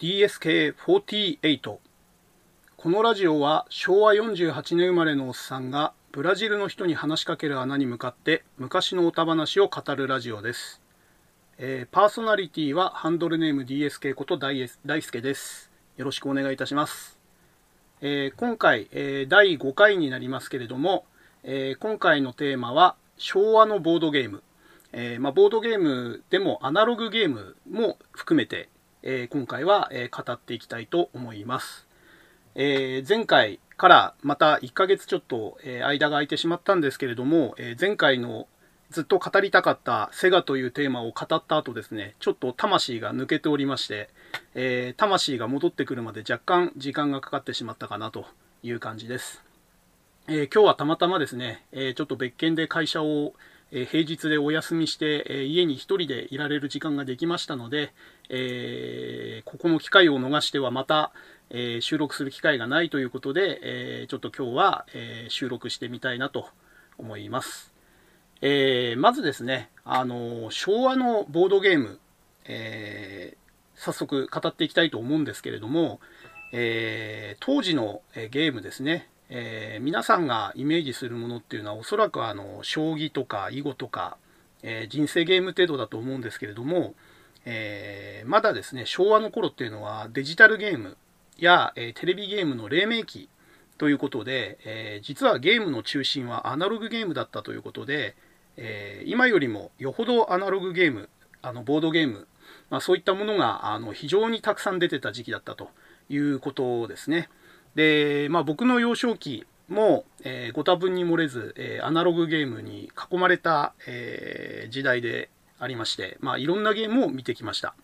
DSK48 このラジオは昭和48年生まれのおっさんがブラジルの人に話しかける穴に向かって昔の歌話を語るラジオです、えーパーソナリティはハンドルネーム DSK こと大大輔です。よろしくお願いいたします、えー今回、えー第5回になりますけれども、え今回のテーマは昭和のボードゲーム。えーまあ、ボードゲームでもアナログゲームも含めて、えー今回は、えー語っていきたいと思います、えー前回からまた1ヶ月ちょっと、え間が空いてしまったんですけれども、え前回のずっと語りたかったセガというテーマを語った後ですね、ちょっと魂が抜けておりまして、え魂が戻ってくるまで若干時間がかかってしまったかなという感じです。え今日はたまたまですね、えちょっと別件で会社を、え平日でお休みして、え家に一人でいられる時間ができましたので、えここの機会を逃してはまた、え収録する機会がないということで、えちょっと今日は、え収録してみたいなと思います。えまずですね、あの昭和のボードゲーム、え早速語っていきたいと思うんですけれども、え当時のえゲームですね、えー皆さんがイメージするものっていうのはおそらくあの将棋とか囲碁とか、えー人生ゲーム程度だと思うんですけれども、えーまだですね昭和の頃っていうのはデジタルゲームや、えテレビゲームの黎明期ということで、え実はゲームの中心はアナログゲームだったということで、え今よりもよほどアナログゲームあのボードゲーム、まあ、そういったものがあの非常にたくさん出てた時期だったということですね。で、まあ、僕の幼少期も、えーご多分に漏れず、えーアナログゲームに囲まれた、えー時代でありまして、まあ、いろんなゲームを見てきました。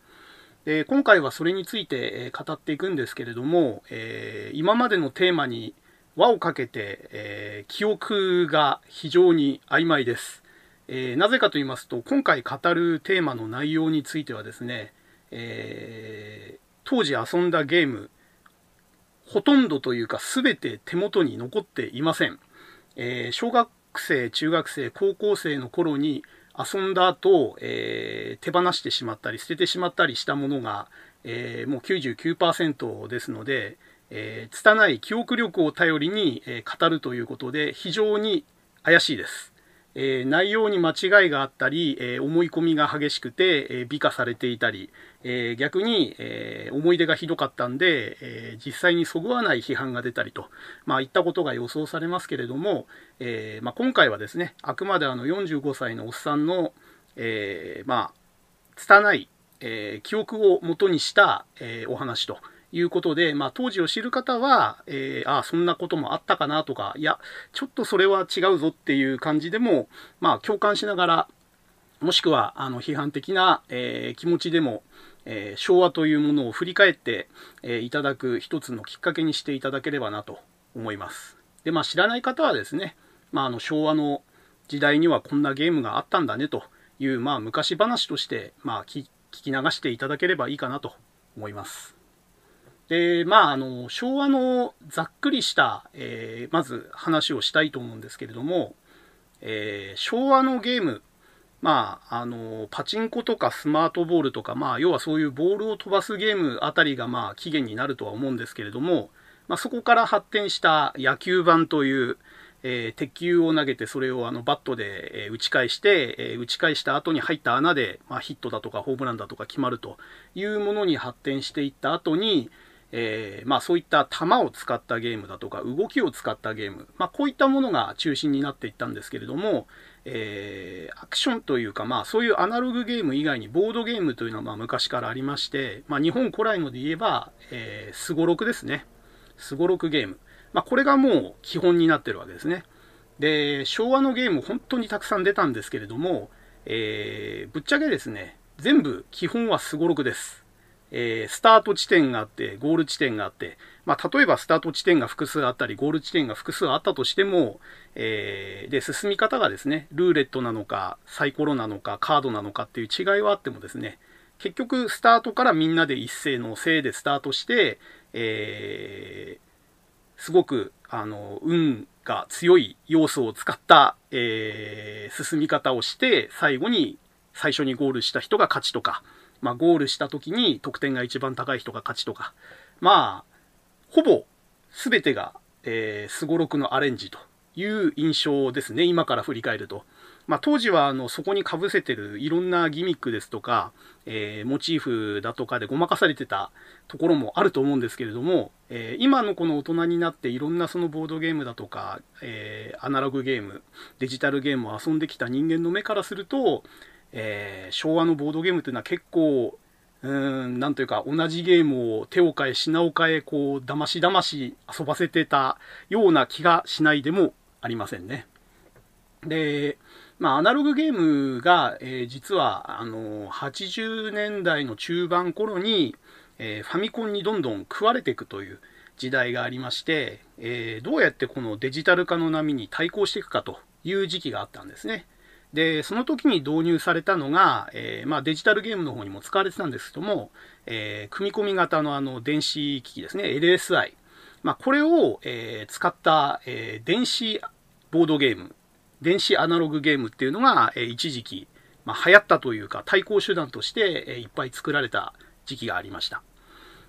で今回はそれについて、えー語っていくんですけれども、えー今までのテーマに輪をかけて、えー記憶が非常に曖昧です。えなぜかと言いますと今回語るテーマの内容についてはですね、え当時遊んだゲームほとんどというか全て手元に残っていません、えー小学生中学生高校生の頃に遊んだ後、えー手放してしまったり捨ててしまったりしたものが、えーもう99%ですので、えー拙い記憶力を頼りに、え語るということで非常に怪しいです。え内容に間違いがあったり、え思い込みが激しくて、え美化されていたり、えー逆に、えー思い出がひどかったんで、えー実際にそぐわない批判が出たりと、まあ、いったことが予想されますけれども、えまあ、今回はですねあくまであの45歳のおっさんの、えまあ、拙い、えー記憶をもとにした、えお話ということで、まあ、当時を知る方は、えーああそんなこともあったかなとかいやちょっとそれは違うぞっていう感じでも、まあ、共感しながらもしくはあの批判的な、えー気持ちでも、えー昭和というものを振り返って、えーいただく一つのきっかけにしていただければなと思います。で、まあ、知らない方はですね、まあ、あの昭和の時代にはこんなゲームがあったんだねという、まあ、昔話として、まあ、聞き流していただければいいかなと思います。で、まあ、あの、昭和のざっくりした、えーまず話をしたいと思うんですけれども、えー昭和のゲーム、まあ、あの、パチンコとかスマートボールとか、まあ、要はそういうボールを飛ばすゲームあたりが、まあ、起源になるとは思うんですけれども、まあ、そこから発展した野球盤という、えー鉄球を投げてそれをあのバットで、えー打ち返して、えー打ち返した後に入った穴で、まあ、ヒットだとかホームランだとか決まるというものに発展していった後に、えーまあ、そういった球を使ったゲームだとか動きを使ったゲーム、まあ、こういったものが中心になっていったんですけれども、えーアクションというか、まあ、そういうアナログゲーム以外にボードゲームというのはまあ昔からありまして、まあ、日本古来ので言えばすごろくですね。すごろくゲーム、まあ、これがもう基本になってるわけですね。で昭和のゲーム本当にたくさん出たんですけれども、えーぶっちゃけですね全部基本はすごろくです。えースタート地点があって、ゴール地点があって、まあ、例えばスタート地点が複数あったり、ゴール地点が複数あったとしても、えーで、進み方がですね、ルーレットなのか、サイコロなのか、カードなのかっていう違いはあってもですね、結局、スタートからみんなで一斉のせいでスタートして、えーすごく、あの、運が強い要素を使った、えー進み方をして、最後に、最初にゴールした人が勝ちとか、まあ、ゴールした時に得点が一番高い人が勝ちとか、まあ、ほぼ全てが、えすごろくのアレンジという印象ですね、今から振り返ると。まあ、当時はあのそこにかぶせてるいろんなギミックですとか、えー、モチーフだとかでごまかされてたところもあると思うんですけれども、えー、今のこの大人になっていろんなそのボードゲームだとか、えー、アナログゲームデジタルゲームを遊んできた人間の目からすると、え昭和のボードゲームというのは結構うん、なんというか、同じゲームを手を変え、品を変え、こう、だましだまし遊ばせてたような気がしないでもありませんね。で、まあ、アナログゲームが、えー、実は、あの、80年代の中盤頃に、えー、ファミコンにどんどん食われていくという時代がありまして、えどうやってこのデジタル化の波に対抗していくかという時期があったんですね。で、その時に導入されたのが、えまあ、デジタルゲームの方にも使われてたんですけども、え組み込み型のあの電子機器ですね、LSI。まあ、これを、え使った、え電子ボードゲーム電子アナログゲームっていうのが、え一時期、まあ、流行ったというか対抗手段として、えいっぱい作られた時期がありました。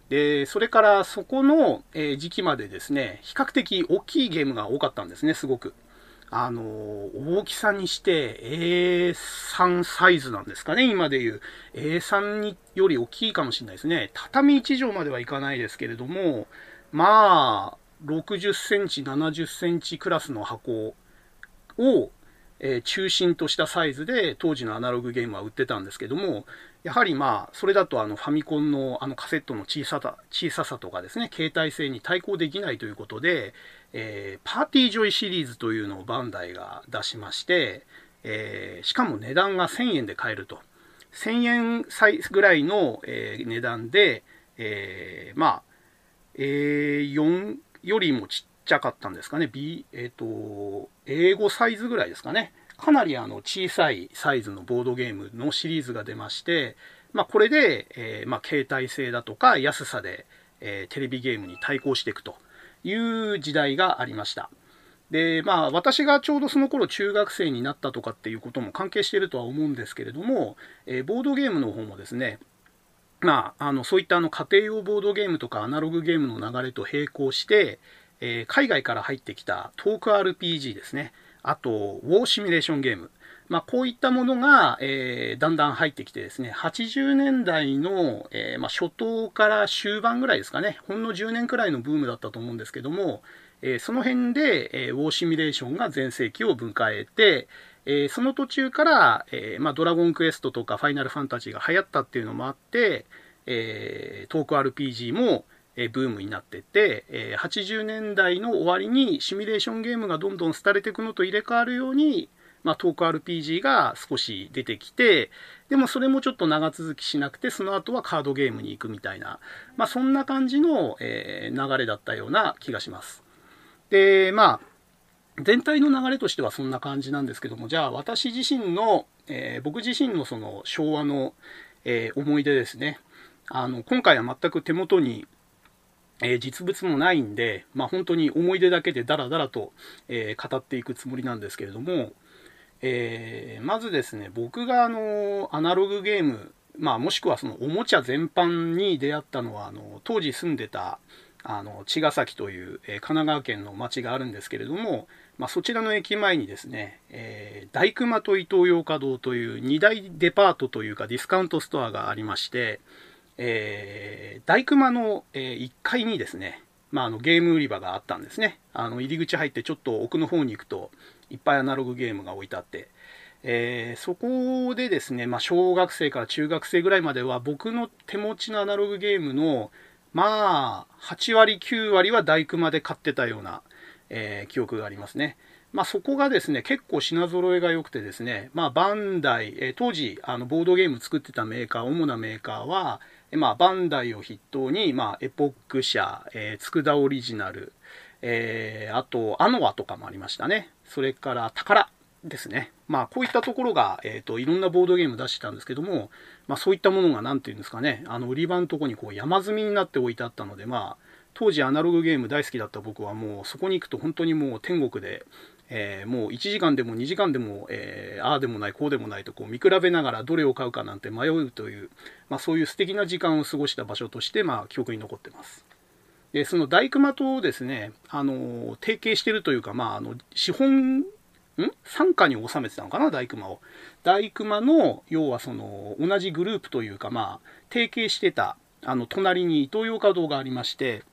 で、それからそこの、え時期までですね、比較的大きいゲームが多かったんですね、すごく。あの、大きさにして A3 サイズなんですかね、今でいう。A3 により大きいかもしれないですね。畳1畳まではいかないですけれども、まあ、60センチ、70センチクラスの箱を、えー、中心としたサイズで当時のアナログゲームは売ってたんですけども、やはりまあ、それだとあのファミコンのあのカセットの小ささ小ささとかですね、携帯性に対抗できないということで、えー、パーティージョイシリーズというのをバンダイが出しまして、えー、しかも値段が1000円で買えると。1000円ぐらいの、えー、値段で、えー、まあ、A4 よりもちっちゃかったんですかね。B、えっ、ー、と、英語サイズぐらいですかね。かなりあの小さいサイズのボードゲームのシリーズが出まして、まあ、これで、えー、まあ、携帯性だとか安さで、え、テレビゲームに対抗していくという時代がありました。で、まあ、私がちょうどその頃中学生になったとかっていうことも関係してるとは思うんですけれども、えー、ボードゲームの方もですね、まあ、あのそういったあの家庭用ボードゲームとかアナログゲームの流れと並行して、えー、海外から入ってきたトーク RPG ですね。あと、ウォーシミュレーションゲーム。まあ、こういったものが、えー、だんだん入ってきてですね、80年代の、えー、まあ、初頭から終盤ぐらいですかね、ほんの10年くらいのブームだったと思うんですけども、えー、その辺で、えウォーシミュレーションが全盛期を迎えて、えその途中から、えまあ、ドラゴンクエストとかファイナルファンタジーが流行ったっていうのもあって、えトーク RPG も、えブームになってて、え80年代の終わりにシミュレーションゲームがどんどん廃れていくのと入れ替わるように、まあ、トーク RPG が少し出てきて、でもそれもちょっと長続きしなくて、その後はカードゲームに行くみたいな、まあ、そんな感じの、え流れだったような気がします。で、まあ、全体の流れとしてはそんな感じなんですけども、じゃあ私自身の、えー、僕自身のその昭和の、えー、思い出ですね。あの、今回は全く手元にえー、実物もないんで、まあ、本当に思い出だけでダラダラと、えー、語っていくつもりなんですけれども、えー、まずですね、僕があのアナログゲーム、まあ、もしくはそのおもちゃ全般に出会ったのは、あの当時住んでたあの茅ヶ崎という、え神奈川県の町があるんですけれども、まあ、そちらの駅前にですね、え大熊と伊東洋華堂という2大デパートというかディスカウントストアがありまして、えー、大熊の、え、1階にですね、まあ、あのゲーム売り場があったんですね。あの入り口入ってちょっと奥の方に行くといっぱいアナログゲームが置いてあって、えー、そこでですね、まあ、小学生から中学生ぐらいまでは僕の手持ちのアナログゲームのまあ8割9割は大熊で買ってたような、えー、記憶がありますね。まあ、そこがですね、結構品揃えが良くてですね、まあ、バンダイ、えー、当時、あの、ボードゲーム作ってたメーカー、主なメーカーは、まあ、バンダイを筆頭に、まあ、エポック社、えー、佃オリジナル、えー、あと、アノアとかもありましたね。それから、宝ですね。まあ、こういったところが、えっ、ー、と、いろんなボードゲーム出してたんですけども、まあ、そういったものが、なんていうんですかね、あの、売り場のとこにこう山積みになって置いてあったので、まあ、当時アナログゲーム大好きだった僕はもうそこに行くと本当にもう天国で、えー、もう1時間でも2時間でも、えー、ああでもないこうでもないとこう見比べながらどれを買うかなんて迷うという、まあ、そういう素敵な時間を過ごした場所として、まあ、記憶に残ってます。でその大熊とですね、あの提携してるというか、まあ、あの資本ん？傘下に収めてたのかな大熊を。大熊の要はその同じグループというか、まあ、提携してたあの隣にイトーヨーカドーがありまして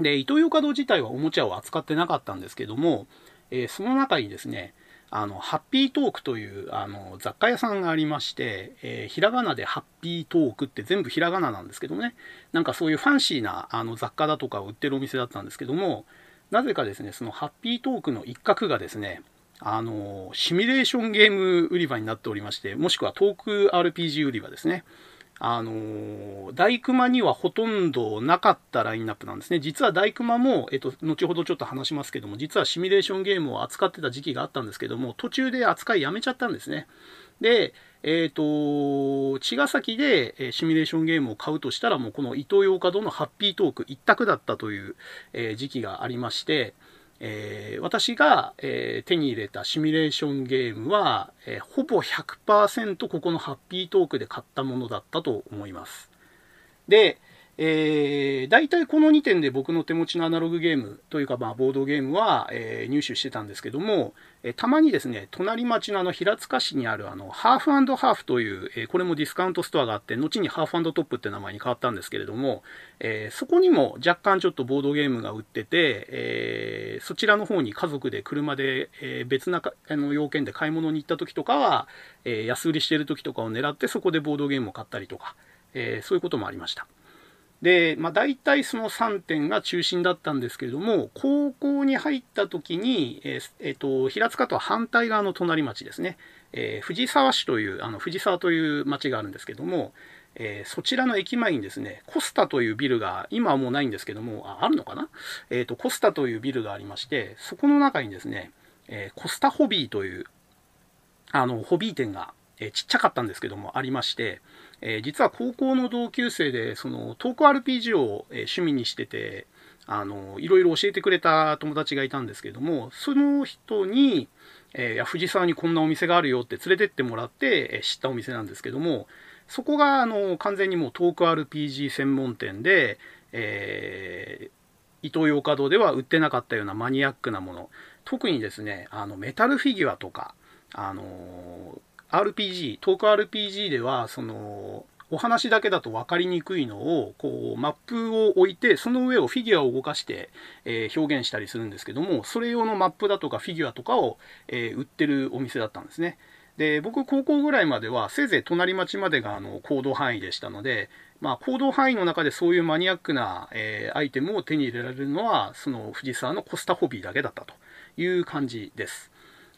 でイトーヨーカドー自体はおもちゃを扱ってなかったんですけどもえー、その中にですね、あの、ハッピートークというあの雑貨屋さんがありまして、えー、ひらがなでハッピートークって全部ひらがななんですけどもね、なんかそういうファンシーなあの雑貨だとかを売ってるお店だったんですけども、なぜかですね、そのハッピートークの一角がですね、あの、シミュレーションゲーム売り場になっておりまして、もしくはトーク RPG 売り場ですね。あの大熊にはほとんどなかったラインナップなんですね。実は大熊も、えっと、後ほどちょっと話しますけども、実はシミュレーションゲームを扱ってた時期があったんですけども、途中で扱いやめちゃったんですね。で、えっ、ー、と、茅ヶ崎でシミュレーションゲームを買うとしたら、もうこの伊東洋華堂のハッピートーク一択だったという、え時期がありまして、えー、私が、えー、手に入れたシミュレーションゲームは、えー、ほぼ100%ここのハッピートークで買ったものだったと思います。で、えー、大体この2点で僕の手持ちのアナログゲームというか、まあ、ボードゲームは、えー、入手してたんですけども、えー、たまにですね、隣町のあの平塚市にあるあのハーフハーフという、えー、これもディスカウントストアがあって、後にハーフトップって名前に変わったんですけれども、えー、そこにも若干ちょっとボードゲームが売ってて、えー、そちらの方に家族で車で、えー、別なあの要件で買い物に行った時とかは、えー、安売りしてる時とかを狙ってそこでボードゲームを買ったりとか、えー、そういうこともありました。で、まあ、大体その3点が中心だったんですけれども、高校に入った時に、えーえーと、平塚とは反対側の隣町ですね、えー、藤沢市という、あの藤沢という町があるんですけども、えー、そちらの駅前にですね、コスタというビルが、今はもうないんですけども、ああるのかな？えっ、と、コスタというビルがありまして、そこの中にですね、えコスタホビーという、あの、ホビー店が、えちっちゃかったんですけども、ありまして、えー、実は高校の同級生でそのトーク RPG を、え趣味にしててあのいろいろ教えてくれた友達がいたんですけどもその人に、えー、藤沢にこんなお店があるよって連れてってもらって、え知ったお店なんですけどもそこがあの完全にもうトーク RPG 専門店で、えー、伊東洋華堂では売ってなかったようなマニアックなもの。特にですねあのメタルフィギュアとかあの RPG、トーク RPG では、その、お話だけだと分かりにくいのを、こう、マップを置いて、その上をフィギュアを動かして、えー、表現したりするんですけども、それ用のマップだとかフィギュアとかを、えー、売ってるお店だったんですね。で、僕、高校ぐらいまでは、せいぜい隣町までが、あの、行動範囲でしたので、まあ、行動範囲の中でそういうマニアックな、えー、アイテムを手に入れられるのは、その藤沢のコスタホビーだけだったという感じです。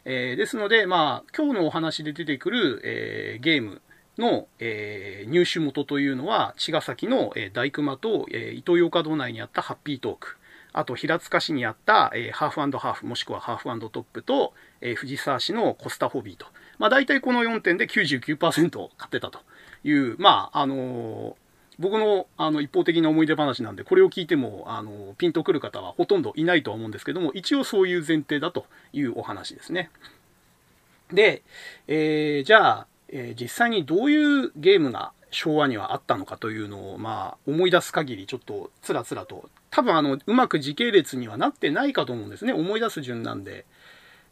えー、ですので、まあ、今日のお話で出てくる、えー、ゲームの、えー、入手元というのは、茅ヶ崎の、えー、大熊と、えー、伊東洋華堂内にあったハッピートーク、あと平塚市にあった、えー、ハーフハーフ、もしくはハーフトップと、えー、藤沢市のコスタホビーと、まあ、大体この4点で99%買ってたという、まあ、あのー僕のあの一方的な思い出話なんで、これを聞いてもあのピンとくる方はほとんどいないとは思うんですけども、一応そういう前提だというお話ですね。で、えー、じゃあ、えー、実際にどういうゲームが昭和にはあったのかというのを、まあ、思い出す限り、ちょっとつらつらと、多分あの、うまく時系列にはなってないかと思うんですね。思い出す順なんで。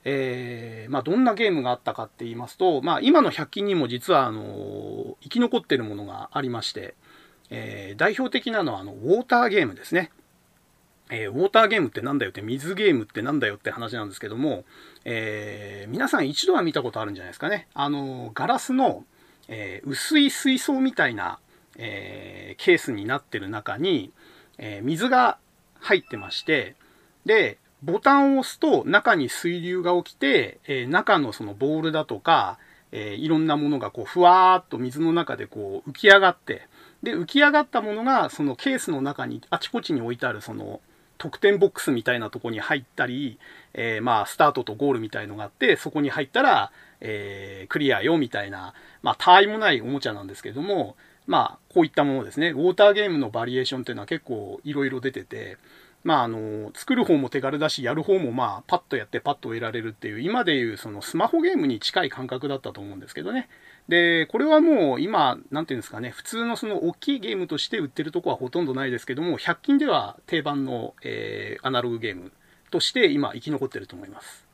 えー、まあ、どんなゲームがあったかって言いますと、まあ、今の100均にも実は、あの、生き残ってるものがありまして、えー、代表的なのはあのウォーターゲームですね。えー、ウォーターゲームってなんだよって水ゲームってなんだよって話なんですけども、えー、皆さん一度は見たことあるんじゃないですかね。あのガラスの、えー、薄い水槽みたいな、えケースになってる中に、え水が入ってましてでボタンを押すと中に水流が起きて、え中のそのボールだとか、えいろんなものがこうふわーっと水の中でこう浮き上がってで、浮き上がったものが、そのケースの中に、あちこちに置いてある、その、得点ボックスみたいなとこに入ったり、えー、まあ、スタートとゴールみたいのがあって、そこに入ったら、えー、クリアよ、みたいな、まあ、たわいもないおもちゃなんですけども、まあ、こういったものですね。ウォーターゲームのバリエーションっていうのは結構いろいろ出てて、まあ、あの、作る方も手軽だし、やる方もまあ、パッとやってパッと得られるっていう、今でいうそのスマホゲームに近い感覚だったと思うんですけどね。で、これはもう今、なんていうんですかね、普通のその大きいゲームとして売ってるとこはほとんどないですけども、100均では定番の、えー、アナログゲームとして今生き残ってると思います。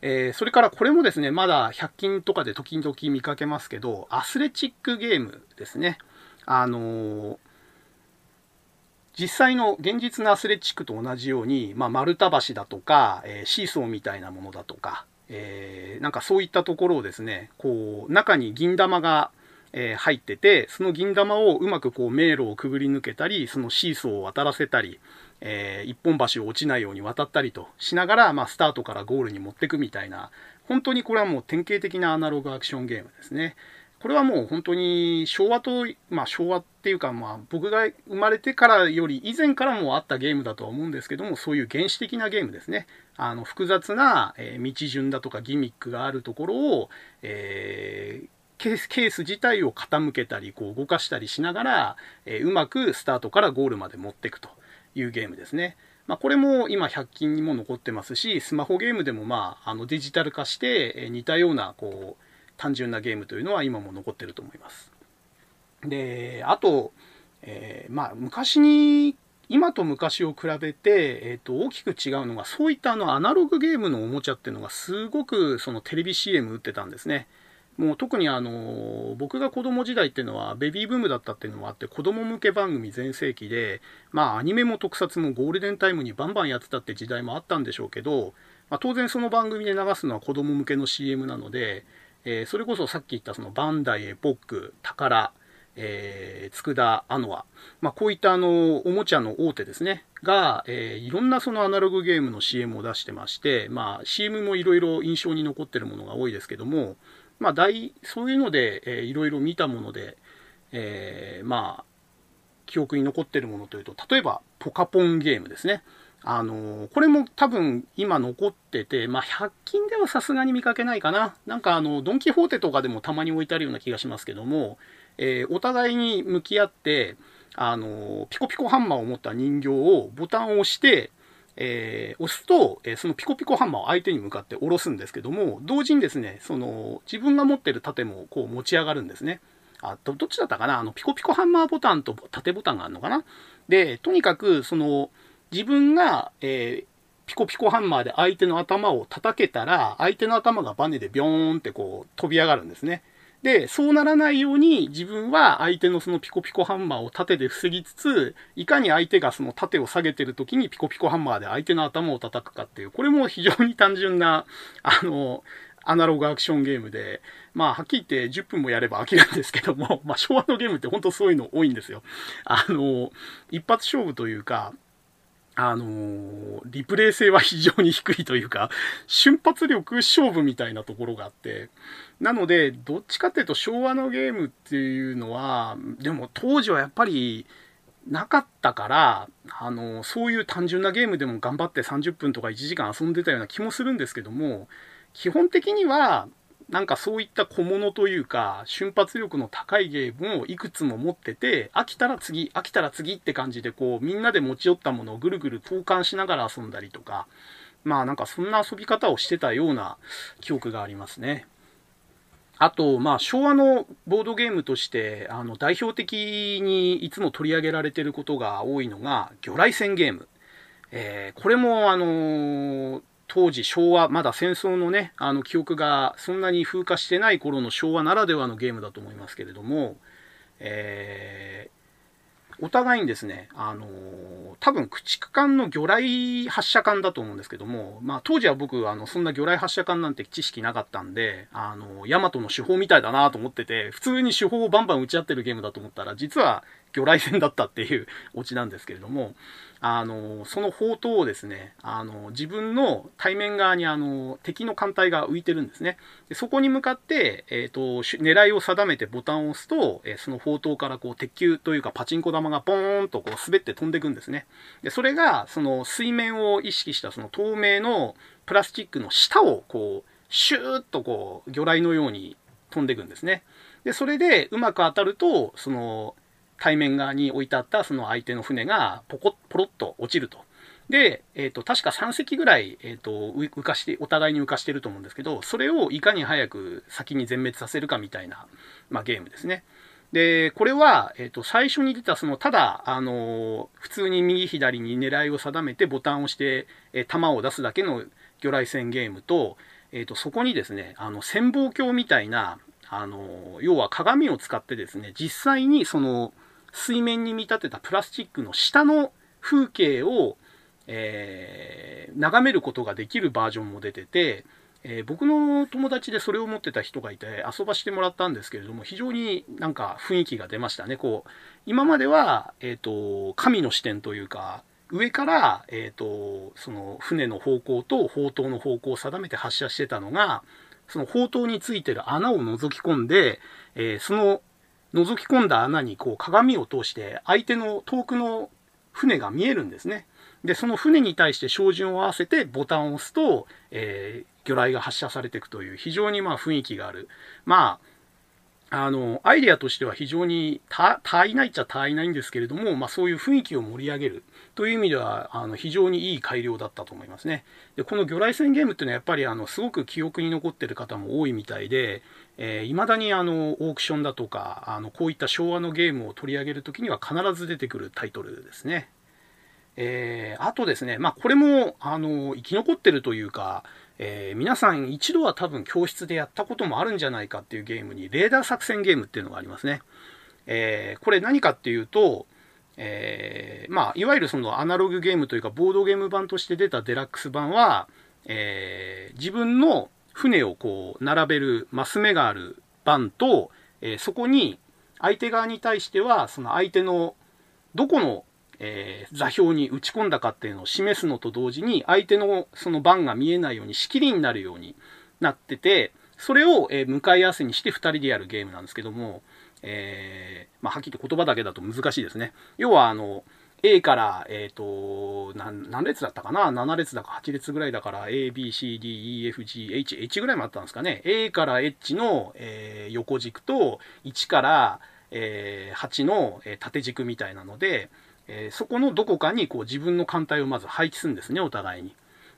えー、それからこれもですね、まだ100均とかで時々見かけますけど、アスレチックゲームですね。あのー実際の現実のアスレチックと同じように、まあ、丸太橋だとか、えー、シーソーみたいなものだとか、えー、なんかそういったところをですね、こう、中に銀玉が、えー、入ってて、その銀玉をうまくこう迷路をくぐり抜けたり、そのシーソーを渡らせたり、えー、一本橋を落ちないように渡ったりとしながら、まあ、スタートからゴールに持っていくみたいな、本当にこれはもう典型的なアナログアクションゲームですね。これはもう本当に昭和と、まあ昭和っていうかまあ僕が生まれてからより以前からもあったゲームだとは思うんですけども、そういう原始的なゲームですね。あの複雑な、え道順だとかギミックがあるところを、えーケースケース自体を傾けたりこう動かしたりしながら、えー、うまくスタートからゴールまで持っていくというゲームですね。まあ、これも今100均にも残ってますしスマホゲームでもまああのデジタル化してえ似たようなこう単純なゲームというのは今も残ってると思います。で、あと、えー、まあ、昔に、今と昔を比べて、えー、と大きく違うのが、そういったあのアナログゲームのおもちゃっていうのがすごくそのテレビ CM 打ってたんですね。もう特にあの僕が子供時代っていうのはベビーブームだったっていうのもあって子供向け番組全盛期でまあアニメも特撮もゴールデンタイムにバンバンやってたって時代もあったんでしょうけど、まあ、当然その番組で流すのは子供向けの CM なのでえー、それこそさっき言ったそのバンダイ、エポック、宝、えー、佃、アノア、まあ、こういったあのおもちゃの大手ですね、が、えー、いろんなそのアナログゲームの CM を出してまして、まあ、CM もいろいろ印象に残ってるものが多いですけども、まあ、大そういうので、えー、いろいろ見たもので、えー、まあ、記憶に残ってるものというと、例えば、ポカポンゲームですね。あのこれも多分今残ってて、まあ、100均ではさすがに見かけないかな。なんかあの、ドン・キホーテとかでもたまに置いてあるような気がしますけども、えー、お互いに向き合って、あのピコピコハンマーを持った人形をボタンを押して、えー、押すと、えー、そのピコピコハンマーを相手に向かって下ろすんですけども、同時にですね、その自分が持ってる盾もこう持ち上がるんですね。あどどっちだったかな？あの、ピコピコハンマーボタンと縦ボタンがあるのかな？で、とにかく、その、自分が、えー、ピコピコハンマーで相手の頭を叩けたら、相手の頭がバネでビョーンってこう飛び上がるんですね。で、そうならないように自分は相手のそのピコピコハンマーを盾で防ぎつつ、いかに相手がその盾を下げてる時にピコピコハンマーで相手の頭を叩くかっていう、これも非常に単純な、あの、アナログアクションゲームで、まあ、はっきり言って10分もやれば飽きるんですけども、まあ、昭和のゲームって本当そういうの多いんですよ。あの、一発勝負というか、あのー、リプレイ性は非常に低いというか、瞬発力勝負みたいなところがあって、なので、どっちかっていうと昭和のゲームっていうのは、でも当時はやっぱりなかったから、あのー、そういう単純なゲームでも頑張って30分とか1時間遊んでたような気もするんですけども、基本的には、なんかそういった小物というか、瞬発力の高いゲームをいくつも持ってて、飽きたら次、飽きたら次って感じで、こう、みんなで持ち寄ったものをぐるぐる投函しながら遊んだりとか、まあなんかそんな遊び方をしてたような記憶がありますね。あと、まあ、昭和のボードゲームとして、あの、代表的にいつも取り上げられてることが多いのが、魚雷戦ゲーム。えー、これも、あのー、当時昭和、まだ戦争のね、あの記憶がそんなに風化してない頃の昭和ならではのゲームだと思いますけれども、えー、お互いにですね、あのー、多分駆逐艦の魚雷発射艦だと思うんですけども、まあ当時は僕、あの、そんな魚雷発射艦なんて知識なかったんで、あの、ヤマトの手法みたいだなと思ってて、普通に手法をバンバン打ち合ってるゲームだと思ったら、実は魚雷戦だったっていうオチなんですけれども、あの、その砲塔をですね、あの、自分の対面側にあの、敵の艦隊が浮いてるんですね。でそこに向かって、え、ー、と、狙いを定めてボタンを押すと、えその砲塔からこう、鉄球というかパチンコ玉がボーンとこう、滑って飛んでくんですね。で、それが、その水面を意識したその透明のプラスチックの下をこう、シューッとこう、魚雷のように飛んでくんですね。で、それでうまく当たると、その、対面側に置いてあったその相手の船がポコ、ポロッと落ちるとで、えっ、ー、と、確か3隻ぐらい、えっ、ー、と、浮かして、お互いに浮かしてると思うんですけど、それをいかに早く先に全滅させるかみたいな、まあ、ゲームですね。で、これは、えっ、ー、と、最初に出た、その、ただ、あの普通に右左に狙いを定めてボタンを押して、え弾を出すだけの魚雷戦ゲームと、えっ、と、そこにですね、あの、潜望鏡みたいな、あの要は鏡を使ってですね、実際にその、水面に見立てたプラスチックの下の風景を、えー、眺めることができるバージョンも出てて、えー、僕の友達でそれを持ってた人がいて遊ばしてもらったんですけれども非常になんか雰囲気が出ましたね。こう今までは、えーと、神の視点というか上から、えーと、その船の方向と砲塔の方向を定めて発射してたのがその砲塔についてる穴を覗き込んで、えー、その覗き込んだ穴にこう鏡を通して相手の遠くの船が見えるんですね。で、その船に対して照準を合わせてボタンを押すと、えー、魚雷が発射されていくという非常にまあ雰囲気がある。まあ、あの、アイデアとしては非常に足りないっちゃ足りないんですけれども、まあそういう雰囲気を盛り上げるという意味では、あの、非常にいい改良だったと思いますね。で、この魚雷戦ゲームっていうのはやっぱりあの、すごく記憶に残ってる方も多いみたいで、えー、未だにあの、オークションだとか、あの、こういった昭和のゲームを取り上げるときには必ず出てくるタイトルですね。えー、あとですね、まあ、これも、あの、生き残ってるというか、えー、皆さん一度は多分教室でやったこともあるんじゃないかっていうゲームに、レーダー作戦ゲームっていうのがありますね。えー、これ何かっていうと、え、まあ、いわゆるそのアナログゲームというか、ボードゲーム版として出たデラックス版は、え、自分の船をこう、並べるマス目がある版と、えー、そこに相手側に対しては、その相手のどこのえー、座標に打ち込んだかっていうのを示すのと同時に、相手のその番が見えないように仕切りになるようになってて、それを、えー、向かい合わせにして2人でやるゲームなんですけども、えー、まあ、はっきり言葉だけだと難しいですね。要は、あの、A から、えっ、ー、と、何列だったかな ?7 列だか8列ぐらいだから、A, B, C, D, E, F, G, H, H ぐらいもあったんですかね。A から H の、えー、横軸と、1から、えー、8の、え縦軸みたいなので、え、そこのどこかにこう自分の艦隊をまず配置するんですね、お互いに。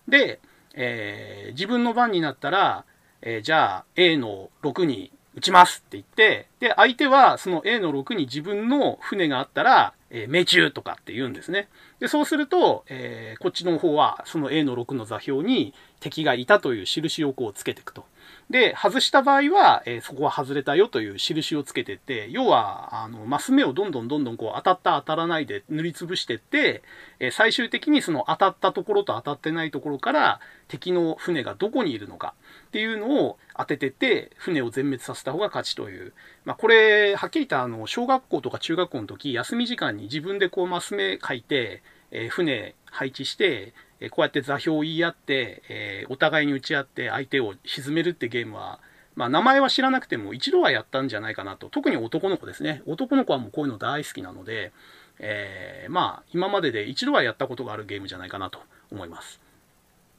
で、え、自分の番になったら、え、じゃあ A の6に撃ちますって言って、で、相手はその A の6に自分の船があったら、えー、命中とかって言うんですね。で、そうすると、えー、こっちの方はその A の6の座標に敵がいたという印をこうつけていくと。で、外した場合は、えー、そこは外れたよという印をつけてって、要は、あの、マス目をどんどんどんどんこう当たった当たらないで塗りつぶしてって、え、最終的にその当たったところと当たってないところから敵の船がどこにいるのかっていうのを当ててて、船を全滅させた方が勝ちという。まあ、これ、はっきり言ったあの、小学校とか中学校の時、休み時間に自分でこうマス目書いて、えー、船配置して、えこうやって座標を言い合って、えお互いに打ち合って相手を沈めるってゲームは、まあ、名前は知らなくても一度はやったんじゃないかなと。特に男の子ですね。男の子はもうこういうの大好きなので、え、まあ、今までで一度はやったことがあるゲームじゃないかなと思います。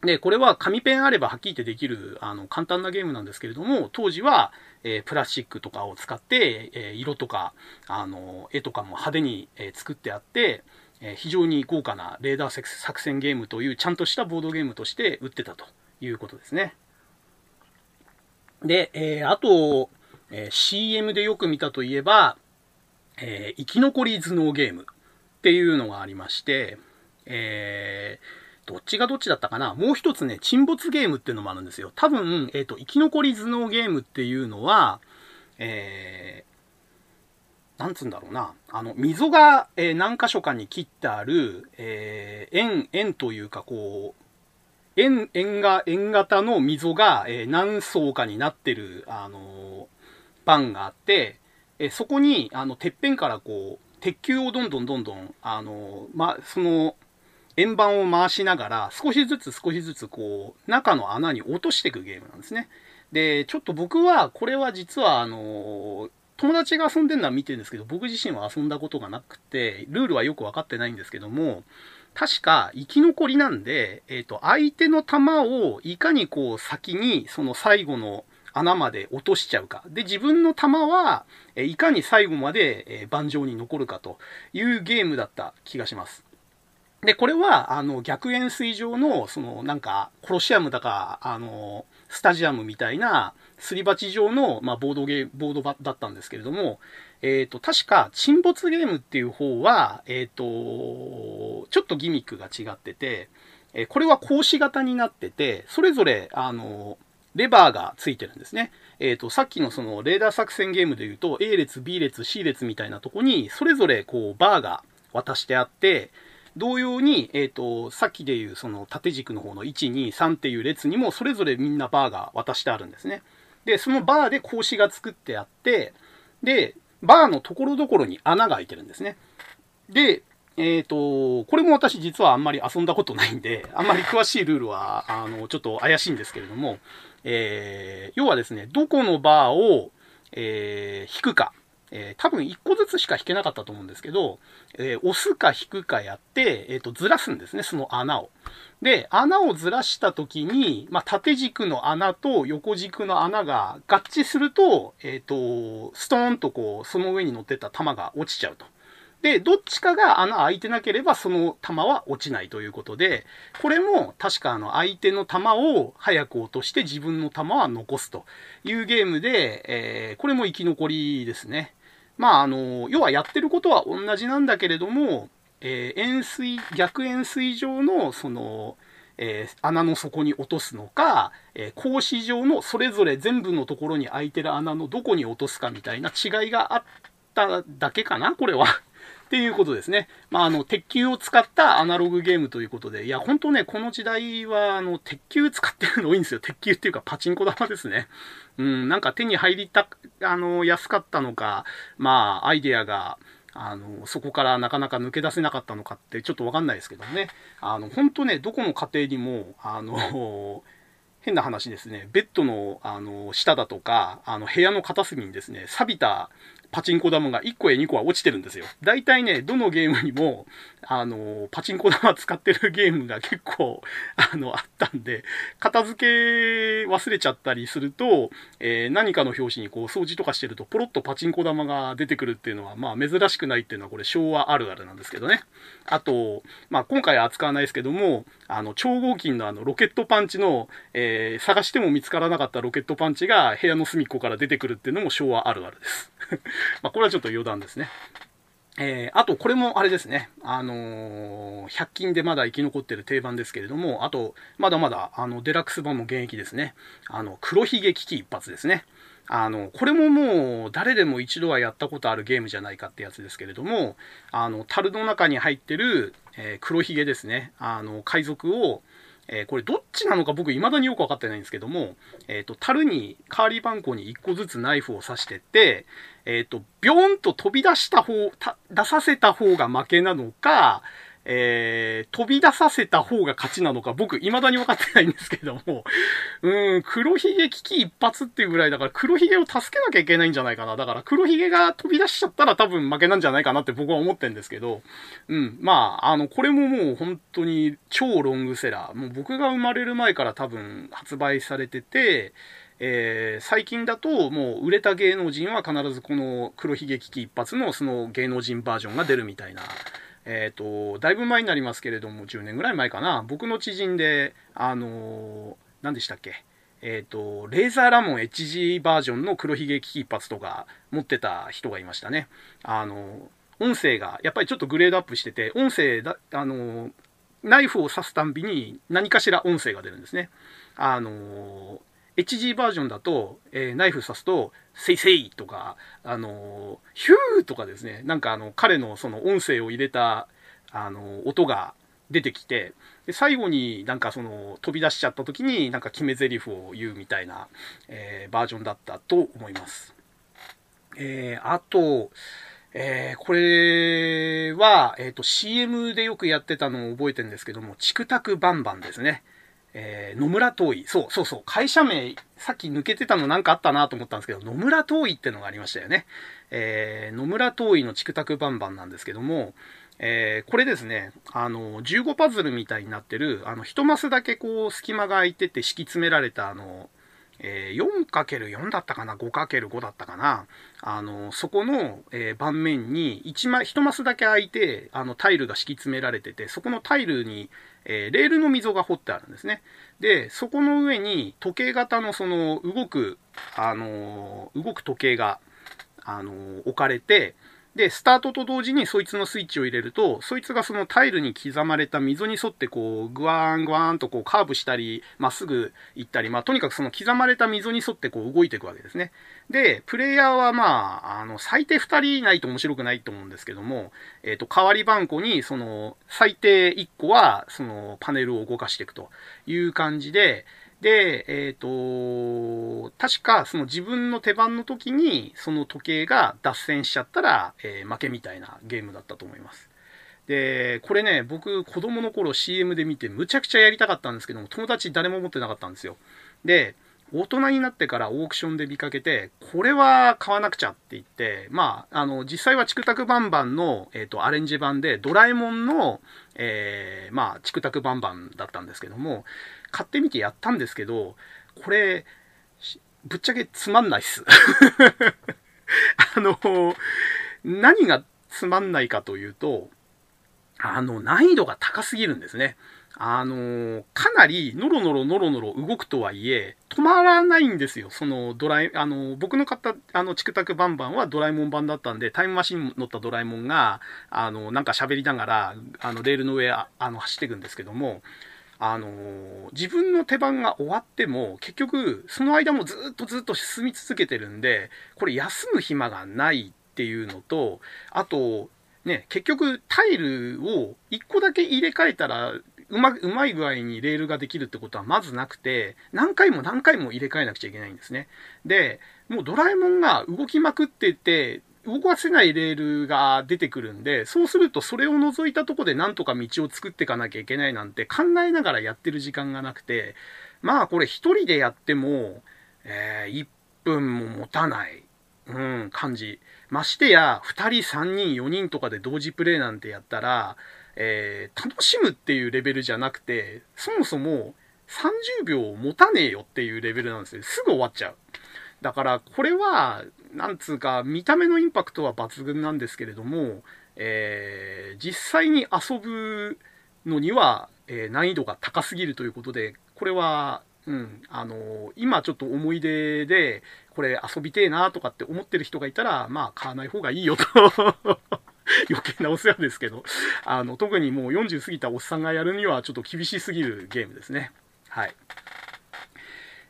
で、これは紙ペンあればはっきり言ってできる、あの、簡単なゲームなんですけれども、当時は、えー、プラスチックとかを使って、えー、色とか、あの、絵とかも派手に、えー、作ってあって、え非常に豪華なレーダー作戦ゲームというちゃんとしたボードゲームとして売ってたということですね。で、え、あと、え、CM でよく見たといえば、え、生き残り頭脳ゲームっていうのがありまして、えー、どっちがどっちだったかな？もう一つね、沈没ゲームっていうのもあるんですよ。多分、えっ、ー、と、生き残り頭脳ゲームっていうのは、えなんつうんだろうな、あの、溝が、えー、何箇所かに切ってある、えー、円、円というか、こう、円、円が、円型の溝が、えー、何層かになってる、あのー、があって、え、そこに、あの、てっぺんからこう、鉄球をどんどんどんどん、あのー、ま、その、円盤を回しながら、少しずつ少しずつこう、中の穴に落としていくゲームなんですね。で、ちょっと僕は、これは実は、あの、友達が遊んでるのは見てるんですけど、僕自身は遊んだことがなくて、ルールはよく分かってないんですけども、確か生き残りなんで、えっ、ー、と、相手の弾をいかにこう先にその最後の穴まで落としちゃうか。で、自分の弾は、えいかに最後まで、え盤上に残るかというゲームだった気がします。で、これは、あの、逆円錐状の、その、なんか、コロシアムだか、あの、スタジアムみたいな、すり鉢状の、まあ、ボードゲーム、ボードだったんですけれども、えっ、ー、と、確か、沈没ゲームっていう方は、えっ、ー、と、ちょっとギミックが違ってて、えこれは格子型になってて、それぞれ、あの、レバーがついてるんですね。えっ、ー、と、さっきのそのレーダー作戦ゲームで言うと、A 列、B 列、C 列みたいなとこに、それぞれこう、バーが渡してあって、同様に、えっ、ー、と、さっきで言うその縦軸の方の1、2、3っていう列にも、それぞれみんなバーが渡してあるんですね。で、そのバーで格子が作ってあって、で、バーのところどころに穴が開いてるんですね。で、えっ、ー、と、これも私実はあんまり遊んだことないんで、あんまり詳しいルールは、あの、ちょっと怪しいんですけれども、えー、要はですね、どこのバーを、えー、引くか。えー、多分1個ずつしか引けなかったと思うんですけど、えー、押すか引くかやって、えっ、ー、と、ずらすんですね、その穴を。で、穴をずらした時に、まあ、縦軸の穴と横軸の穴が合致すると、えっ、と、ストーンとこう、その上に乗ってた弾が落ちちゃうと。で、どっちかが穴開いてなければその弾は落ちないということで、これも確かあの相手の弾を早く落として自分の弾は残すというゲームで、えー、これも生き残りですね。まああの、要はやってることは同じなんだけれども、えー、円錐、逆円錐状のその、えー、穴の底に落とすのか、えー、格子状のそれぞれ全部のところに開いてる穴のどこに落とすかみたいな違いがあっただけかなこれは。っていうことですね。まあ、あの、鉄球を使ったアナログゲームということで、いや、ほんとね、この時代は、あの、鉄球使ってるの多いんですよ。鉄球っていうか、パチンコ玉ですね。うん、なんか手に入りた、あの、安かったのか、まあ、アイデアが、あの、そこからなかなか抜け出せなかったのかってちょっとわかんないですけどね。あの、本当ね、どこの家庭にも、あの、変な話ですね、ベッドの、あの、下だとか、あの、部屋の片隅にですね、錆びたパチンコ玉が1個や2個は落ちてるんですよ。大体ね、どのゲームにも、あの、パチンコ玉使ってるゲームが結構、あの、あったんで、片付け忘れちゃったりすると、えー、何かの表紙にこう掃除とかしてると、ポロッとパチンコ玉が出てくるっていうのは、まあ珍しくないっていうのはこれ昭和あるあるなんですけどね。あと、まあ今回は扱わないですけども、あの、超合金のあの、ロケットパンチの、えー、探しても見つからなかったロケットパンチが部屋の隅っこから出てくるっていうのも昭和あるあるです。まあこれはちょっと余談ですね。えー、あと、これもあれですね。あのー、100均でまだ生き残ってる定番ですけれども、あと、まだまだ、あの、デラックス版も現役ですね。あの、黒ひげ危機一発ですね。あの、これももう、誰でも一度はやったことあるゲームじゃないかってやつですけれども、あの、樽の中に入ってる、えー、黒ひげですね。あの、海賊を、えー、これどっちなのか僕未だによくわかってないんですけども、えっ、ー、と、樽に、カーリーバンコに1個ずつナイフを刺してって、えっ、ー、と、ビョンと飛び出した方た、出させた方が負けなのか、えー、飛び出させた方が勝ちなのか、僕、未だに分かってないんですけども、うん、黒ひげ危機一発っていうぐらいだから、黒ひげを助けなきゃいけないんじゃないかな。だから、黒ひげが飛び出しちゃったら多分負けなんじゃないかなって僕は思ってんですけど、うん、まあ、あの、これももう本当に超ロングセラー。もう僕が生まれる前から多分発売されてて、えー、最近だともう売れた芸能人は必ずこの黒ひげ危機一発のその芸能人バージョンが出るみたいなえっ、ー、と、だいぶ前になりますけれども、10年ぐらい前かな、僕の知人で、あのー、何でしたっけ、えっ、ー、と、レーザーラモン HG バージョンの黒ひげ危機一発とか持ってた人がいましたね。あの、音声が、やっぱりちょっとグレードアップしてて、音声だ、あの、ナイフを刺すたんびに何かしら音声が出るんですね。あの、HG バージョンだと、えー、ナイフ刺すと、せいせいとか、あの、ヒューとかですね、なんかあの、彼のその音声を入れた、あの、音が出てきて、で最後になんかその飛び出しちゃった時になんか決め台詞を言うみたいな、えー、バージョンだったと思います。えー、あと、えー、これは、えっ、ー、と CM でよくやってたのを覚えてるんですけども、チクタクバンバンですね。えー、野村遠い。そうそうそう。会社名、さっき抜けてたのなんかあったなと思ったんですけど、野村遠いってのがありましたよね。えー、野村遠いのチクタクバンバンなんですけども、えー、これですね、あの、15パズルみたいになってる、あの、一マスだけこう、隙間が空いてて敷き詰められた、あの、えー、4×4 だったかな？5×5 だったかな？あのそこの、えー、盤面に1 1マスだけ空いてあのタイルが敷き詰められててそこのタイルに、えー、レールの溝が掘ってあるんですね。でそこの上に時計型のその動く、あの動く時計が、あの置かれてで、スタートと同時にそいつのスイッチを入れると、そいつがそのタイルに刻まれた溝に沿ってこう、グワーングワーンとこうカーブしたり、まっすぐ行ったり、まあとにかくその刻まれた溝に沿ってこう動いていくわけですね。で、プレイヤーはまあ、あの、最低2人いないと面白くないと思うんですけども、えっ、ー、と、代わり番号にその、最低1個はそのパネルを動かしていくという感じで、で、えっ、ー、と、確かその自分の手番の時にその時計が脱線しちゃったら、えー、負けみたいなゲームだったと思います。で、これね、僕子供の頃 CM で見てむちゃくちゃやりたかったんですけども、友達誰も持ってなかったんですよ。で、大人になってからオークションで見かけて、これは買わなくちゃって言って、まあ、あの、実際はチクタクバンバンの、えっ、ー、と、アレンジ版で、ドラえもんの、えー、まあ、チクタクバンバンだったんですけども、買ってみてやったんですけど、これ、ぶっちゃけつまんないっす。あの、何がつまんないかというと、あの、難易度が高すぎるんですね。あのかなりノロノロノロノロ動くとはいえ、止まらないんですよ。そのドラえ、あの僕の買ったあのチクタクバンバンはドラえもん版だったんで、タイムマシン乗ったドラえもんが、あのなんか喋りながら、あのレールの上あの走っていくんですけども、あの自分の手番が終わっても、結局、その間もずっとずっと進み続けてるんで、これ休む暇がないっていうのと、あと、ね、結局タイルを1個だけ入れ替えたらうま、うまい具合にレールができるってことはまずなくて、何回も何回も入れ替えなくちゃいけないんですね。で、もうドラえもんが動きまくってて、動かせないレールが出てくるんで、そうするとそれを除いたとこでなんとか道を作っていかなきゃいけないなんて考えながらやってる時間がなくて、まあこれ一人でやっても、えー、1分も持たない、うん、感じ。ましてや、2人、3人、4人とかで同時プレイなんてやったら、えー、楽しむっていうレベルじゃなくて、そもそも30秒持たねえよっていうレベルなんですよ。すぐ終わっちゃう。だから、これは、なんつうか、見た目のインパクトは抜群なんですけれども、えー、実際に遊ぶのには、え、難易度が高すぎるということで、これは、うん、あの今ちょっと思い出で、これ遊びてえなとかって思ってる人がいたら、まあ買わない方がいいよと 余計なお世話ですけど、あの、特にもう40過ぎたおっさんがやるにはちょっと厳しすぎるゲームですね。はい。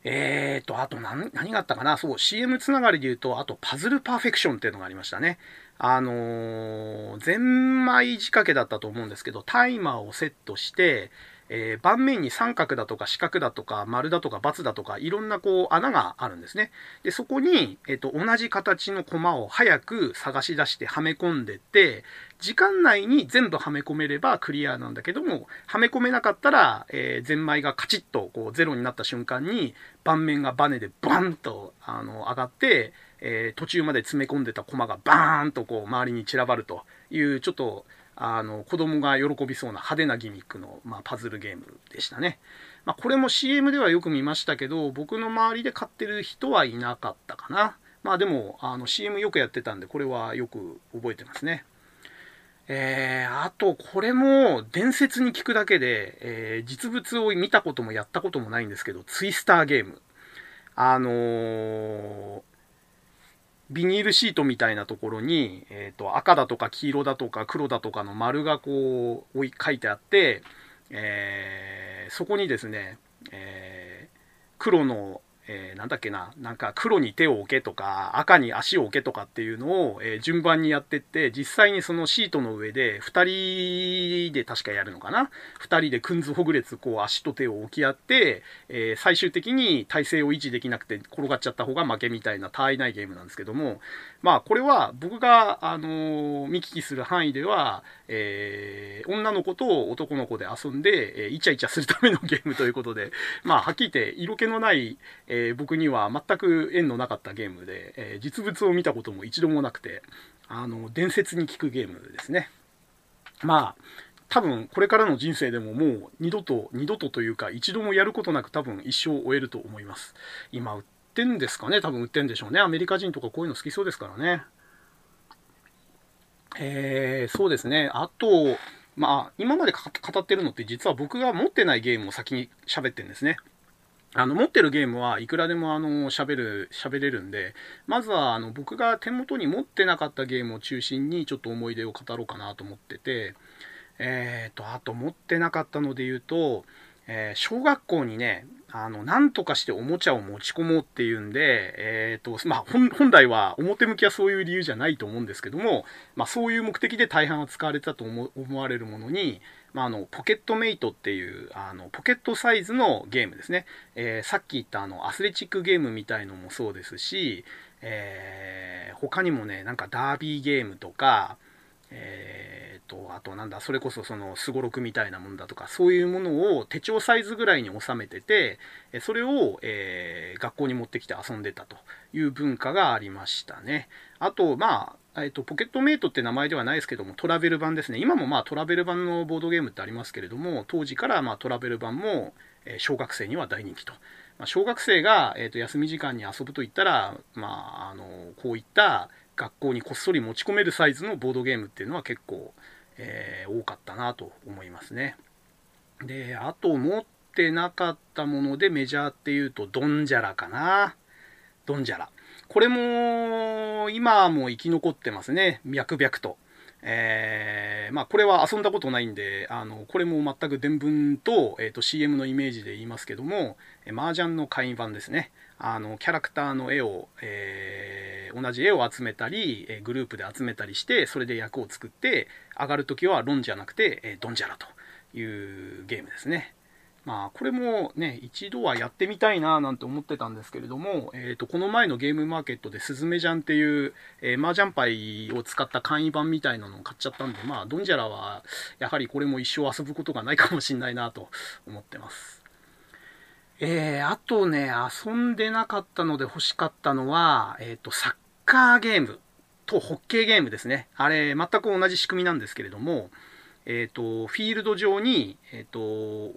えーと、あと何、何があったかな？そう、CM つながりで言うと、あと、パズルパーフェクションっていうのがありましたね。あのー、ゼンマイ仕掛けだったと思うんですけど、タイマーをセットして、えー、盤面に三角だとか四角だとか丸だとか×だとかいろんなこう穴があるんですね。で、そこに、え、ー、と、同じ形のコマを早く探し出してはめ込んでって、時間内に全部はめ込めればクリアなんだけども、はめ込めなかったら、えー、ゼンマイがカチッとこうゼロになった瞬間に盤面がバネでバンとあの上がって、えー、途中まで詰め込んでたコマがバーンとこう周りに散らばるというちょっとあの子供が喜びそうな派手なギミックの、まあ、パズルゲームでしたね。まあ、これも CM ではよく見ましたけど、僕の周りで買ってる人はいなかったかな。まあでも、あの CM よくやってたんで、これはよく覚えてますね。えー、あと、これも伝説に聞くだけで、えー、実物を見たこともやったこともないんですけど、ツイスターゲーム。あのー、ビニールシートみたいなところに、えっ、ー、と、赤だとか黄色だとか黒だとかの丸がこう、書いてあって、えー、そこにですね、えー、黒のえー、なんだっけな、なんか黒に手を置けとか、赤に足を置けとかっていうのを、えー、順番にやってって、実際にそのシートの上で2人で確かやるのかな ?2 人でくんずほぐれつこう足と手を置き合って、えー、最終的に体勢を維持できなくて転がっちゃった方が負けみたいな他愛ないゲームなんですけども、まあこれは僕が、あの見聞きする範囲では、え女の子と男の子で遊んで、えイチャイチャするためのゲームということで、まあはっきり言って色気のない、えー、僕には全く縁のなかったゲームで、えー、実物を見たことも一度もなくて、あの、伝説に聞くゲームですね。まあ、多分これからの人生でももう二度と二度とというか一度もやることなく多分一生終えると思います。今売ってんですかね？多分売ってんでしょうね。アメリカ人とかこういうの好きそうですからね。えー、そうですね。あとまあ今まで語ってるのって実は僕が持ってないゲームを先に喋ってるんですね。あの、持ってるゲームはいくらでもあの、喋る、喋れるんで、まずはあの、僕が手元に持ってなかったゲームを中心にちょっと思い出を語ろうかなと思ってて、えっ、ー、と、あと持ってなかったので言うと、えー、小学校にね、あの、なんとかしておもちゃを持ち込もうっていうんで、えっ、ー、と、まあ、本来は表向きはそういう理由じゃないと思うんですけども、まあ、そういう目的で大半は使われたと思われるものに、まあ、あの、ポケットメイトっていう、あの、ポケットサイズのゲームですね。えー、さっき言ったあの、アスレチックゲームみたいのもそうですし、えー、他にもね、なんかダービーゲームとか、えー、と、あとなんだ、それこそそのすごろくみたいなもんだとか、そういうものを手帳サイズぐらいに収めてて、それを、えー、学校に持ってきて遊んでたという文化がありましたね。あと、まあ、えっと、ポケットメイトって名前ではないですけども、トラベル版ですね。今もまあトラベル版のボードゲームってありますけれども、当時からまあトラベル版も、小学生には大人気と。ま、小学生が、えー、と休み時間に遊ぶといったら、まあ、あのこういった学校にこっそり持ち込めるサイズのボードゲームっていうのは結構、えー、多かったなと思いますね。で、あと持ってなかったものでメジャーっていうとドンジャラかな。ドンジャラ。これも、今も生き残ってますね。脈々と。えー、まあ、これは遊んだことないんで、あの、これも全く伝聞と、えっ、ー、と、CM のイメージで言いますけども、麻雀の会員版ですね。あの、キャラクターの絵を、えー、同じ絵を集めたり、えグループで集めたりして、それで役を作って、上がるときはロンじゃなくて、えドンジャラというゲームですね。まあ、これもね、一度はやってみたいななんて思ってたんですけれども、え、ー、と、この前のゲームマーケットでスズメジャンっていう、えー、麻雀牌を使った簡易版みたいなのを買っちゃったんで、まあ、ドンジャラは、やはりこれも一生遊ぶことがないかもしんないなと思ってます。えー、あとね、遊んでなかったので欲しかったのは、えっ、ー、と、サッカーゲームとホッケーゲームですね。あれ、全く同じ仕組みなんですけれども、えっ、ー、と、フィールド上に、えっ、と、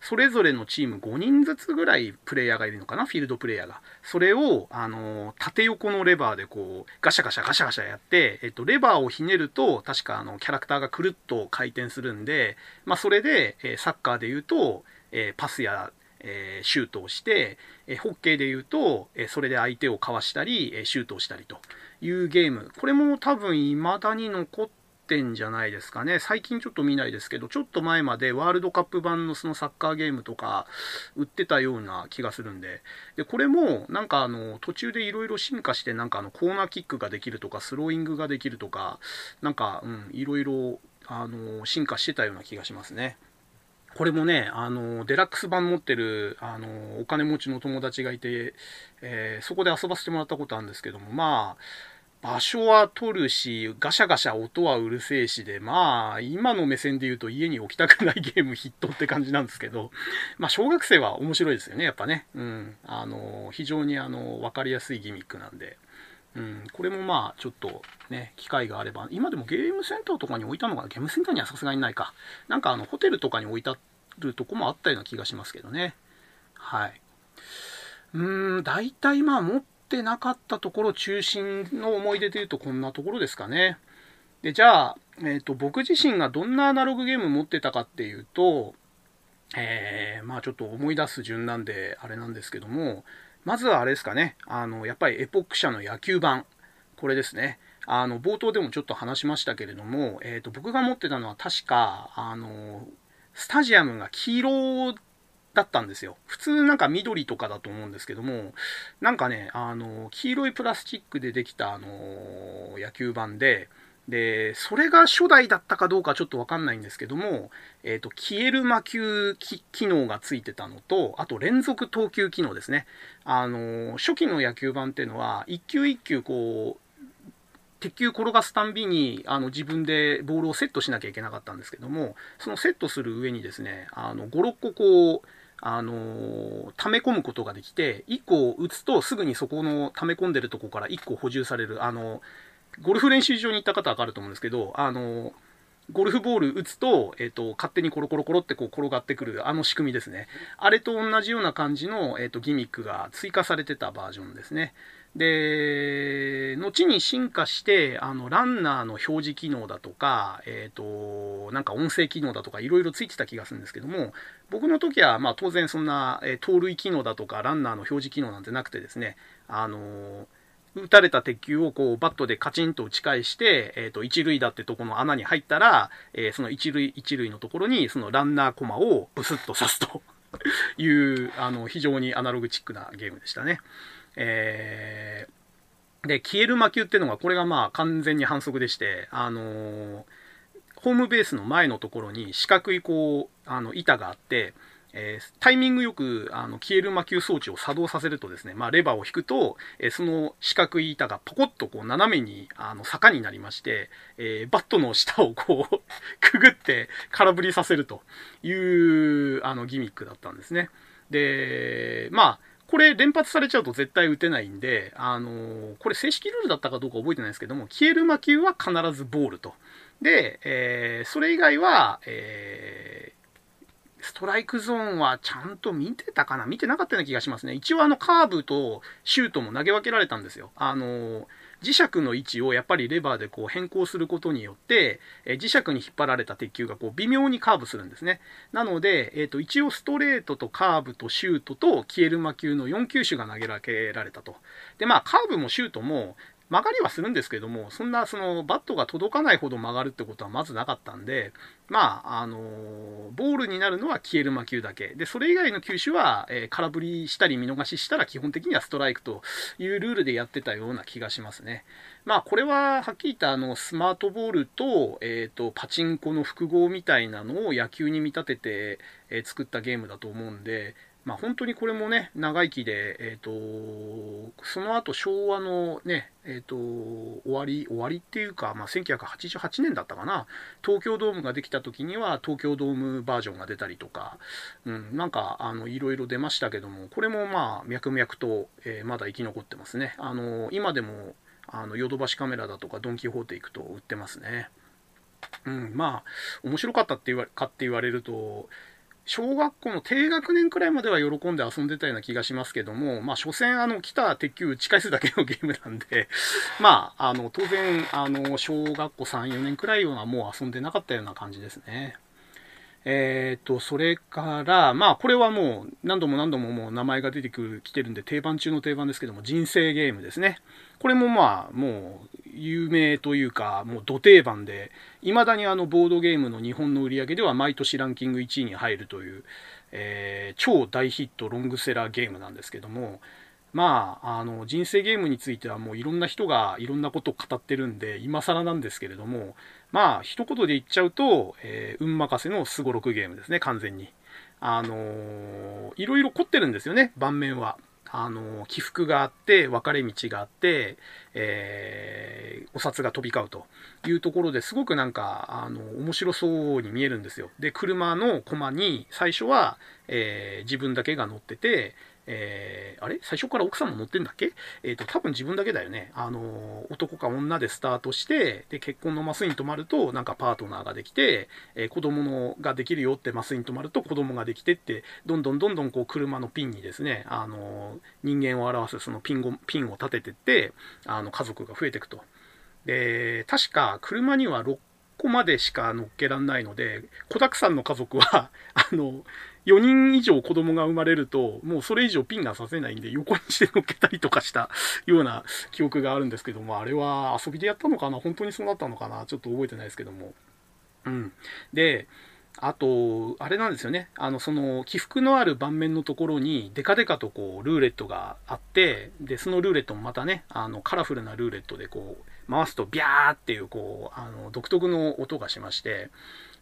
それぞれのチーム5人ずつぐらいプレイヤーがいるのかな？フィールドプレイヤーが。それを、あの、縦横のレバーでこう、ガシャガシャガシャガシャやって、えっと、レバーをひねると、確かあの、キャラクターがくるっと回転するんで、まあ、それで、えサッカーで言うと、えパスや、えシュートをして、えホッケーで言うと、えそれで相手をかわしたり、えシュートをしたりというゲーム。これも多分未だに残ってんじゃないですかね。最近ちょっと見ないですけど、ちょっと前までワールドカップ版のそのサッカーゲームとか売ってたような気がするんで、で、これもなんかあの、途中で色々進化してなんかあの、コーナーキックができるとか、スローイングができるとか、なんか、うん、色々、あの、進化してたような気がしますね。これもね、あの、デラックス版持ってる、あの、お金持ちの友達がいて、えー、そこで遊ばせてもらったことあるんですけども、まあ、場所は取るし、ガシャガシャ音はうるせえしで、まあ、今の目線で言うと家に置きたくないゲーム筆頭って感じなんですけど、まあ、小学生は面白いですよね、やっぱね。うん。あの、非常にあの、わかりやすいギミックなんで。うん、これもまあ、ちょっとね、機会があれば、今でもゲームセンターとかに置いたのかなゲームセンターにはさすがにないか。なんかあの、ホテルとかに置いてあるとこもあったような気がしますけどね。はい。うーん、大体まあ、もってなかったところ中心の思い出でいうとこんなところですかね。で、じゃあ、えっ、ー、と、僕自身がどんなアナログゲーム持ってたかっていうと、えー、まあちょっと思い出す順なんであれなんですけども、まずはあれですかね、あの、やっぱりエポック社の野球版。これですね。あの、冒頭でもちょっと話しましたけれども、え、ー、と、僕が持ってたのは確か、あの、スタジアムが黄色だったんですよ。普通なんか緑とかだと思うんですけども、なんかね、あの、黄色いプラスチックでできた、あの、野球盤で、で、それが初代だったかどうかちょっとわかんないんですけども、えっ、ー、と、消える魔球機能がついてたのと、あと連続投球機能ですね。あの、初期の野球盤っていうのは、一球一球こう、鉄球転がすたんびにあの自分でボールをセットしなきゃいけなかったんですけども、そのセットする上にですね、あの5、6個こう、あの溜め込むことができて、1個打つとすぐにそこの溜め込んでるとこから1個補充される、あのゴルフ練習場に行った方はわかると思うんですけど、あのゴルフボール打つと、えっ、ー、と、勝手にコロコロコロってこう転がってくるあの仕組みですね。あれと同じような感じの、えっ、ー、と、ギミックが追加されてたバージョンですね。で、後に進化して、あの、ランナーの表示機能だとか、えっ、ー、と、なんか音声機能だとか、いろいろついてた気がするんですけども、僕の時は、まあ当然そんな、え、盗塁機能だとか、ランナーの表示機能なんてなくてですね、あの打たれた鉄球をこうバットでカチンと打ち返して、え、ー、と、一塁打ってとこの穴に入ったら、えー、その一塁、一塁のところに、そのランナーコマをブスッと刺すと いう、あの、非常にアナログチックなゲームでしたね。えー、で、消える魔球っていうのが、これがまあ完全に反則でして、あのー、ホームベースの前のところに四角いこう、あの、板があって、えー、タイミングよくあの消える魔球装置を作動させるとですね、まあ、レバーを引くと、えー、その四角い板がポコッとこう斜めにあの坂になりまして、えー、バットの下をこう くぐって空振りさせるというあのギミックだったんですね。で、まあ、これ連発されちゃうと絶対打てないんで、あの、これ正式ルールだったかどうか覚えてないですけども、消える魔球は必ずボールと。で、え、それ以外は、え、ストライクゾーンはちゃんと見てたかな？見てなかったような気がしますね。一応あのカーブとシュートも投げ分けられたんですよ。あの磁石の位置をやっぱりレバーでこう変更することによって、え磁石に引っ張られた鉄球がこう微妙にカーブするんですね。なので、えー、と一応ストレートとカーブとシュートと消える魔球の4球種が投げ分けられたと。で、まあカーブもシュートも曲がりはするんですけども、そんなそのバットが届かないほど曲がるってことはまずなかったんで、まあ、あのボールになるのは消える魔球だけ。で、それ以外の球種は、えー、空振りしたり見逃ししたら基本的にはストライクというルールでやってたような気がしますね。まあ、これははっきり言ったあのスマートボールと、えっ、ー、と、パチンコの複合みたいなのを野球に見立てて、えー、作ったゲームだと思うんで、まあ、本当にこれもね、長生きで、えっ、ー、と、その後昭和のね、えっ、ー、と、終わり、終わりっていうか、まあ、1988年だったかな、東京ドームができた時には東京ドームバージョンが出たりとか、うん、なんか、あの、いろいろ出ましたけども、これもまあ、脈々と、えー、まだ生き残ってますね。あの、今でも、あの、ヨドバシカメラだとか、ドン・キホーテ行くと売ってますね。うん、まあ、面白かったって言わかって言われると、小学校の低学年くらいまでは喜んで遊んでたような気がしますけども、まあ、所詮、あの、来た鉄球打ち返すだけのゲームなんで、まあ、あの、当然、あの、小学校3、4年くらいはもう遊んでなかったような感じですね。えっ、ー、と、それから、まあ、これはもう何度も何度ももう名前が出てくる、来てるんで定番中の定番ですけども、人生ゲームですね。これもまあ、もう、有名というか、もう土定番で、未だにあの、ボードゲームの日本の売り上げでは毎年ランキング1位に入るという、えー、超大ヒットロングセラーゲームなんですけども、まあ、あの、人生ゲームについてはもういろんな人がいろんなことを語ってるんで、今更なんですけれども、まあ、一言で言っちゃうと、えー、運任せのすごろくゲームですね、完全に。あのー、いろいろ凝ってるんですよね、盤面は。あの起伏があって、分かれ道があって、えー、お札が飛び交うというところですごくなんか、あの、面白そうに見えるんですよ。で、車の駒に最初は、えー、自分だけが乗ってて、えー、あれ？最初から奥さんも乗ってんだっけ？えっ、ー、と、多分自分だけだよね。あの、男か女でスタートして、で、結婚のマスに止まると、なんかパートナーができて、えー、子供のができるよってマスに止まると子供ができてって、どんどんどんどんこう車のピンにですね、あの、人間を表すそのピンゴピンを立ててって、あの、家族が増えていくと。で、確か車には6個までしか乗っけらんないので、子だくさんの家族は、あの、4人以上子供が生まれると、もうそれ以上ピンがさせないんで、横にして乗っけたりとかした ような記憶があるんですけども、あれは遊びでやったのかな？本当にそうなったのかな？ちょっと覚えてないですけども。うん。で、あと、あれなんですよね。あの、その、起伏のある盤面のところに、デカデカとこう、ルーレットがあって、で、そのルーレットもまたね、あの、カラフルなルーレットでこう、回すとビャーっていう、こう、あの、独特の音がしまして、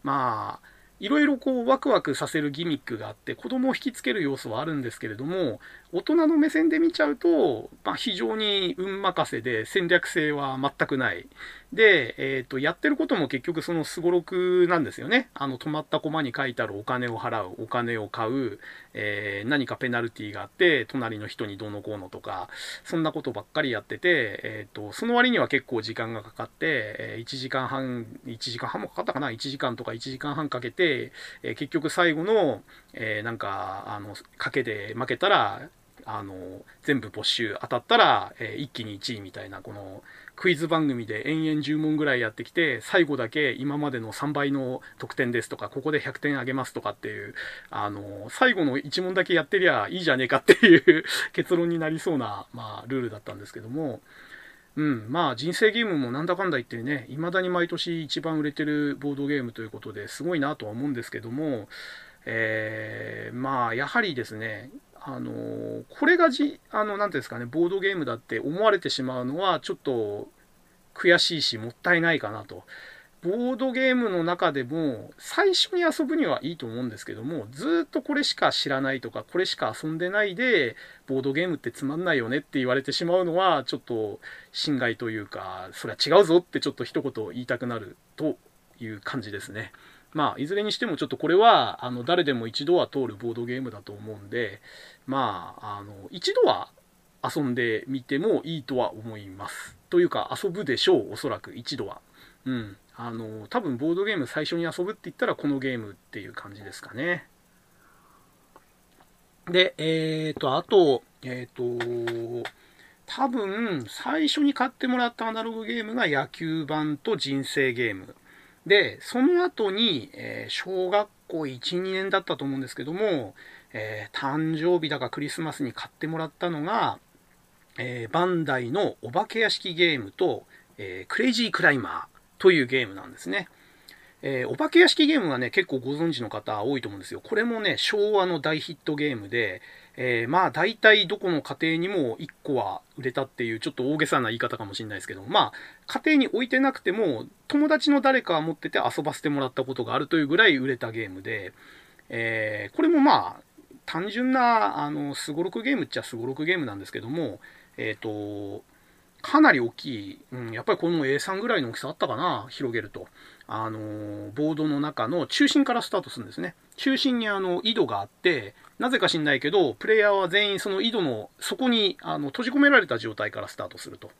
まあ、いろいろこうワクワクさせるギミックがあって子供を引きつける要素はあるんですけれども大人の目線で見ちゃうと、まあ、非常に運任せで戦略性は全くない、で、えっ、ー、と、やってることも結局そのすごろくなんですよね。あの、止まった駒に書いてあるお金を払う、お金を買う、えー、何かペナルティがあって、隣の人にどうのこうのとか、そんなことばっかりやってて、えっ、ー、と、その割には結構時間がかかって、え1時間半、1時間半もかかったかな ?1 時間とか1時間半かけて、え結局最後の、えなんか、あの、賭けで負けたら、あの、全部没収当たったら、え一気に1位みたいな、この、クイズ番組で延々10問ぐらいやってきて、最後だけ今までの3倍の得点ですとか、ここで100点あげますとかっていう、あの、最後の1問だけやってりゃいいじゃねえかっていう結論になりそうな、まあ、ルールだったんですけども、うん、まあ人生ゲームもなんだかんだ言ってね、未だに毎年一番売れてるボードゲームということですごいなとは思うんですけども、えー、まあやはりですね、あのこれがじ、あの、なんていうんですかね、ボードゲームだって思われてしまうのは、ちょっと悔しいし、もったいないかなと。ボードゲームの中でも、最初に遊ぶにはいいと思うんですけども、ずっとこれしか知らないとか、これしか遊んでないで、ボードゲームってつまんないよねって言われてしまうのは、ちょっと心外というか、それは違うぞってちょっと一言言いたくなるという感じですね。まあ、いずれにしてもちょっとこれは、あの、誰でも一度は通るボードゲームだと思うんで、まあ、あの、一度は遊んでみてもいいとは思います。というか、遊ぶでしょう、おそらく一度は。うん。あの、多分ボードゲーム最初に遊ぶって言ったらこのゲームっていう感じですかね。で、えっ、ー、と、あと、えっ、ー、と、多分最初に買ってもらったアナログゲームが野球版と人生ゲーム。で、その後に、えー、小学校1、2年だったと思うんですけども、えー、誕生日だかクリスマスに買ってもらったのが、えー、バンダイのお化け屋敷ゲームと、えクレイジークライマーというゲームなんですね。えー、お化け屋敷ゲームはね、結構ご存知の方多いと思うんですよ。これもね、昭和の大ヒットゲームで、えー、まあ大体どこの家庭にも1個は売れたっていうちょっと大げさな言い方かもしれないですけど、まあ家庭に置いてなくても友達の誰かが持ってて遊ばせてもらったことがあるというぐらい売れたゲームで、えー、これもまあ単純なあのすごろくゲームっちゃすごろくゲームなんですけども、えっ、ー、と、かなり大きい、うん、やっぱりこの A3 ぐらいの大きさあったかな、広げると。あのボードの中の中心からスタートするんですね。中心にあの井戸があって、なぜか知んないけど、プレイヤーは全員その井戸の底にあの閉じ込められた状態からスタートすると。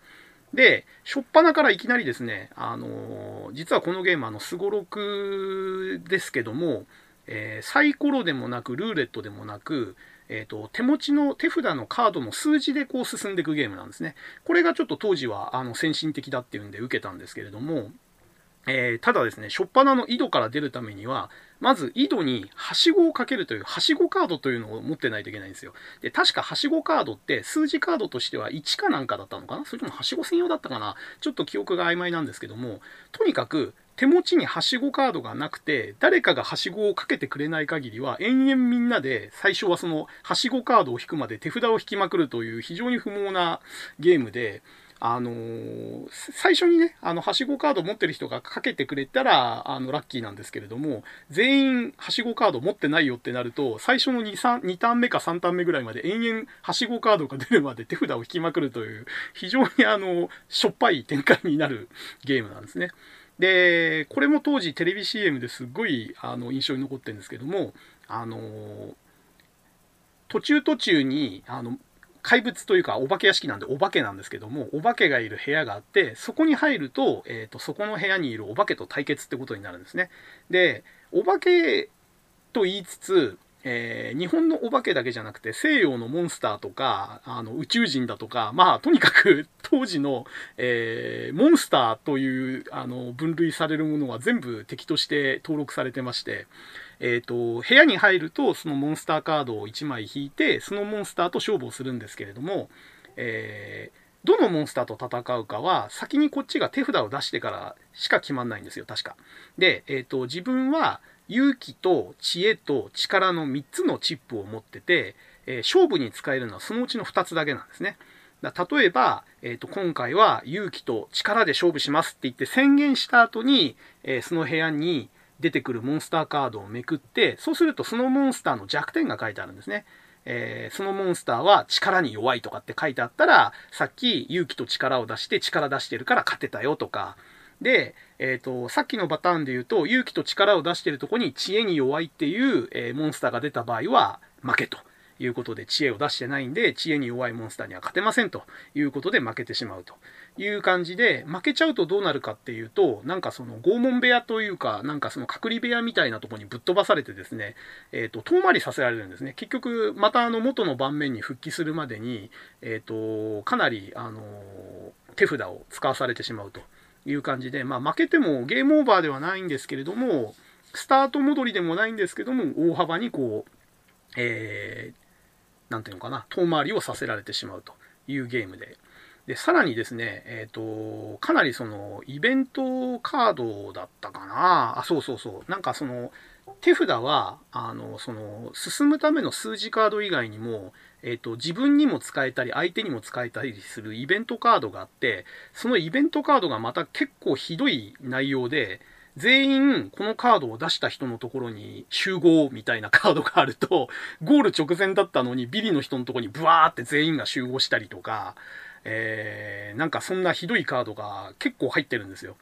で、初っ端からいきなりですね、あの実はこのゲーム、あの、すごろくですけども、えー、サイコロでもなく、ルーレットでもなく、えっ、ー、と、手持ちの手札のカードの数字でこう進んでいくゲームなんですね。これがちょっと当時はあの先進的だっていうんで受けたんですけれども、えー、ただですね、初っ端の井戸から出るためには、まず井戸にはしごをかけるという、はしごカードというのを持ってないといけないんですよ。で、確かはしごカードって数字カードとしては1かなんかだったのかな？それともはしご専用だったかな？ちょっと記憶が曖昧なんですけども、とにかく手持ちにはしごカードがなくて、誰かがはしごをかけてくれない限りは、延々みんなで最初はそのはしごカードを引くまで手札を引きまくるという非常に不毛なゲームで、あのー、最初にね、あの、はしごカード持ってる人がかけてくれたら、あの、ラッキーなんですけれども、全員はしごカード持ってないよってなると、最初の2、3、2ターン目か3ターン目ぐらいまで延々はしごカードが出るまで手札を引きまくるという、非常にあの、しょっぱい展開になるゲームなんですね。で、これも当時テレビ CM ですっごいあの印象に残ってるんですけども、あの途中途中にあの怪物というか、お化け屋敷なんでお化けなんですけども、お化けがいる部屋があって、そこに入ると、えっ、ー、と、そこの部屋にいるお化けと対決ってことになるんですね。で、お化けと言いつつ、えー、日本のお化けだけじゃなくて西洋のモンスターとかあの宇宙人だとかまあとにかく 当時の、えー、モンスターというあの分類されるものは全部敵として登録されてまして、えーと、部屋に入るとそのモンスターカードを1枚引いてそのモンスターと勝負をするんですけれども、えー、どのモンスターと戦うかは先にこっちが手札を出してからしか決まんないんですよ確か。で、えーと自分は勇気と知恵と力の3つのチップを持ってて、えー、勝負に使えるのはそのうちの2つだけなんですね。だ例えば、えーと、今回は勇気と力で勝負しますって言って宣言した後に、えー、その部屋に出てくるモンスターカードをめくって、そうするとそのモンスターの弱点が書いてあるんですね。えー、そのモンスターは力に弱いとかって書いてあったら、さっき勇気と力を出して力出してるから勝てたよとか、で、えっ、と、さっきのパターンで言うと、勇気と力を出してるとこに知恵に弱いっていう、えー、モンスターが出た場合は、負けと。いうことで知恵を出してないんで、知恵に弱いモンスターには勝てませんということで負けてしまうという感じで、負けちゃうとどうなるかっていうと、なんかその拷問部屋というか、なんかその隔離部屋みたいなとこにぶっ飛ばされてですね、えっ、ー、と、遠回りさせられるんですね。結局、またあの元の盤面に復帰するまでに、えっ、と、かなり、あの、手札を使わされてしまうという感じで、まあ負けてもゲームオーバーではないんですけれども、スタート戻りでもないんですけども、大幅にこう、えー、なんていうのかな、遠回りをさせられてしまうというゲームで。で、さらにですね、えっ、ー、と、かなりその、イベントカードだったかなあ、そうそうそう。なんかその、手札は、あの、その、進むための数字カード以外にも、えっ、ー、と、自分にも使えたり、相手にも使えたりするイベントカードがあって、そのイベントカードがまた結構ひどい内容で、全員このカードを出した人のところに集合みたいなカードがあると、ゴール直前だったのにビリの人のところにブワーって全員が集合したりとか、えー、なんかそんなひどいカードが結構入ってるんですよ。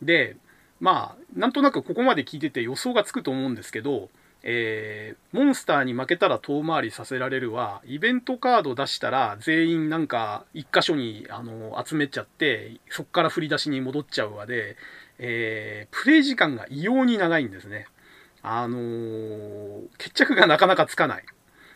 で、まあ、なんとなくここまで聞いてて予想がつくと思うんですけど、えー、モンスターに負けたら遠回りさせられるは、イベントカード出したら全員なんか一箇所にあの集めちゃって、そっから振り出しに戻っちゃうわで、えー、プレイ時間が異様に長いんですね。あのー、決着がなかなかつかない。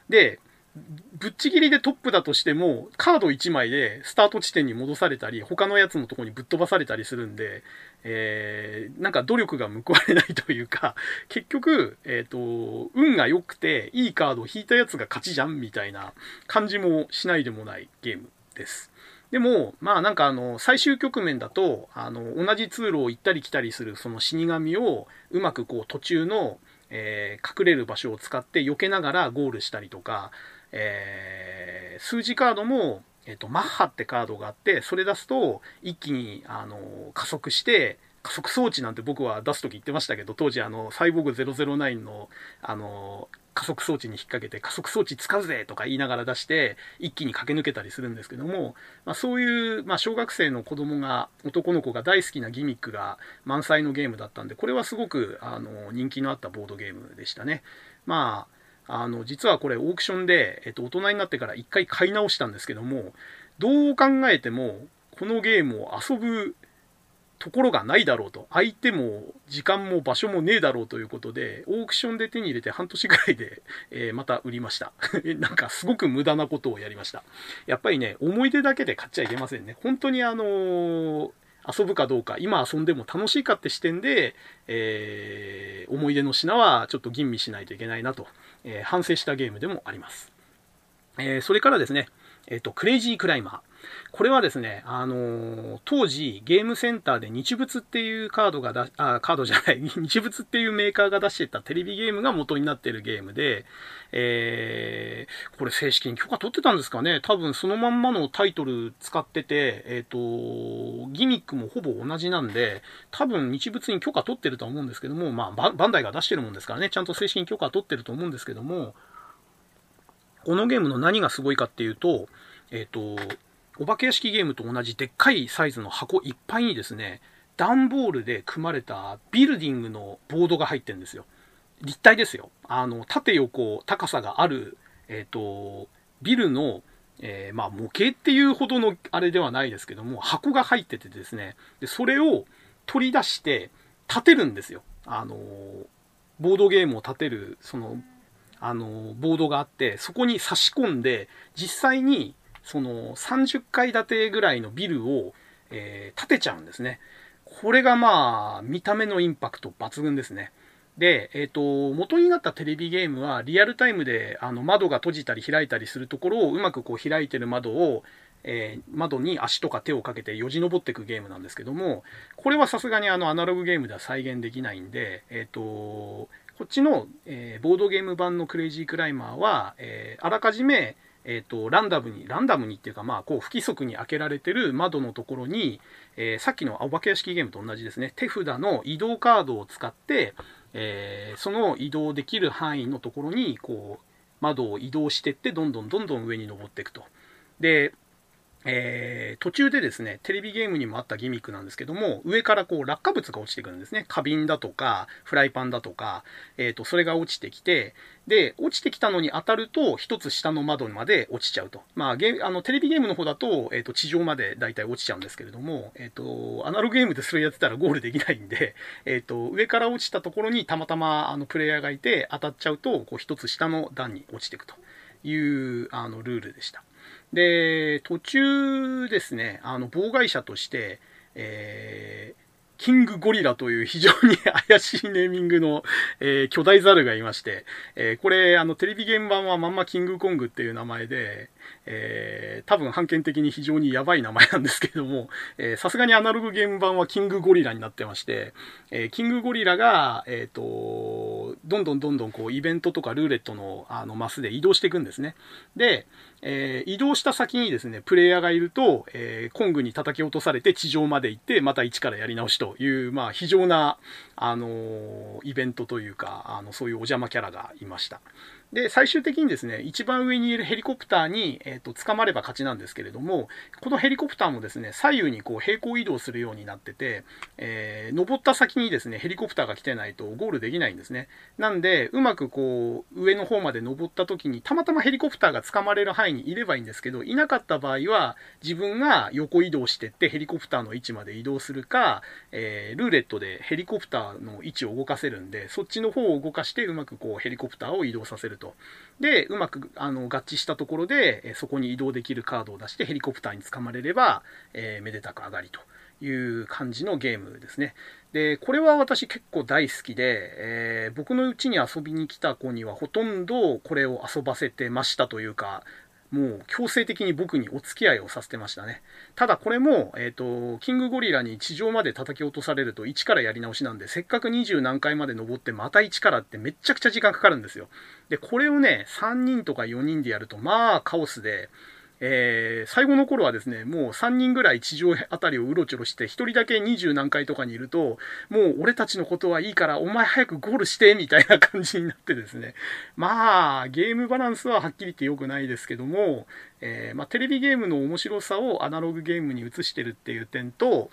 で、ぶっちぎりでトップだとしても、カード1枚でスタート地点に戻されたり、他のやつのとこにぶっ飛ばされたりするんで、えー、なんか努力が報われないというか、結局、えっ、ー、と、運が良くて、いいカードを引いたやつが勝ちじゃんみたいな感じもしないでもないゲームです。でも、まあなんかあの、最終局面だと、あの、同じ通路を行ったり来たりするその死神を、うまくこう途中の、えー、隠れる場所を使って避けながらゴールしたりとか、えー、数字カードも、え、ー、と、マッハってカードがあって、それ出すと、一気に、あの、加速して、加速装置なんて僕は出すとき言ってましたけど、当時あの、サイボーグ009の、あの、加速装置に引っ掛けて加速装置使うぜとか言いながら出して一気に駆け抜けたりするんですけども、まあ、そういう、まあ、小学生の子供が男の子が大好きなギミックが満載のゲームだったんでこれはすごくあの人気のあったボードゲームでしたね。まああの実はこれオークションで、えっと、大人になってから1回買い直したんですけどもどう考えてもこのゲームを遊ぶところがないだろうと。相手も時間も場所もねえだろうということで、オークションで手に入れて半年ぐらいで、えー、また売りました。なんかすごく無駄なことをやりました。やっぱりね、思い出だけで買っちゃいけませんね。本当にあのー、遊ぶかどうか、今遊んでも楽しいかって視点で、えー、思い出の品はちょっと吟味しないといけないなと、え反省したゲームでもあります。えそれからですね、えっ、と、クレイジークライマー。これはですね、あのー、当時ゲームセンターで日物っていうカードがだ、あ、カードじゃない、日物っていうメーカーが出してたテレビゲームが元になってるゲームで、えー、これ正式に許可取ってたんですかね。多分そのまんまのタイトル使ってて、えっ、ー、と、ギミックもほぼ同じなんで、多分日物に許可取ってるとは思うんですけども、まあ、バンダイが出してるもんですからね、ちゃんと正式に許可取ってると思うんですけども、このゲームの何がすごいかっていうと、えっ、ー、と、お化け屋敷ゲームと同じでっかいサイズの箱いっぱいにですね、段ボールで組まれたビルディングのボードが入ってるんですよ。立体ですよ。あの、縦横高さがある、えっ、ー、と、ビルの、えー、まあ模型っていうほどのあれではないですけども、箱が入っててですね、でそれを取り出して立てるんですよ。あの、ボードゲームを立てる、そのあの、ボードがあって、そこに差し込んで、実際に、その30階建てぐらいのビルを、えー、建てちゃうんですね。これがまあ、見た目のインパクト抜群ですね。で、えっ、ー、と、元になったテレビゲームは、リアルタイムで、あの、窓が閉じたり開いたりするところを、うまくこう開いてる窓を、えー、窓に足とか手をかけてよじ登っていくゲームなんですけども、これはさすがにあのアナログゲームでは再現できないんで、えっ、ー、と、こっちの、え、ボードゲーム版のクレイジークライマーは、え、あらかじめ、えーと、ランダムに、ランダムにっていうか、まあ、こう不規則に開けられてる窓のところに、えー、さっきのお化け屋敷ゲームと同じですね、手札の移動カードを使って、えー、その移動できる範囲のところに、こう、窓を移動してって、どんどんどんどん上に登っていくと。で、えー、途中でですね、テレビゲームにもあったギミックなんですけども、上からこう落下物が落ちてくるんですね。花瓶だとか、フライパンだとか、えっ、ー、と、それが落ちてきて、で、落ちてきたのに当たると、一つ下の窓まで落ちちゃうと。まあ、ゲあのテレビゲームの方だと、えっ、ー、と、地上まで大体落ちちゃうんですけれども、えっ、と、アナログゲームでそれやってたらゴールできないんで、えっ、と、上から落ちたところにたまたまあのプレイヤーがいて、当たっちゃうと、こう、一つ下の段に落ちていくというあのルールでした。で、途中ですね、あの、妨害者として、えー、キングゴリラという非常に 怪しいネーミングの、えー、巨大ザルがいまして、えー、これ、あの、テレビ現場はまんまキングコングっていう名前で、えー、多分判権的に非常にやばい名前なんですけれども、さすがにアナログゲーム版はキングゴリラになってまして、えー、キングゴリラが、えっ、ー、と、どんどんどんどんこうイベントとかルーレットのあのマスで移動していくんですね。で、えー、移動した先にですね、プレイヤーがいると、えー、コングに叩き落とされて地上まで行って、また一からやり直しという、まあ、非常な、あのー、イベントというか、あの、そういうお邪魔キャラがいました。で、最終的にですね、一番上にいるヘリコプターに、えっ、ー、と、捕まれば勝ちなんですけれども、このヘリコプターもですね、左右にこう平行移動するようになってて、えー、登った先にですね、ヘリコプターが来てないとゴールできないんですね。なんで、うまくこう、上の方まで登った時に、たまたまヘリコプターが捕まれる範囲にいればいいんですけど、いなかった場合は、自分が横移動してってヘリコプターの位置まで移動するか、えー、ルーレットでヘリコプターの位置を動かせるんで、そっちの方を動かしてうまくこうヘリコプターを移動させると。で、うまくあの合致したところで、そこに移動できるカードを出してヘリコプターに捕まれれば、えー、めでたく上がりという感じのゲームですね。で、これは私結構大好きで、えー、僕のうちに遊びに来た子にはほとんどこれを遊ばせてましたというか、もう強制的に僕にお付き合いをさせてましたね。ただこれも、えっ、ー、と、キングゴリラに地上まで叩き落とされると1からやり直しなんで、せっかく20何回まで登ってまた1からってめっちゃくちゃ時間かかるんですよ。で、これをね、3人とか4人でやると、まあカオスで、えー、最後の頃はですね、もう3人ぐらい地上あたりをうろちょろして、1人だけ20何回とかにいると、もう俺たちのことはいいから、お前早くゴールして、みたいな感じになってですね。まあ、ゲームバランスははっきり言って良くないですけども、えー、まあ、テレビゲームの面白さをアナログゲームに移してるっていう点と、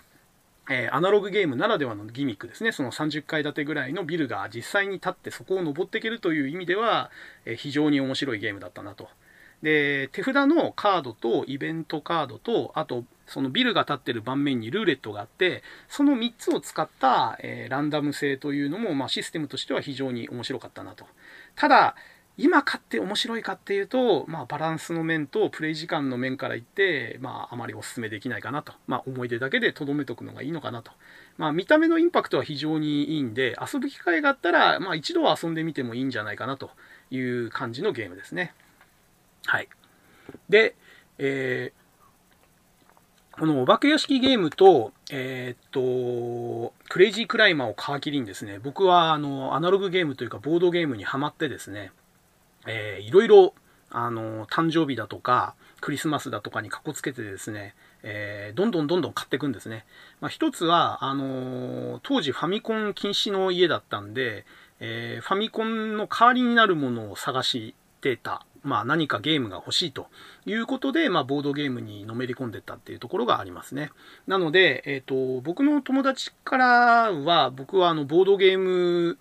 えー、アナログゲームならではのギミックですね。その30階建てぐらいのビルが実際に立ってそこを登っていけるという意味では、えー、非常に面白いゲームだったなと。で、手札のカードとイベントカードと、あと、そのビルが立ってる盤面にルーレットがあって、その3つを使った、えー、ランダム性というのも、まあ、システムとしては非常に面白かったなと。ただ、今買って面白いかっていうと、まあ、バランスの面とプレイ時間の面から言って、まあ、あまりお勧めできないかなと。まあ、思い出だけで留めとくのがいいのかなと。まあ、見た目のインパクトは非常にいいんで、遊ぶ機会があったら、まあ、一度は遊んでみてもいいんじゃないかなという感じのゲームですね。はい。で、えー、このお化け屋敷ゲームと、えー、っと、クレイジークライマーを皮切りにですね、僕はあの、アナログゲームというかボードゲームにハマってですね、えー、いろいろ、あの、誕生日だとか、クリスマスだとかにかこつけてですね、えー、どんどんどんどん買っていくんですね。まあ、一つは、あのー、当時ファミコン禁止の家だったんで、えー、ファミコンの代わりになるものを探してたまあ、何かゲームが欲しいということで、まあ、ボードゲームにのめり込んでったっていうところがありますね。なので、えっ、ー、と、僕の友達からは、僕はあの、ボードゲーム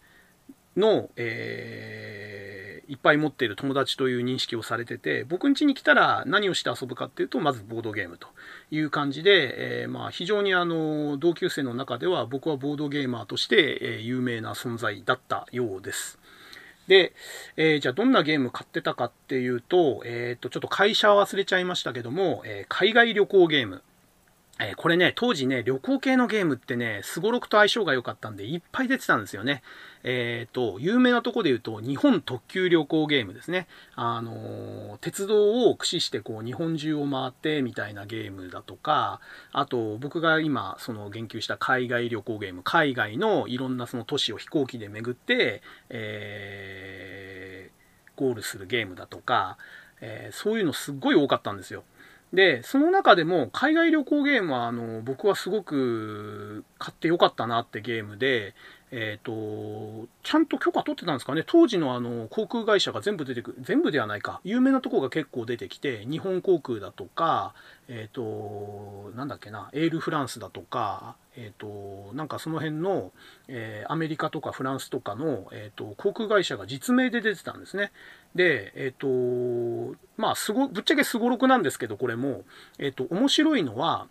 の、えー、いっぱい持っている友達という認識をされてて、僕ん家に来たら何をして遊ぶかっていうと、まずボードゲームという感じで、えー、まあ、非常にあの、同級生の中では僕はボードゲーマーとして、え有名な存在だったようです。で、えー、じゃあどんなゲーム買ってたかっていうと、えっ、と、ちょっと会社忘れちゃいましたけども、えー、海外旅行ゲーム。えこれね、当時ね、旅行系のゲームってね、すごろくと相性が良かったんで、いっぱい出てたんですよね。えっ、ー、と、有名なとこで言うと、日本特急旅行ゲームですね。あの、鉄道を駆使して、こう、日本中を回ってみたいなゲームだとか、あと、僕が今、その言及した海外旅行ゲーム、海外のいろんなその都市を飛行機で巡って、えー、ゴールするゲームだとか、えそういうのすっごい多かったんですよ。で、その中でも海外旅行ゲームはあの僕はすごく買ってよかったなってゲームで、えっ、ー、と、ちゃんと許可取ってたんですかね。当時のあの、航空会社が全部出てくる、全部ではないか。有名なとこが結構出てきて、日本航空だとか、えっ、ー、と、なんだっけな、エールフランスだとか、えっ、ー、と、なんかその辺の、えアメリカとかフランスとかの、えっ、と、航空会社が実名で出てたんですね。で、えっ、と、まあ、すご、ぶっちゃけすごろくなんですけど、これも、えっ、と、面白いのは、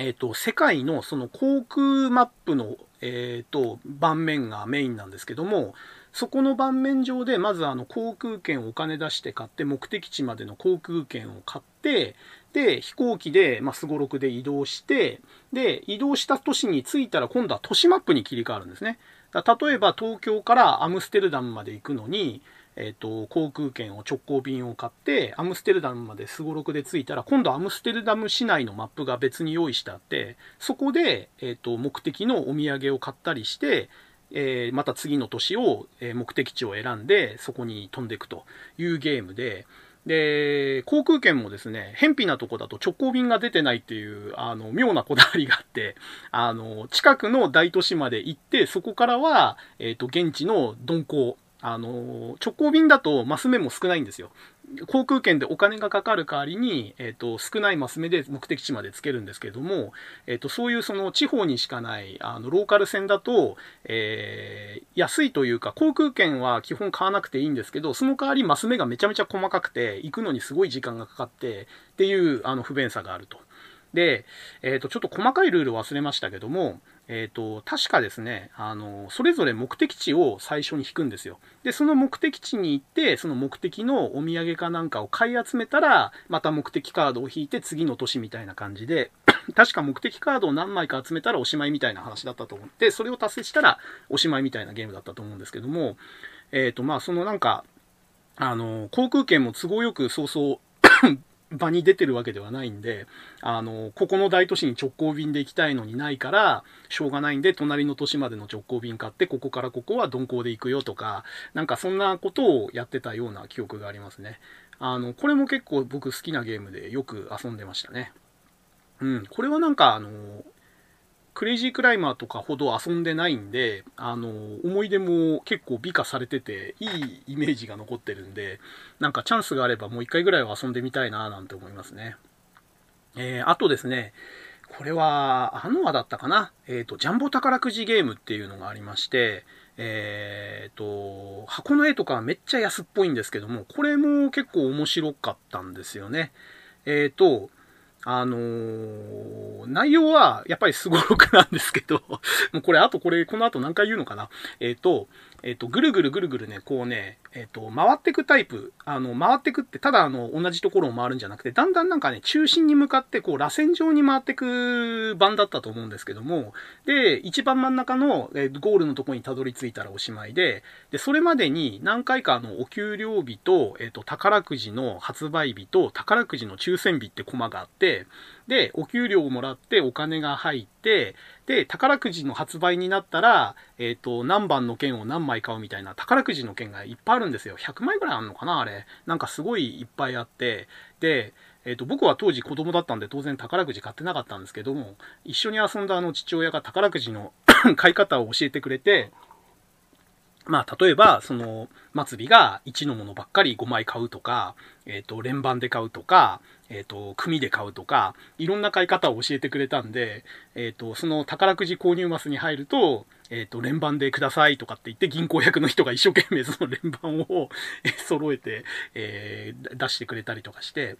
えっ、と、世界のその航空マップのえーと、盤面がメインなんですけどもそこの盤面上でまずあの航空券をお金出して買って目的地までの航空券を買ってで飛行機でますごろくで移動してで移動した都市に着いたら今度は都市マップに切り替わるんですね。例えば東京からアムステルダムまで行くのにえっ、と、航空券を直行便を買って、アムステルダムまですごろくで着いたら、今度アムステルダム市内のマップが別に用意してあって、そこで、えっ、と、目的のお土産を買ったりして、えー、また次の年を、え目的地を選んで、そこに飛んでいくというゲームで、で、航空券もですね、偏僻なとこだと直行便が出てないっていう、あの、妙なこだわりがあって、あの、近くの大都市まで行って、そこからは、えっ、ー、と、現地の鈍行、あの、直行便だとマス目も少ないんですよ。航空券でお金がかかる代わりに、えっ、と、少ないマス目で目的地までつけるんですけれども、えっ、と、そういうその地方にしかない、あの、ローカル線だと、えー、安いというか、航空券は基本買わなくていいんですけど、その代わりマス目がめちゃめちゃ細かくて、行くのにすごい時間がかかって、っていう、あの、不便さがあると。で、えっ、と、ちょっと細かいルール忘れましたけども、えっ、ー、と、確かですね、あの、それぞれ目的地を最初に引くんですよ。で、その目的地に行って、その目的のお土産かなんかを買い集めたら、また目的カードを引いて次の年みたいな感じで、確か目的カードを何枚か集めたらおしまいみたいな話だったと思って、それを達成したらおしまいみたいなゲームだったと思うんですけども、えっ、ー、と、まあ、そのなんか、あの、航空券も都合よく早々場に出てるわけではないんで、あの、ここの大都市に直行便で行きたいのにないから、しょうがないんで、隣の都市までの直行便買って、ここからここは鈍行で行くよとか、なんかそんなことをやってたような記憶がありますね。あの、これも結構僕好きなゲームでよく遊んでましたね。うん、これはなんかあの、クレイジークライマーとかほど遊んでないんで、あの、思い出も結構美化されてて、いいイメージが残ってるんで、なんかチャンスがあればもう一回ぐらいは遊んでみたいななんて思いますね。えー、あとですね、これは、アノアだったかな？えっ、ー、と、ジャンボ宝くじゲームっていうのがありまして、えっ、ー、と、箱の絵とかめっちゃ安っぽいんですけども、これも結構面白かったんですよね。えっ、と、あのー、内容はやっぱりすごろくなんですけど、もうこれ、あとこれ、この後何回言うのかな？えっ、ー、と、えっ、と、ぐるぐるぐるぐるね、こうね、えっ、と、回ってくタイプ、あの、回ってくって、ただあの、同じところを回るんじゃなくて、だんだんなんかね、中心に向かって、こう、螺旋状に回ってく版だったと思うんですけども、で、一番真ん中の、えゴールのところにたどり着いたらおしまいで、で、それまでに何回かあの、お給料日と、えっ、と、宝くじの発売日と、宝くじの抽選日ってコマがあって、で、お給料をもらってお金が入って、で、宝くじの発売になったら、えっ、ー、と、何番の券を何枚買うみたいな宝くじの券がいっぱいあるんですよ。100枚ぐらいあるのかなあれ。なんかすごいいっぱいあって、で、えっ、ー、と、僕は当時子供だったんで当然宝くじ買ってなかったんですけども、一緒に遊んだあの父親が宝くじの 買い方を教えてくれて、まあ、例えば、その、末尾が1のものばっかり5枚買うとか、えっ、ー、と、連番で買うとか、えっ、ー、と、組で買うとか、いろんな買い方を教えてくれたんで、えっ、ー、と、その宝くじ購入マスに入ると、えっ、と、連番でくださいとかって言って、銀行役の人が一生懸命その連番を揃えて、え出してくれたりとかして、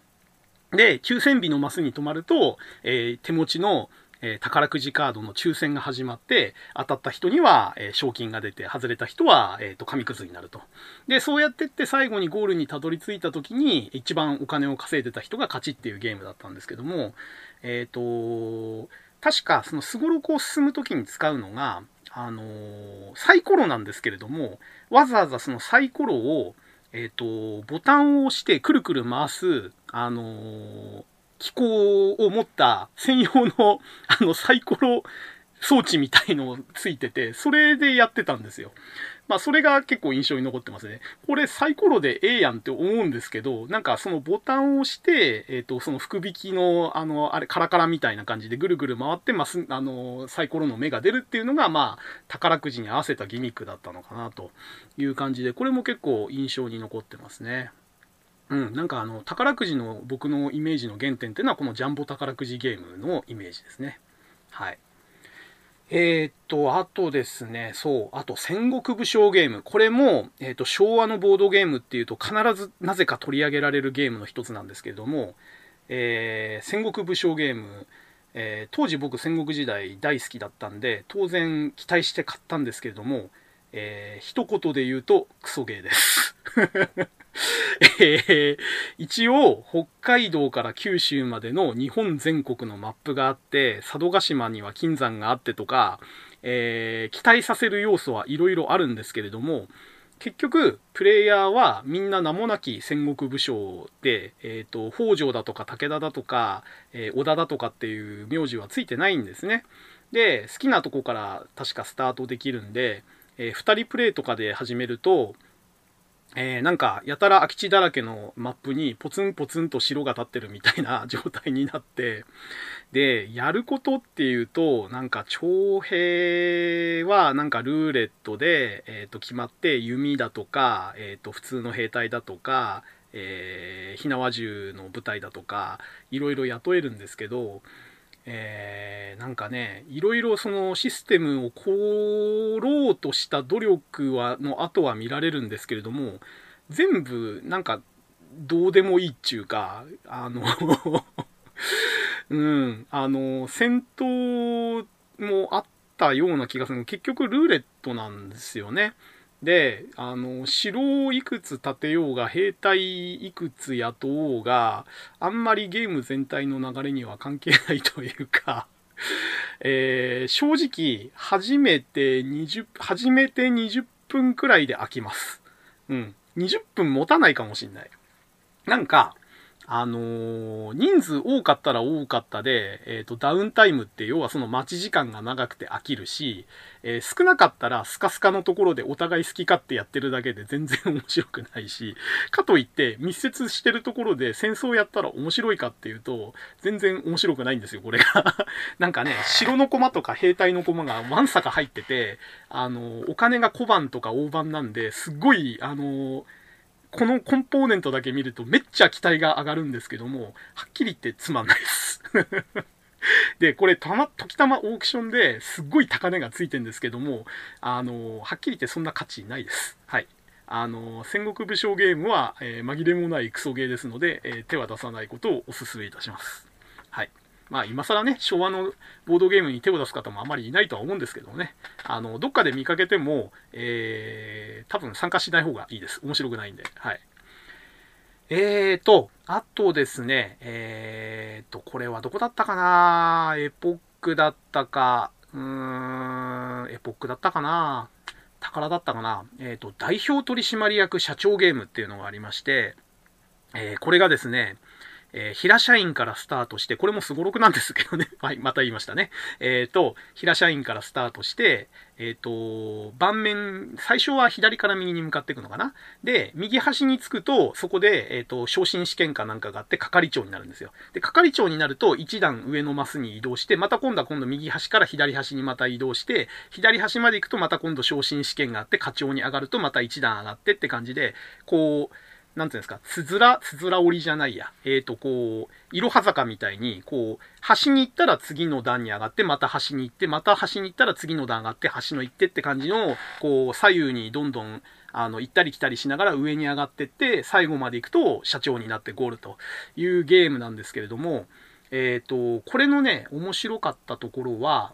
で、抽選日のマスに泊まると、え手持ちの、えー、宝くじカードの抽選が始まって、当たった人には、えー、賞金が出て、外れた人は、えっ、ー、と、紙くずになると。で、そうやってって最後にゴールにたどり着いた時に、一番お金を稼いでた人が勝ちっていうゲームだったんですけども、えっ、と、確か、そのすごろくを進む時に使うのが、あのサイコロなんですけれども、わざわざそのサイコロを、えっ、と、ボタンを押してくるくる回す、あの機構を持った専用の、あの、サイコロ、装置みたいのをついてて、それでやってたんですよ。まあ、それが結構印象に残ってますね。これサイコロでええやんって思うんですけど、なんかそのボタンを押して、えっ、ー、と、その福引きの、あの、あれ、カラカラみたいな感じでぐるぐる回って、ます、あの、サイコロの目が出るっていうのが、まあ、宝くじに合わせたギミックだったのかなという感じで、これも結構印象に残ってますね。うん、なんかあの、宝くじの僕のイメージの原点っていうのは、このジャンボ宝くじゲームのイメージですね。はい。えー、っと、あとですね、そう、あと戦国武将ゲーム。これも、えー、っと、昭和のボードゲームっていうと必ずなぜか取り上げられるゲームの一つなんですけれども、えー、戦国武将ゲーム、え当時僕戦国時代大好きだったんで、当然期待して買ったんですけれども、えー、一言で言うとクソゲーです。えー、一応、北海道から九州までの日本全国のマップがあって、佐渡島には金山があってとか、えー、期待させる要素はいろいろあるんですけれども、結局、プレイヤーはみんな名もなき戦国武将で、えっ、ー、と、北条だとか武田だとか、え、織田だとかっていう名字はついてないんですね。で、好きなとこから確かスタートできるんで、えー、2人プレイとかで始めると、えー、なんか、やたら空き地だらけのマップにポツンポツンと城が立ってるみたいな 状態になって、で、やることっていうと、なんか、徴兵は、なんかルーレットで、え、ー、と、決まって、弓だとか、え、ー、と、普通の兵隊だとか、火縄銃の部隊だとか、いろいろ雇えるんですけど、えー、なんかね、いろいろそのシステムを凝ろうとした努力は、の後は見られるんですけれども、全部、なんか、どうでもいいっちゅうか、あの うん、あの、戦闘もあったような気がする結局ルーレットなんですよね。で、あの、城をいくつ建てようが、兵隊いくつ雇おうが、あんまりゲーム全体の流れには関係ないというか、えー、正直、初めて20、初めて20分くらいで飽きます。うん。20分持たないかもしんない。なんか、あのー、人数多かったら多かったで、えっ、ー、と、ダウンタイムって要はその待ち時間が長くて飽きるし、えー、少なかったらスカスカのところでお互い好き勝手やってるだけで全然面白くないし、かといって密接してるところで戦争やったら面白いかっていうと、全然面白くないんですよ、これが。なんかね、城の駒とか兵隊の駒がわんさか入ってて、あの、お金が小判とか大判なんで、すっごい、あの、このコンポーネントだけ見るとめっちゃ期待が上がるんですけども、はっきり言ってつまんないです で、これたま、時たまオークションですっごい高値がついてんですけども、あの、はっきり言ってそんな価値ないです。はい。あの、戦国武将ゲームは、えー、紛れもないクソゲーですので、えー、手は出さないことをお勧めいたします。まあ今更ね、昭和のボードゲームに手を出す方もあまりいないとは思うんですけどね、あの、どっかで見かけても、えー、多分参加しない方がいいです。面白くないんで。はい。えーと、あとですね、えーと、これはどこだったかな？エポックだったか、うーん、エポックだったかな？宝だったかな？えーと、代表取締役社長ゲームっていうのがありまして、えー、これがですね、えー、平社員からスタートして、これもすごろくなんですけどね。はい、また言いましたね。えっ、ー、と、平社員からスタートして、えっ、ー、と、盤面、最初は左から右に向かっていくのかな？で、右端につくと、そこで、えっ、と、昇進試験かなんかがあって、係長になるんですよ。で、係長になると、一段上のマスに移動して、また今度は今度右端から左端にまた移動して、左端まで行くとまた今度昇進試験があって、課長に上がるとまた一段上がってって感じで、こう、なんていうんですか、つづら、つづら折りじゃないや。えっ、ー、と、こう、いろは坂みたいに、こう、端に行ったら次の段に上がって、また端に行って、また端に行ったら次の段上がって、端の行ってって感じの、こう、左右にどんどん、あの、行ったり来たりしながら上に上がってって、最後まで行くと社長になってゴールというゲームなんですけれども、えっ、ー、と、これのね、面白かったところは、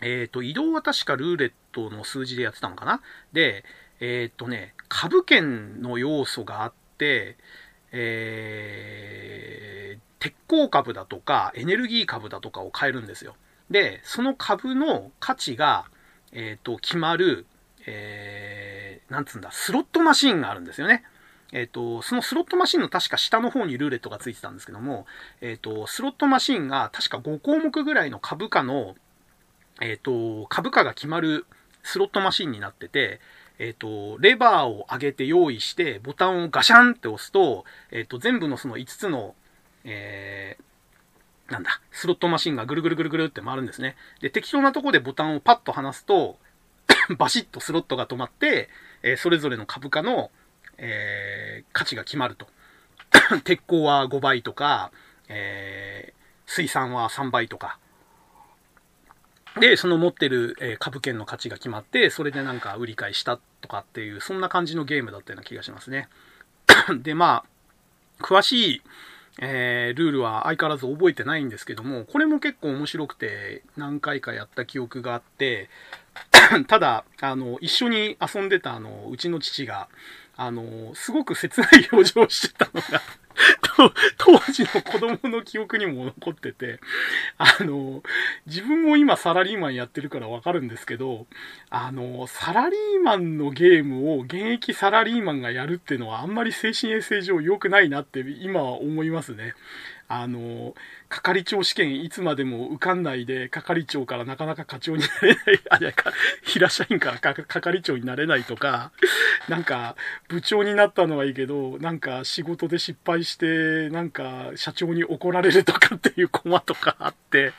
えっ、ー、と、移動は確かルーレットの数字でやってたのかな？で、えっ、とね、株券の要素があって、えー、鉄鋼株だとかエネルギー株だとかを買えるんですよ。で、その株の価値が、え、ー、と、決まる、えー、なんつうんだ、スロットマシンがあるんですよね。えっ、ー、と、そのスロットマシンの確か下の方にルーレットがついてたんですけども、えっ、と、スロットマシンが確か5項目ぐらいの株価のえっ、と、株価が決まるスロットマシンになってて、えっ、と、レバーを上げて用意して、ボタンをガシャンって押すと、えっ、と、全部のその5つの、えー、なんだ、スロットマシンがぐるぐるぐるぐるって回るんですね。で、適当なとこでボタンをパッと離すと、バシッとスロットが止まって、えー、それぞれの株価の、えー、価値が決まると。鉄鋼は5倍とか、えー、水産は3倍とか。で、その持ってる、え株券の価値が決まって、それでなんか売り買いしたとかっていう、そんな感じのゲームだったような気がしますね。で、まあ、詳しい、えー、ルールは相変わらず覚えてないんですけども、これも結構面白くて何回かやった記憶があって、ただ、あの、一緒に遊んでたあの、うちの父が、あの、すごく切ない表情をしてたのが 当時の子供の記憶にも残ってて、あの、自分も今サラリーマンやってるからわかるんですけど、あの、サラリーマンのゲームを現役サラリーマンがやるっていうのはあんまり精神衛生上良くないなって今は思いますね。あの、係長試験いつまでも受かんないで、係長からなかなか課長になれない、あ、じゃか、平社員から係長になれないとか、なんか、部長になったのはいいけど、なんか仕事で失敗して、なんか社長に怒られるとかっていうコマとかあって、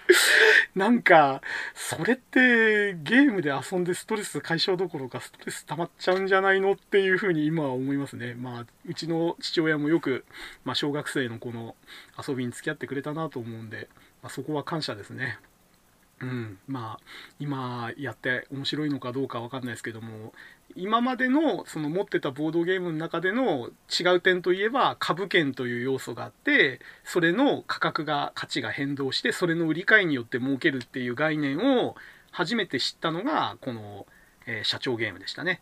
なんか、それってゲームで遊んでストレス解消どころかストレス溜まっちゃうんじゃないのっていうふうに今は思いますね。まあ、うちの父親もよく、まあ、小学生の子の遊びに付き合ってくれたなと思うんで、まあ、そこは感謝ですね。うん、まあ今やって面白いのかどうかわかんないですけども今までのその持ってたボードゲームの中での違う点といえば株券という要素があってそれの価格が価値が変動してそれの売り買いによって儲けるっていう概念を初めて知ったのがこの、えー、社長ゲームでしたね。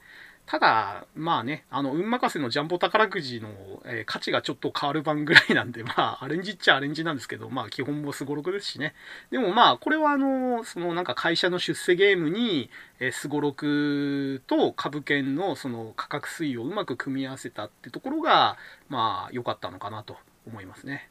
ただ、まあね、あの、運任せのジャンボ宝くじの、えー、価値がちょっと変わる版ぐらいなんで、まあ、アレンジっちゃアレンジなんですけど、まあ、基本もすごろくですしね。でもまあ、これはあの、そのなんか会社の出世ゲームに、えすごろくと株券のその価格推移をうまく組み合わせたってところが、まあ、良かったのかなと思いますね。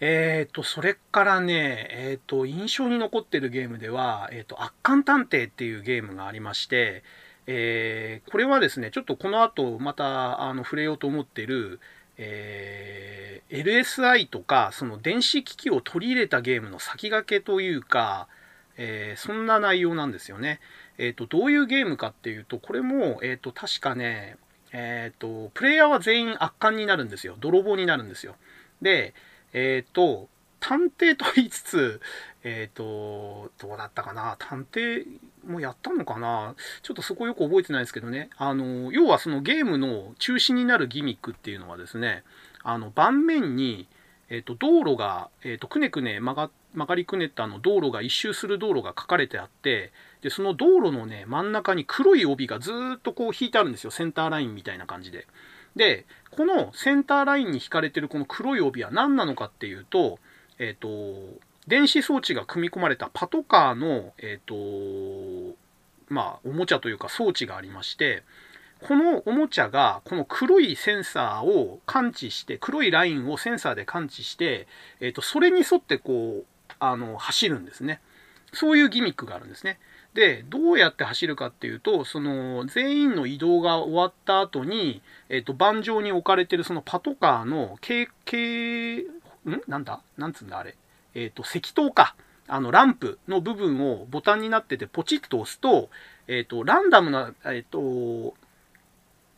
えっ、ー、と、それからね、えっ、ー、と、印象に残ってるゲームでは、えっ、ー、と、圧巻探偵っていうゲームがありまして、えー、これはですね、ちょっとこの後またあの触れようと思ってる、えー、LSI とかその電子機器を取り入れたゲームの先駆けというか、えー、そんな内容なんですよね。えっ、ー、と、どういうゲームかっていうと、これも、えっ、と、確かね、えっ、と、プレイヤーは全員圧巻になるんですよ。泥棒になるんですよ。で、えっ、と、探偵と言いつつ、えっ、ー、と、どうだったかな？探偵もやったのかな？ちょっとそこよく覚えてないですけどね。あの、要はそのゲームの中心になるギミックっていうのはですね、あの、盤面に、えっ、ー、と、道路が、えっ、ー、と、くねくね曲が、曲がりくねったあの道路が一周する道路が書かれてあって、で、その道路のね、真ん中に黒い帯がずっとこう引いてあるんですよ。センターラインみたいな感じで。で、このセンターラインに引かれてるこの黒い帯は何なのかっていうと、えっ、と、電子装置が組み込まれたパトカーの、え、ー、と、まあ、おもちゃというか装置がありまして、このおもちゃが、この黒いセンサーを感知して、黒いラインをセンサーで感知して、え、ー、と、それに沿ってこう、あの、走るんですね。そういうギミックがあるんですね。で、どうやって走るかっていうと、その、全員の移動が終わった後に、えっ、ー、と、盤上に置かれてるそのパトカーの、軽、軽、ん？なんだ？なんつうんだあれ？えっ、ー、と、赤灯か。あの、ランプの部分をボタンになっててポチッと押すと、えっ、ー、と、ランダムな、えっ、と、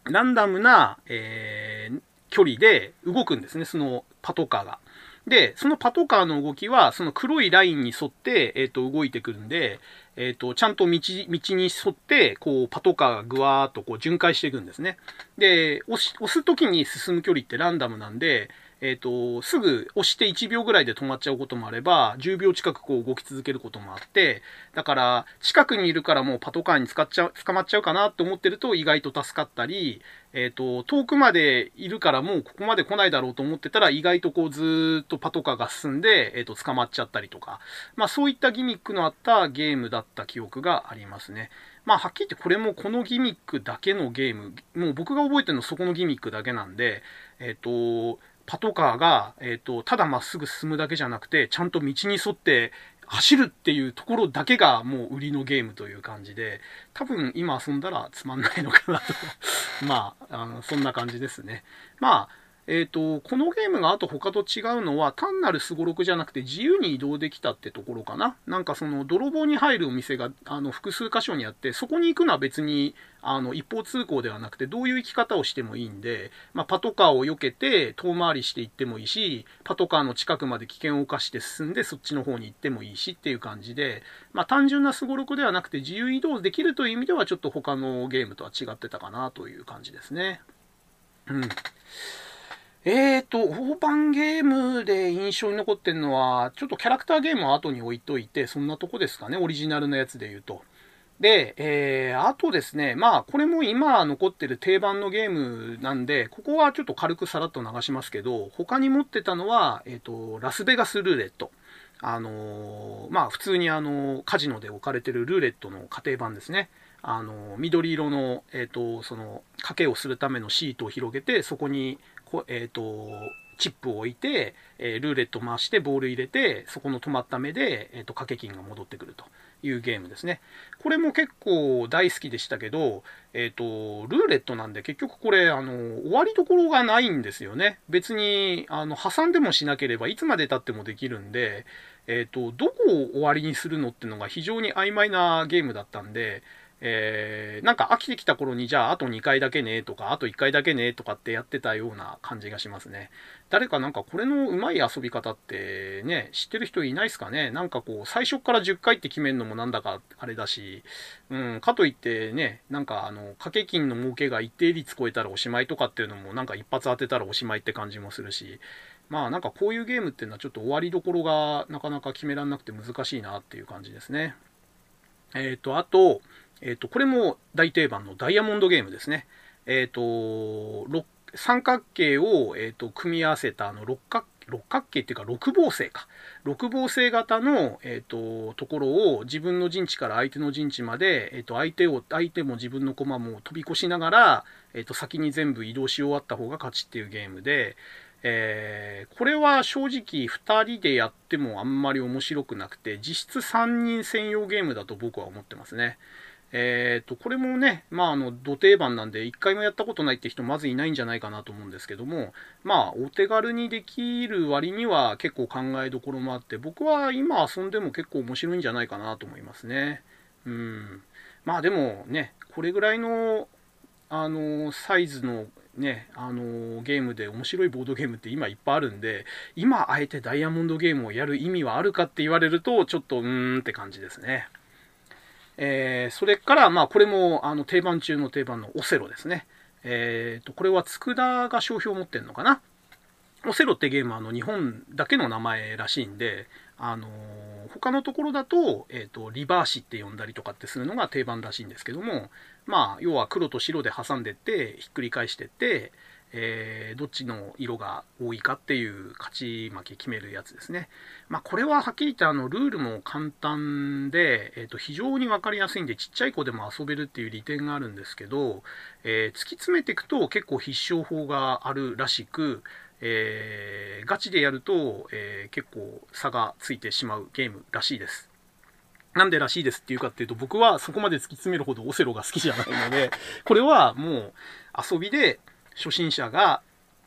ランダムな、え距離で動くんですね、そのパトカーが。で、そのパトカーの動きは、その黒いラインに沿って、えっ、と、動いてくるんで、えっ、と、ちゃんと道、道に沿って、こう、パトカーがぐわーっとこう巡回していくんですね。で、押し、押す時に進む距離ってランダムなんで、えっ、ー、と、すぐ押して1秒ぐらいで止まっちゃうこともあれば、10秒近くこう動き続けることもあって、だから、近くにいるからもうパトカーに使っちゃう、捕まっちゃうかなって思ってると意外と助かったり、えっ、ー、と、遠くまでいるからもうここまで来ないだろうと思ってたら、意外とこうずっとパトカーが進んで、えっ、ー、と、捕まっちゃったりとか、まあそういったギミックのあったゲームだった記憶がありますね。まあ、はっきり言ってこれもこのギミックだけのゲーム、もう僕が覚えてるのはそこのギミックだけなんで、えっ、ー、と、パトカーが、えっ、ー、と、ただまっすぐ進むだけじゃなくて、ちゃんと道に沿って走るっていうところだけがもう売りのゲームという感じで、多分今遊んだらつまんないのかなと まあ、あのそんな感じですね。まあ、え、ー、と、このゲームがあと他と違うのは単なるすごろくじゃなくて自由に移動できたってところかな。なんかその泥棒に入るお店があの複数箇所にあって、そこに行くのは別にあの一方通行ではなくてどういう行き方をしてもいいんで、まあ、パトカーを避けて遠回りして行ってもいいし、パトカーの近くまで危険を冒して進んでそっちの方に行ってもいいしっていう感じで、まあ、単純なすごろくではなくて自由移動できるという意味ではちょっと他のゲームとは違ってたかなという感じですね。うん。えーと、大盤ゲームで印象に残ってるのは、ちょっとキャラクターゲームは後に置いといて、そんなとこですかね、オリジナルのやつで言うと。で、えー、あとですね、まあ、これも今残ってる定番のゲームなんで、ここはちょっと軽くさらっと流しますけど、他に持ってたのは、えっ、ー、と、ラスベガスルーレット。あのー、まあ、普通にあの、カジノで置かれてるルーレットの家庭版ですね。あの、緑色の、えっ、と、その、賭けをするためのシートを広げて、そこにこえ、ー、と、チップを置いて、え、ルーレット回してボール入れて、そこの止まった目で、えっ、と、掛け金が戻ってくるというゲームですね。これも結構大好きでしたけど、えっ、と、ルーレットなんで結局これ、あの、終わりどころがないんですよね。別に、あの、挟んでもしなければいつまで経ってもできるんで、えっ、と、どこを終わりにするのっていうのが非常に曖昧なゲームだったんで、えー、なんか飽きてきた頃にじゃああと2回だけねとかあと1回だけねとかってやってたような感じがしますね。誰かなんかこれのうまい遊び方ってね、知ってる人いないですかね？なんかこう最初から10回って決めるのもなんだかあれだし、うん、かといってね、なんかあの掛け金の儲けが一定率超えたらおしまいとかっていうのもなんか一発当てたらおしまいって感じもするし、まあなんかこういうゲームっていうのはちょっと終わりどころがなかなか決めらんなくて難しいなっていう感じですね。えっ、ー、と、あと、え、ー、と、これも大定番のダイヤモンドゲームですね。え、ー、と、三角形を、えーと、組み合わせたあの六角六角形っていうか六芒星か。六芒星型の、えーと、ところを自分の陣地から相手の陣地まで、えーと、相手を、相手も自分の駒も飛び越しながら、えーと、先に全部移動し終わった方が勝ちっていうゲームで、えー、これは正直2人でやってもあんまり面白くなくて、実質3人専用ゲームだと僕は思ってますね。えっ、ー、と、これもね、まあ、あの、土定番なんで、一回もやったことないって人、まずいないんじゃないかなと思うんですけども、まあ、お手軽にできる割には結構考えどころもあって、僕は今遊んでも結構面白いんじゃないかなと思いますね。うん。まあ、でもね、これぐらいの、あの、サイズのね、あのゲームで面白いボードゲームって今いっぱいあるんで、今あえてダイヤモンドゲームをやる意味はあるかって言われると、ちょっとうーんって感じですね。えー、それから、まあ、これもあの定番中の定番のオセロですね。えーと、これは佃が商標を持ってるのかな？オセロってゲームはあの日本だけの名前らしいんで、あの、他のところだと,、えーと、リバーシって呼んだりとかってするのが定番らしいんですけども、まあ、要は黒と白で挟んでってひっくり返してって、えー、どっちの色が多いかっていう勝ち負け決めるやつですね。まあ、これははっきり言ってあのルールも簡単で、えー、と非常に分かりやすいんでちっちゃい子でも遊べるっていう利点があるんですけど、えー、突き詰めていくと結構必勝法があるらしく、えー、ガチでやると、え結構差がついてしまうゲームらしいです。なんでらしいですっていうかっていうと僕はそこまで突き詰めるほどオセロが好きじゃないので、これはもう遊びで初心者が、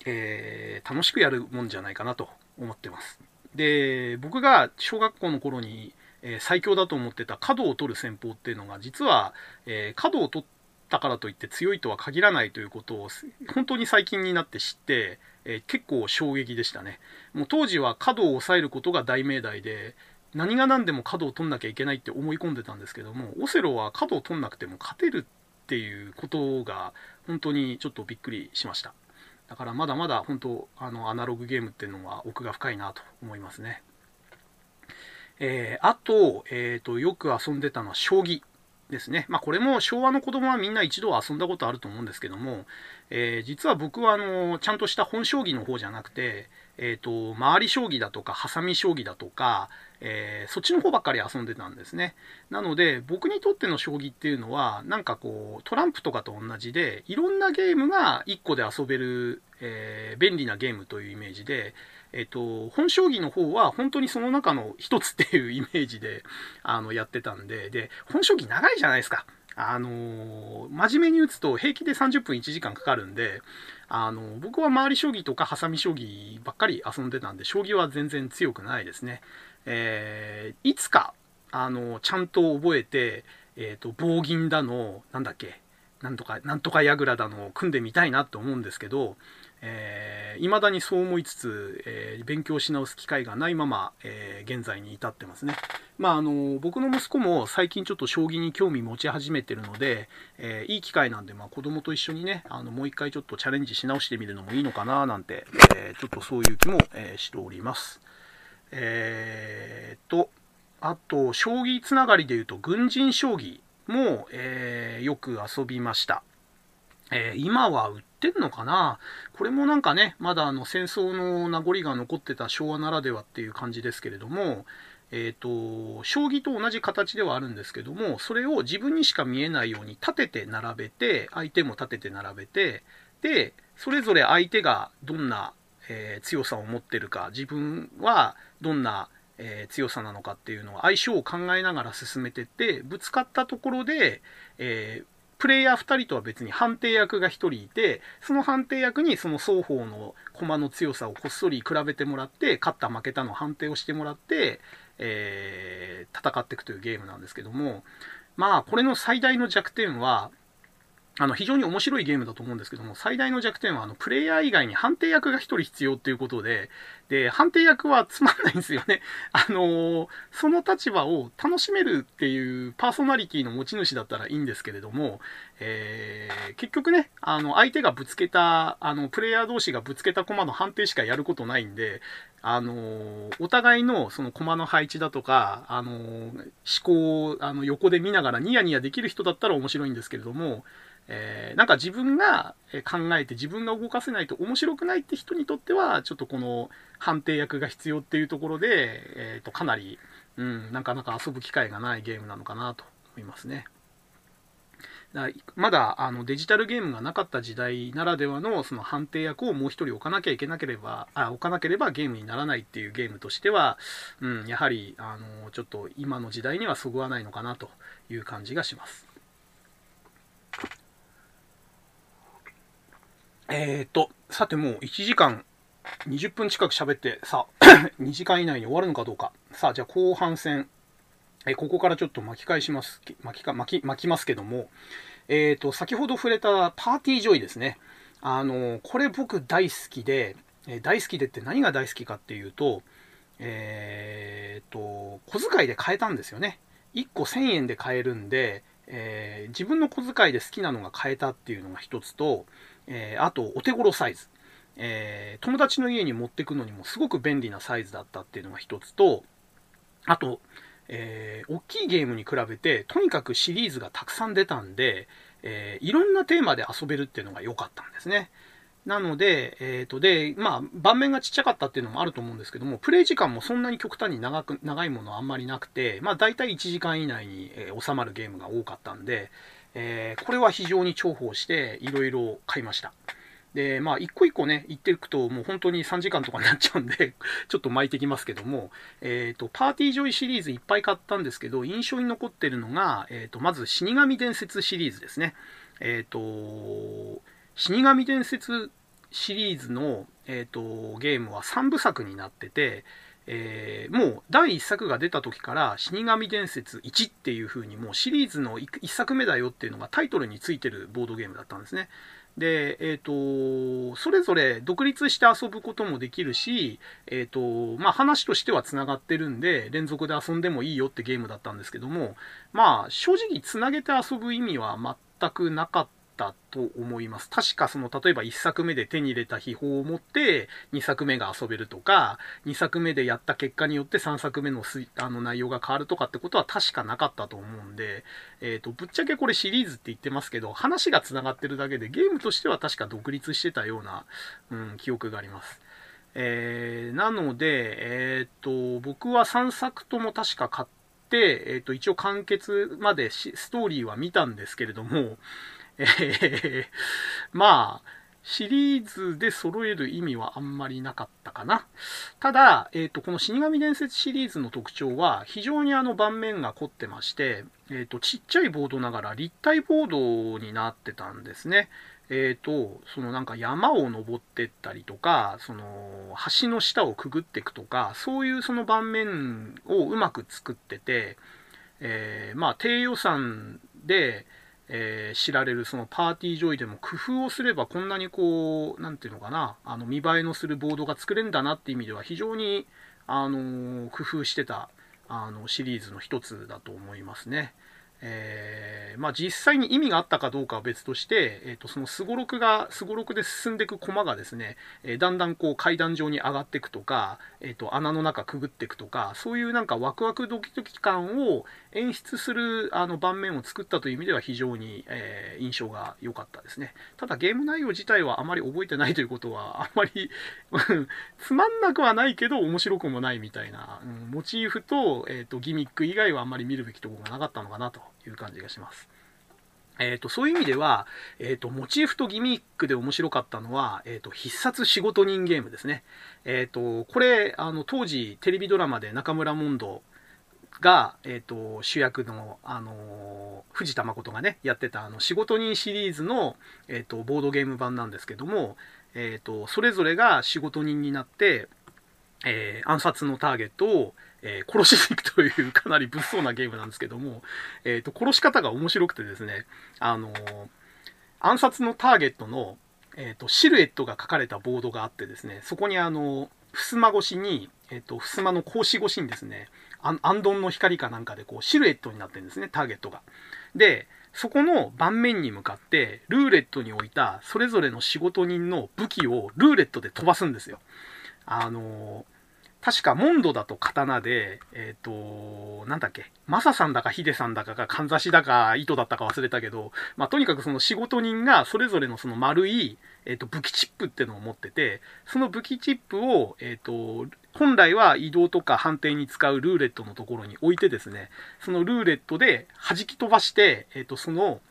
えー、楽しくやるもんじゃないかなと思ってます。で、僕が小学校の頃に、えー、最強だと思ってた角を取る戦法っていうのが、実は、えー、角を取ったからといって強いとは限らないということを、本当に最近になって知って、え結構衝撃でしたね。もう当時は角を抑えることが大命題で、何が何でも角を取んなきゃいけないって思い込んでたんですけども、オセロは角を取んなくても勝てるっていうことが本当にちょっとびっくりしました。だからまだまだ本当あのアナログゲームっていうのは奥が深いなと思いますね。えー、あと,、えーと、よく遊んでたのは将棋ですね。まあこれも昭和の子供はみんな一度遊んだことあると思うんですけども、えー、実は僕はあのちゃんとした本将棋の方じゃなくて、えーと、回り将棋だとかハサミ将棋だとか、えー、そっちの方ばっかり遊んでたんですね。なので僕にとっての将棋っていうのはなんかこうトランプとかと同じでいろんなゲームが1個で遊べる、えー、便利なゲームというイメージで、えっ、と、本将棋の方は本当にその中の一つっていうイメージで、あの、やってたんで、で、本将棋長いじゃないですか。あのー、真面目に打つと平気で30分1時間かかるんで、あの、僕は周り将棋とかハサミ将棋ばっかり遊んでたんで、将棋は全然強くないですね。えー、いつか、あのちゃんと覚えて、えっ、と、棒銀だの、なんだっけ、なんとか、なんとか櫓だの、組んでみたいなって思うんですけど、えー、未だにそう思いつつ、えー、勉強し直す機会がないまま、えー、現在に至ってますね。まあ、あの、僕の息子も最近ちょっと将棋に興味持ち始めてるので、えー、いい機会なんで、まあ、子供と一緒にね、あの、もう一回ちょっとチャレンジし直してみるのもいいのかな、なんて、えー、ちょっとそういう気も、えー、しております。えー、と、あと、将棋つながりで言うと、軍人将棋も、えー、よく遊びました。えー、今は売ってんのかな？これもなんかね、まだあの戦争の名残が残ってた昭和ならではっていう感じですけれども、えっ、ー、と、将棋と同じ形ではあるんですけども、それを自分にしか見えないように立てて並べて、相手も立てて並べて、で、それぞれ相手がどんな、えー、強さを持ってるか、自分はどんな、えー、強さなのかっていうのを相性を考えながら進めてって、ぶつかったところで、えー、プレイヤー2人とは別に判定役が1人いて、その判定役にその双方の駒の強さをこっそり比べてもらって、勝った負けたの判定をしてもらって、えー、戦っていくというゲームなんですけども、まあ、これの最大の弱点は、あの、非常に面白いゲームだと思うんですけども、最大の弱点は、あの、プレイヤー以外に判定役が1人必要っていうことで、で、判定役はつまんないんですよね。あのー、その立場を楽しめるっていうパーソナリティの持ち主だったらいいんですけれども、えー、結局ね、あの、相手がぶつけた、あの、プレイヤー同士がぶつけた駒の判定しかやることないんで、あのー、お互いのその駒の配置だとか、あの思考をあの横で見ながらニヤニヤできる人だったら面白いんですけれども、えー、なんか自分が考えて自分が動かせないと面白くないって人にとっては、ちょっとこの判定役が必要っていうところで、えっ、ー、と、かなり、うん、なかなか遊ぶ機会がないゲームなのかなと思いますね。だまだあのデジタルゲームがなかった時代ならではのその判定役をもう一人置かなきゃいけなければ、あ置かなければゲームにならないっていうゲームとしては、うん、やはりあのちょっと今の時代にはそぐわないのかなという感じがします。えーと、さてもう1時間20分近く喋って、さあ、2時間以内に終わるのかどうか。さあ、じゃあ後半戦、えここからちょっと巻き返します、巻きか、巻き、巻きますけども、えーと、先ほど触れたパーティージョイですね。あの、これ僕大好きで、え大好きでって何が大好きかっていうと、えーと、小遣いで買えたんですよね。1個1000円で買えるんで、えー、自分の小遣いで好きなのが買えたっていうのが一つと、えー、あと、お手頃サイズ。えー、友達の家に持ってくのにもすごく便利なサイズだったっていうのが一つと、あと、えー、大きいゲームに比べて、とにかくシリーズがたくさん出たんで、えー、いろんなテーマで遊べるっていうのが良かったんですね。なので、えっ、ー、と、で、まあ、盤面がちっちゃかったっていうのもあると思うんですけども、プレイ時間もそんなに極端に長く、長いものはあんまりなくて、まあ、大体1時間以内に、え、収まるゲームが多かったんで、えー、これは非常に重宝して、いろいろ買いました。で、まあ、一個一個ね、言っていくと、もう本当に3時間とかになっちゃうんで ちょっと巻いてきますけども、えっ、ー、と、パーティージョイシリーズいっぱい買ったんですけど、印象に残ってるのが、えっ、ー、と、まず、死神伝説シリーズですね。えっ、と、死神伝説シリーズの、えっ、と、ゲームは3部作になってて、えー、もう第1作が出た時から死神伝説1っていう風にもうシリーズの 1, 1作目だよっていうのがタイトルについてるボードゲームだったんですね。で、えっ、ー、と、それぞれ独立して遊ぶこともできるし、えっ、ー、と、まあ話としては繋がってるんで、連続で遊んでもいいよってゲームだったんですけども、まあ正直繋げて遊ぶ意味は全くなかったったと思います。確かその、例えば1作目で手に入れた秘宝を持って2作目が遊べるとか、2作目でやった結果によって3作目のあの内容が変わるとかってことは確かなかったと思うんで、えっ、ー、と、ぶっちゃけこれシリーズって言ってますけど、話が繋がってるだけでゲームとしては確か独立してたような、うん、記憶があります。えー、なので、えっ、ー、と、僕は3作とも確か買って、えっ、と、一応完結までストーリーは見たんですけれども、え、まあ、シリーズで揃える意味はあんまりなかったかな。ただ、えっ、ー、と、この死神伝説シリーズの特徴は、非常にあの盤面が凝ってまして、えっ、ー、と、ちっちゃいボードながら立体ボードになってたんですね。えっ、ー、と、そのなんか山を登ってったりとか、その橋の下をくぐっていくとか、そういうその盤面をうまく作ってて、えー、まあ低予算で、えー、知られるそのパーティージョイでも工夫をすればこんなにこう、何ていうのかな、あの見栄えのするボードが作れるんだなっていう意味では非常に、あの工夫してたあのシリーズの一つだと思いますね。えー、まあ、実際に意味があったかどうかは別として、えー、とそのすごろくが、すごろくで進んでいく駒がですね、えー、だんだんこう階段状に上がっていくとか、えー、と穴の中くぐっていくとか、そういうなんかワクワクドキドキ感を演出するあの盤面を作ったという意味では非常に、え印象が良かったですね。ただゲーム内容自体はあまり覚えてないということは、あんまり つまんなくはないけど面白くもないみたいな、うん、モチーフと,、えー、とギミック以外はあんまり見るべきところがなかったのかなという感じがします。えーと、そういう意味では、えーと、モチーフとギミックで面白かったのは、えーと、必殺仕事人ゲームですね。えー、とこれあの当時テレビドラマで中村モンドが、えー、と主役の、あのー、藤田誠がねやってたあの仕事人シリーズの、えー、とボードゲーム版なんですけども、えー、とそれぞれが仕事人になって、えー、暗殺のターゲットをえー、殺しに行くというかなり物騒なゲームなんですけども、えーと、殺し方が面白くてですね、あのー、暗殺のターゲットの、えーと、シルエットが書かれたボードがあってですね、そこにあの、襖越しに、えっ、ー、と、襖の格子越しにですね、アンドンの光かなんかでこうシルエットになってるんですね、ターゲットが。で、そこの盤面に向かって、ルーレットに置いたそれぞれの仕事人の武器をルーレットで飛ばすんですよ。あの確か、モンドだと刀で、えっ、ー、と、なんだっけ、マサさんだかヒデさんだかがかんざしだか糸だったか忘れたけど、まあ、とにかくその仕事人がそれぞれのその丸い、えっ、ー、と、武器チップってのを持ってて、その武器チップを、えっ、ー、と、本来は移動とか判定に使うルーレットのところに置いてですね、そのルーレットで弾き飛ばして、えっ、と、その、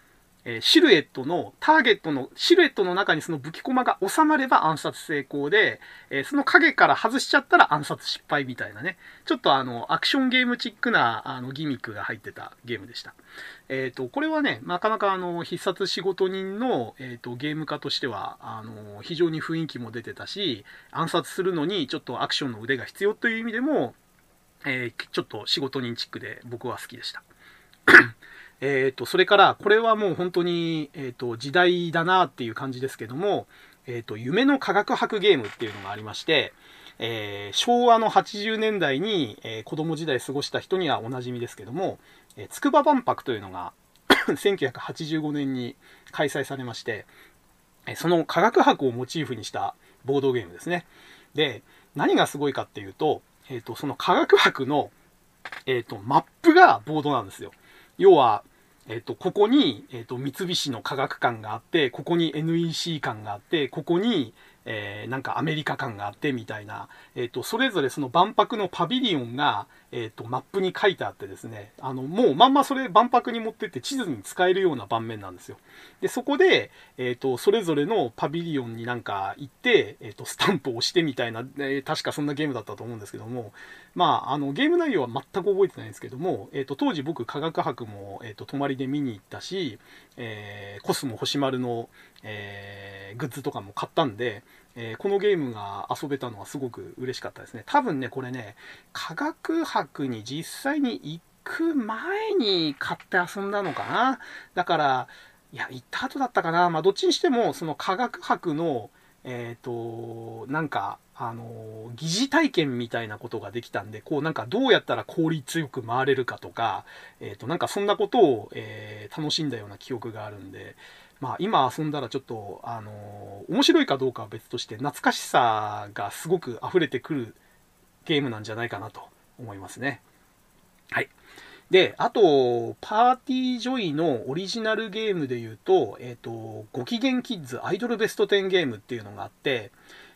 えシルエットの、ターゲットの、シルエットの中にその武器駒が収まれば暗殺成功で、えその影から外しちゃったら暗殺失敗みたいなね、ちょっとあの、アクションゲームチックな、あの、ギミックが入ってたゲームでした。えっ、ー、と、これはね、なかなかあの、必殺仕事人の、えっ、と、ゲーム化としては、あの、非常に雰囲気も出てたし、暗殺するのにちょっとアクションの腕が必要という意味でも、え、ちょっと仕事人チックで僕は好きでした。えっ、ー、と、それから、これはもう本当に、えっ、ー、と、時代だなっていう感じですけども、えっ、ー、と、夢の科学博ゲームっていうのがありまして、え昭和の80年代に、え子供時代過ごした人にはおなじみですけども、え筑波万博というのが 1985年に開催されまして、その科学博をモチーフにしたボードゲームですね。で、何がすごいかっていうと、えっ、と、その科学博の、えっ、と、マップがボードなんですよ。要は、えっ、と、ここに、えっ、と、三菱の科学館があって、ここに NEC 館があって、ここに、えー、なんかアメリカ感があってみたいな、えっ、と、それぞれその万博のパビリオンが、えっ、と、マップに書いてあってですね、あの、もうまんまそれ万博に持ってって地図に使えるような盤面なんですよ。で、そこで、えっ、と、それぞれのパビリオンになんか行って、えっ、と、スタンプを押してみたいな、え確かそんなゲームだったと思うんですけども、まあ、あの、ゲーム内容は全く覚えてないんですけども、えっ、と、当時僕科学博も、えっ、と、泊まりで見に行ったし、えコスモ星丸の、えグッズとかも買ったんで、えー、このゲームが遊べたのはすごく嬉しかったですね。多分ね、これね、科学博に実際に行く前に買って遊んだのかな。だから、いや、行った後だったかな。まあ、どっちにしても、その科学博の、えっ、と、なんか、あの、疑似体験みたいなことができたんで、こうなんかどうやったら効率よく回れるかとか、えっ、ー、と、なんかそんなことを、えー、楽しんだような記憶があるんで、まあ、今遊んだらちょっと、あの面白いかどうかは別として、懐かしさがすごく溢れてくるゲームなんじゃないかなと思いますね。はい。で、あと、パーティージョイのオリジナルゲームで言うと、えっ、ー、と、ご機嫌キッズアイドルベスト10ゲームっていうのがあって、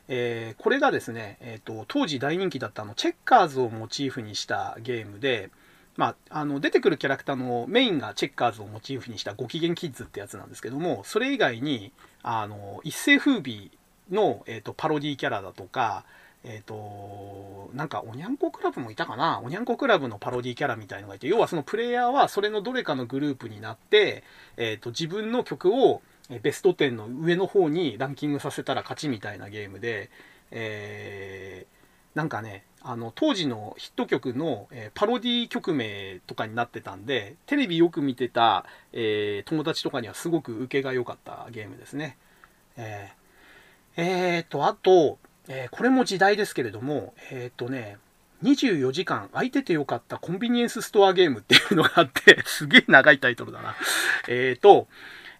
えー、これがですね、え、ー、と、当時大人気だったの、チェッカーズをモチーフにしたゲームで、まあ、あの出てくるキャラクターのメインがチェッカーズをモチーフにしたご機嫌キッズってやつなんですけどもそれ以外にあの一世風靡の、えーと、パロディキャラだとかえっ、ー、となんかおにゃんこクラブもいたかな？おにゃんこクラブのパロディキャラみたいのがいて要はそのプレイヤーはそれのどれかのグループになって、えーと、自分の曲をベスト10の上の方にランキングさせたら勝ちみたいなゲームで、えー、なんかねあの当時のヒット曲の、え、パロディ曲名とかになってたんでテレビよく見てた、えー、友達とかにはすごく受けが良かったゲームですね。えー、えー、とあと、え、これも時代ですけれどもえっ、ー、とね24時間空いててよかったコンビニエンスストアゲームっていうのがあってすげえ長いタイトルだな。えっ、と、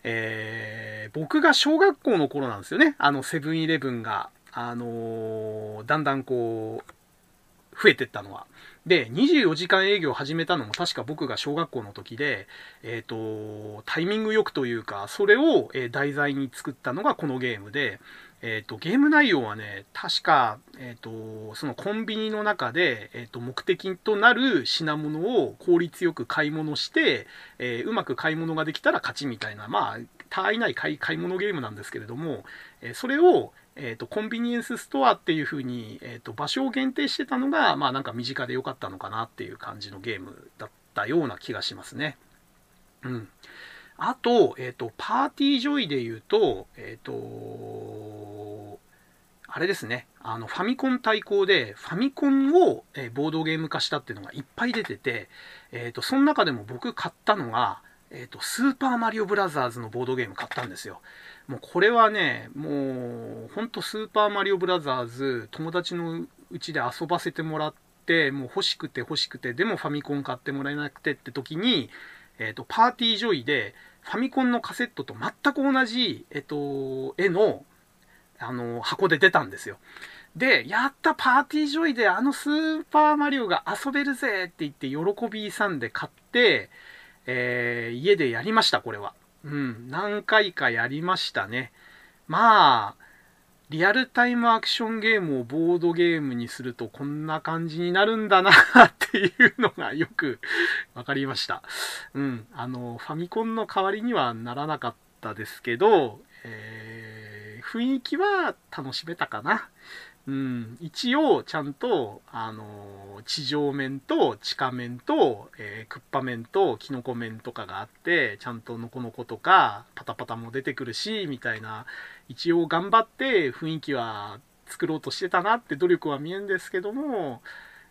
えー、僕が小学校の頃なんですよね。あのセブンイレブンが、あのー、だんだんこう、増えてったのは。で、24時間営業を始めたのも確か僕が小学校の時で、えっ、ー、と、タイミングよくというか、それを題材に作ったのがこのゲームで、えっ、ー、と、ゲーム内容はね、確か、えっ、ー、と、そのコンビニの中で、えっ、と、目的となる品物を効率よく買い物して、えうまく買い物ができたら勝ちみたいな、まあ、他愛ない買い買い物ゲームなんですけれども、えそれを、えーと、コンビニエンスストアっていう風に、えーと、場所を限定してたのが、まあなんか身近で良かったのかなっていう感じのゲームだったような気がしますね。うん。あと、えっ、と、パーティージョイで言うと、えっ、と、あれですね、あの、ファミコン対抗で、ファミコンを、えボードゲーム化したっていうのがいっぱい出てて、えっ、と、その中でも僕買ったのが、えっ、と、スーパーマリオブラザーズのボードゲーム買ったんですよ。もうこれはね、もう、ほんとスーパーマリオブラザーズ、友達のうちで遊ばせてもらって、もう欲しくて欲しくて、でもファミコン買ってもらえなくてって時に、えっ、ー、と、パーティージョイで、ファミコンのカセットと全く同じ、えっ、ー、と、絵の、あの、箱で出たんですよ。で、やったパーティージョイであのスーパーマリオが遊べるぜって言って喜び勇んで買って、えー、家でやりました、これは。うん、何回かやりましたね。まあ、リアルタイムアクションゲームをボードゲームにするとこんな感じになるんだなっていうのがよく分かりました。うん、あの、ファミコンの代わりにはならなかったですけど、えー、雰囲気は楽しめたかな。うん、一応ちゃんと、あの地上面と地下面と、えー、クッパ面とキノコ面とかがあってちゃんとノコノコとかパタパタも出てくるしみたいな一応頑張って雰囲気は作ろうとしてたなって努力は見えるんですけども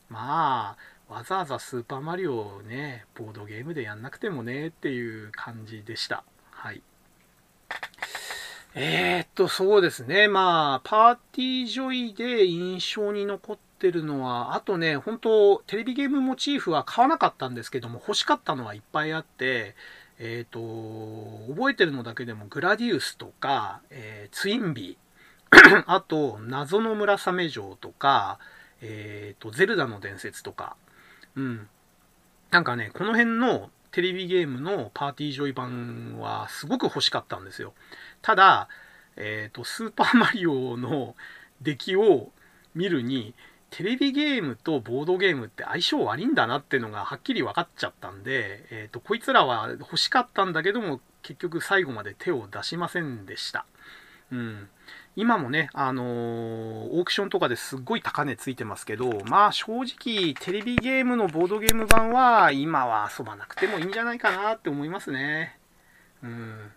まあわざわざスーパーマリオをねボードゲームでやんなくてもねっていう感じでしたはいえー、っと、そうですね。まあ、パーティージョイで印象に残ってるのは、あとね、本当テレビゲームモチーフは買わなかったんですけども、欲しかったのはいっぱいあって、えっ、と、覚えてるのだけでも、グラディウスとか、えー、ツインビー、あと、謎の村雨城とか、えっ、と、ゼルダの伝説とか、うん。なんかね、この辺のテレビゲームのパーティージョイ版はすごく欲しかったんですよ。ただ、えっ、と、スーパーマリオの出来を見るに、テレビゲームとボードゲームって相性悪いんだなっていうのがはっきり分かっちゃったんで、えっ、ー、と、こいつらは欲しかったんだけども、結局最後まで手を出しませんでした。うん。今もね、あのー、オークションとかですっごい高値ついてますけど、まあ正直テレビゲームのボードゲーム版は今は遊ばなくてもいいんじゃないかなって思いますね。うん。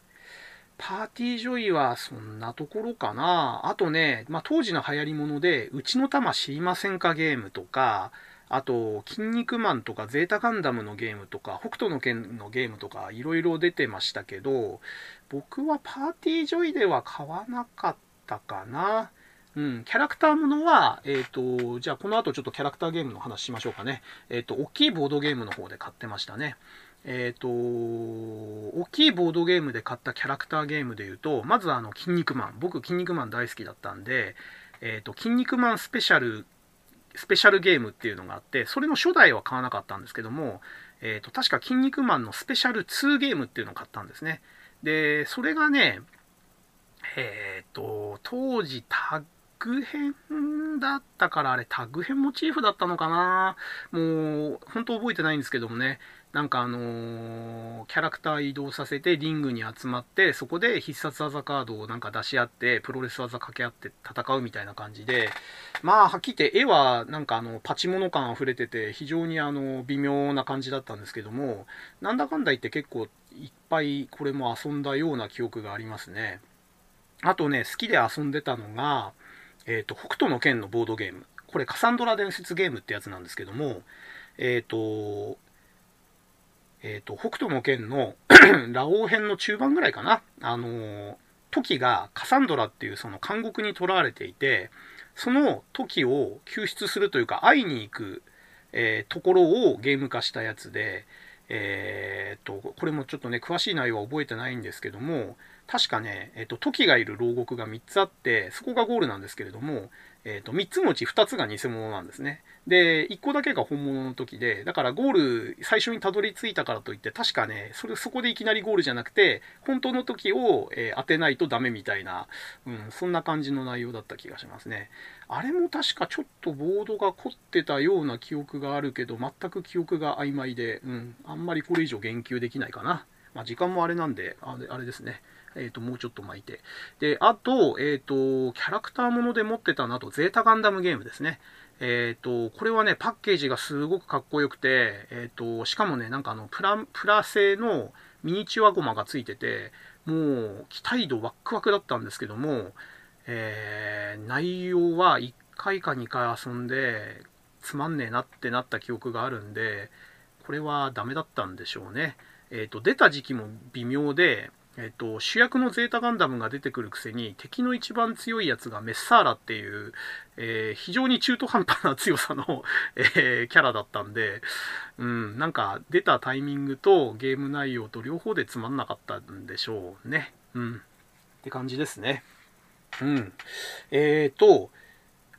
パーティージョイはそんなところかな。あとね、まあ、当時の流行り物で、うちの玉知りませんかゲームとか、あと、筋肉マンとかゼータガンダムのゲームとか、北斗の拳のゲームとか、いろいろ出てましたけど、僕はパーティージョイでは買わなかったかな。うん、キャラクターものは、えっ、ー、と、じゃあこの後ちょっとキャラクターゲームの話しましょうかね。えっ、ー、と、大きいボードゲームの方で買ってましたね。えっ、ー、と、大きいボードゲームで買ったキャラクターゲームで言うと、まずあの、筋肉マン。僕、筋肉マン大好きだったんで、えっ、ー、と、筋肉マンスペシャル、スペシャルゲームっていうのがあって、それの初代は買わなかったんですけども、えっ、ー、と、確か筋肉マンのスペシャル2ゲームっていうのを買ったんですね。で、それがね、えっ、と、当時タッグ編だったからあれタッグ編モチーフだったのかな？もう、本当覚えてないんですけどもね、なんかあのー、キャラクター移動させてリングに集まって、そこで必殺技カードをなんか出し合って、プロレス技掛け合って戦うみたいな感じで、まあ、はっきり言って絵はなんかあの、パチモノ感溢れてて、非常にあの、微妙な感じだったんですけども、なんだかんだ言って結構いっぱいこれも遊んだような記憶がありますね。あとね、好きで遊んでたのが、え、ー、と、北斗の剣のボードゲーム。これ、カサンドラ伝説ゲームってやつなんですけども、えっ、ー、と、えっ、ー、と、北斗の剣のラオウ編の中盤ぐらいかな。あの、時がカサンドラっていうその監獄に囚われていて、その時を救出するというか、会いに行く、えー、ところをゲーム化したやつで、えー、っと、これもちょっとね、詳しい内容は覚えてないんですけども、確かね、えっと、時がいる牢獄が3つあって、そこがゴールなんですけれども、えっと、3つのうち2つが偽物なんですね。で、1個だけが本物の時で、だからゴール、最初にたどり着いたからといって、確かね、それ、そこでいきなりゴールじゃなくて、本当の時を、えー、当てないとダメみたいな、うん、そんな感じの内容だった気がしますね。あれも確かちょっとボードが凝ってたような記憶があるけど、全く記憶が曖昧で、うん、あんまりこれ以上言及できないかな。まあ、時間もあれなんで、あれあれですね。えっ、と、もうちょっと巻いて。で、あと、えっ、と、キャラクターもので持ってたのと、ゼータガンダムゲームですね。えっ、と、これはね、パッケージがすごくかっこよくて、えっ、と、しかもね、なんかあの、プラ、プラ製のミニチュアゴマがついてて、もう、期待度ワックワクだったんですけども、えー、内容は1回か2回遊んで、つまんねえなってなった記憶があるんで、これはダメだったんでしょうね。えっ、と、出た時期も微妙で、えっと、主役のゼータガンダムが出てくるくせに敵の一番強いやつがメッサーラっていう、えー、非常に中途半端な強さのえー、キャラだったんで、うん、なんか出たタイミングとゲーム内容と両方でつまんなかったんでしょうね。うん。って感じですね。うん。えっ、ー、と、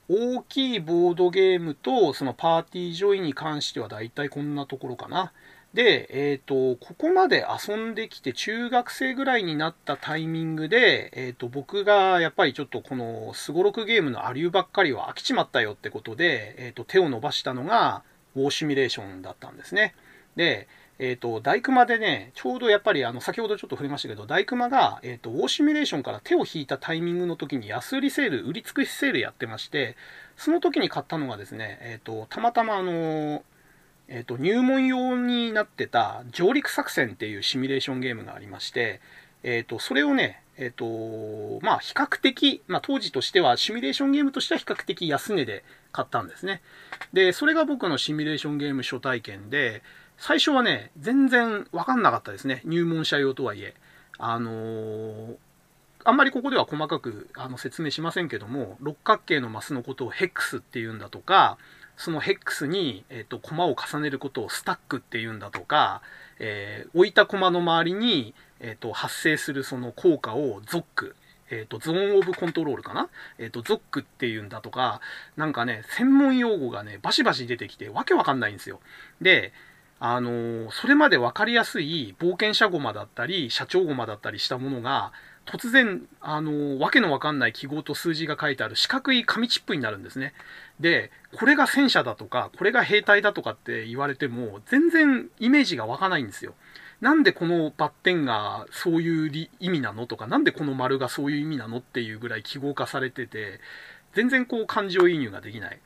大きいボードゲームとそのパーティージョイに関してはだいたいこんなところかな。で、えっ、ー、と、ここまで遊んできて中学生ぐらいになったタイミングで、えっ、ー、と、僕がやっぱりちょっとこのスゴロクゲームのアリューばっかりは飽きちまったよってことで、えっ、ー、と、手を伸ばしたのが、ウォーシミュレーションだったんですね。で、えっ、と、大熊でね、ちょうどやっぱりあの、先ほどちょっと触れましたけど、大熊が、えっ、と、ウォーシミュレーションから手を引いたタイミングの時に安売りセール、売り尽くしセールやってまして、その時に買ったのがですね、えっ、と、たまたまあのえっ、ー、と、入門用になってた上陸作戦っていうシミュレーションゲームがありまして、えっ、ー、と、それをね、えっ、ー、と、まあ、比較的、まあ、当時としてはシミュレーションゲームとしては比較的安値で買ったんですね。で、それが僕のシミュレーションゲーム初体験で、最初はね、全然わかんなかったですね。入門者用とはいえ。あの、あんまりここでは細かくあの説明しませんけども、六角形のマスのことをヘックスっていうんだとか、そのヘックスに、えっ、と、コマを重ねることをスタックっていうんだとか、えー、置いたコマの周りに、えっ、と、発生するその効果をゾック、えっ、と、ゾーンオブコントロールかな？えっ、と、ゾックっていうんだとか、なんかね、専門用語がね、バシバシ出てきて、わけわかんないんですよ。で、あのそれまで分かりやすい冒険者ゴマだったり、社長ゴマだったりしたものが、突然、あの、わけのわかんない記号と数字が書いてある四角い紙チップになるんですね。で、これが戦車だとか、これが兵隊だとかって言われても、全然イメージが湧かないんですよ。なんでこのバッテンがそういう意味なのとか、なんでこの丸がそういう意味なのっていうぐらい記号化されてて、全然こう感情移入ができない。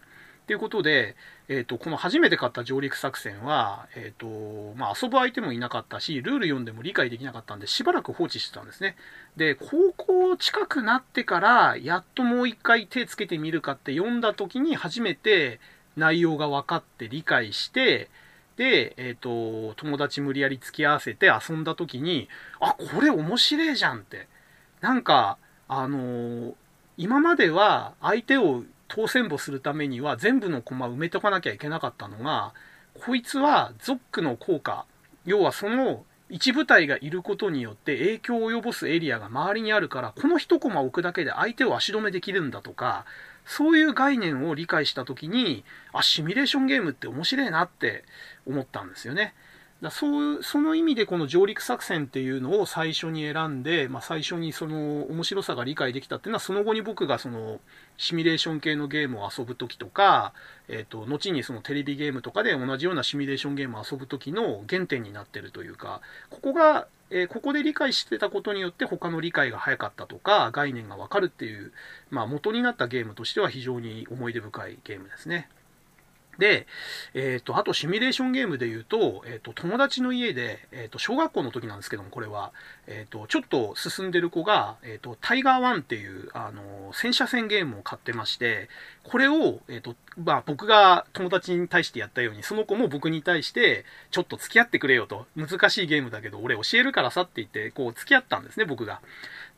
ということで、え、ー、と、この初めて買った上陸作戦は、え、ー、と、まあ、遊ぶ相手もいなかったし、ルール読んでも理解できなかったんで、しばらく放置してたんですね。で、高校近くなってから、やっともう一回手つけてみるかって読んだ時に初めて内容が分かって理解して、で、え、ー、と、友達無理やり付き合わせて遊んだ時に、あ、これ面白いじゃんって。なんか、あの今までは相手を当選簿するためには全部の駒埋めとかなきゃいけなかったのが、こいつはゾックの効果、要はその一部隊がいることによって影響を及ぼすエリアが周りにあるから、この一コマ置くだけで相手を足止めできるんだとか、そういう概念を理解したときに、あ、シミュレーションゲームって面白いなって思ったんですよね。だそうその意味でこの上陸作戦っていうのを最初に選んで、まあ、最初にその面白さが理解できたっていうのはその後に僕がそのシミュレーション系のゲームを遊ぶ時とか、えーと、後にそのテレビゲームとかで同じようなシミュレーションゲームを遊ぶ時の原点になってるというかここが、えー、ここで理解してたことによって他の理解が早かったとか概念がわかるっていう、まあ、元になったゲームとしては非常に思い出深いゲームですね。で、えっ、ー、と、あとシミュレーションゲームで言うと、えっ、ー、と、友達の家で、えっ、ー、と、小学校の時なんですけども、これは、えっ、と、ちょっと進んでる子が、えっ、と、タイガー1っていう、あの、戦車戦ゲームを買ってまして、これを、えっ、と、まあ、僕が友達に対してやったように、その子も僕に対して、ちょっと付き合ってくれよと、難しいゲームだけど、俺教えるからさって言って、こう、付き合ったんですね、僕が。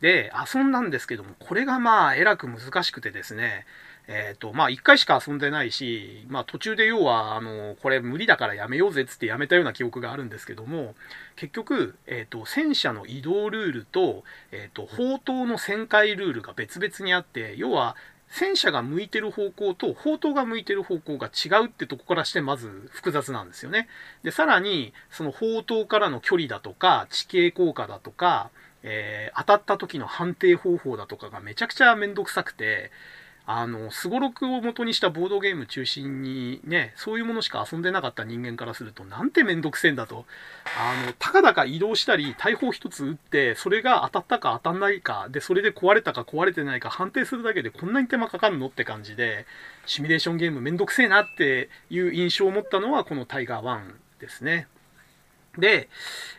で、遊んだんですけども、これがまあ、えらく難しくてですね、えっ、ー、と、まあ、一回しか遊んでないし、まあ、途中で要は、あの、これ無理だからやめようぜっつってやめたような記憶があるんですけども、結局、えっ、ー、と、戦車の移動ルールと、えっ、ー、と、砲塔の旋回ルールが別々にあって、要は、戦車が向いてる方向と砲塔が向いてる方向が違うってとこからしてまず複雑なんですよね。で、さらに、その砲塔からの距離だとか、地形効果だとか、えー、当たった時の判定方法だとかがめちゃくちゃめんどくさくて、あの、すごろくを元にしたボードゲーム中心にね、そういうものしか遊んでなかった人間からすると、なんてめんどくせえんだと。あの、たかだか移動したり、大砲一つ撃って、それが当たったか当たんないか、で、それで壊れたか壊れてないか判定するだけでこんなに手間かかるのって感じで、シミュレーションゲームめんどくせえなっていう印象を持ったのは、このタイガー1ですね。で、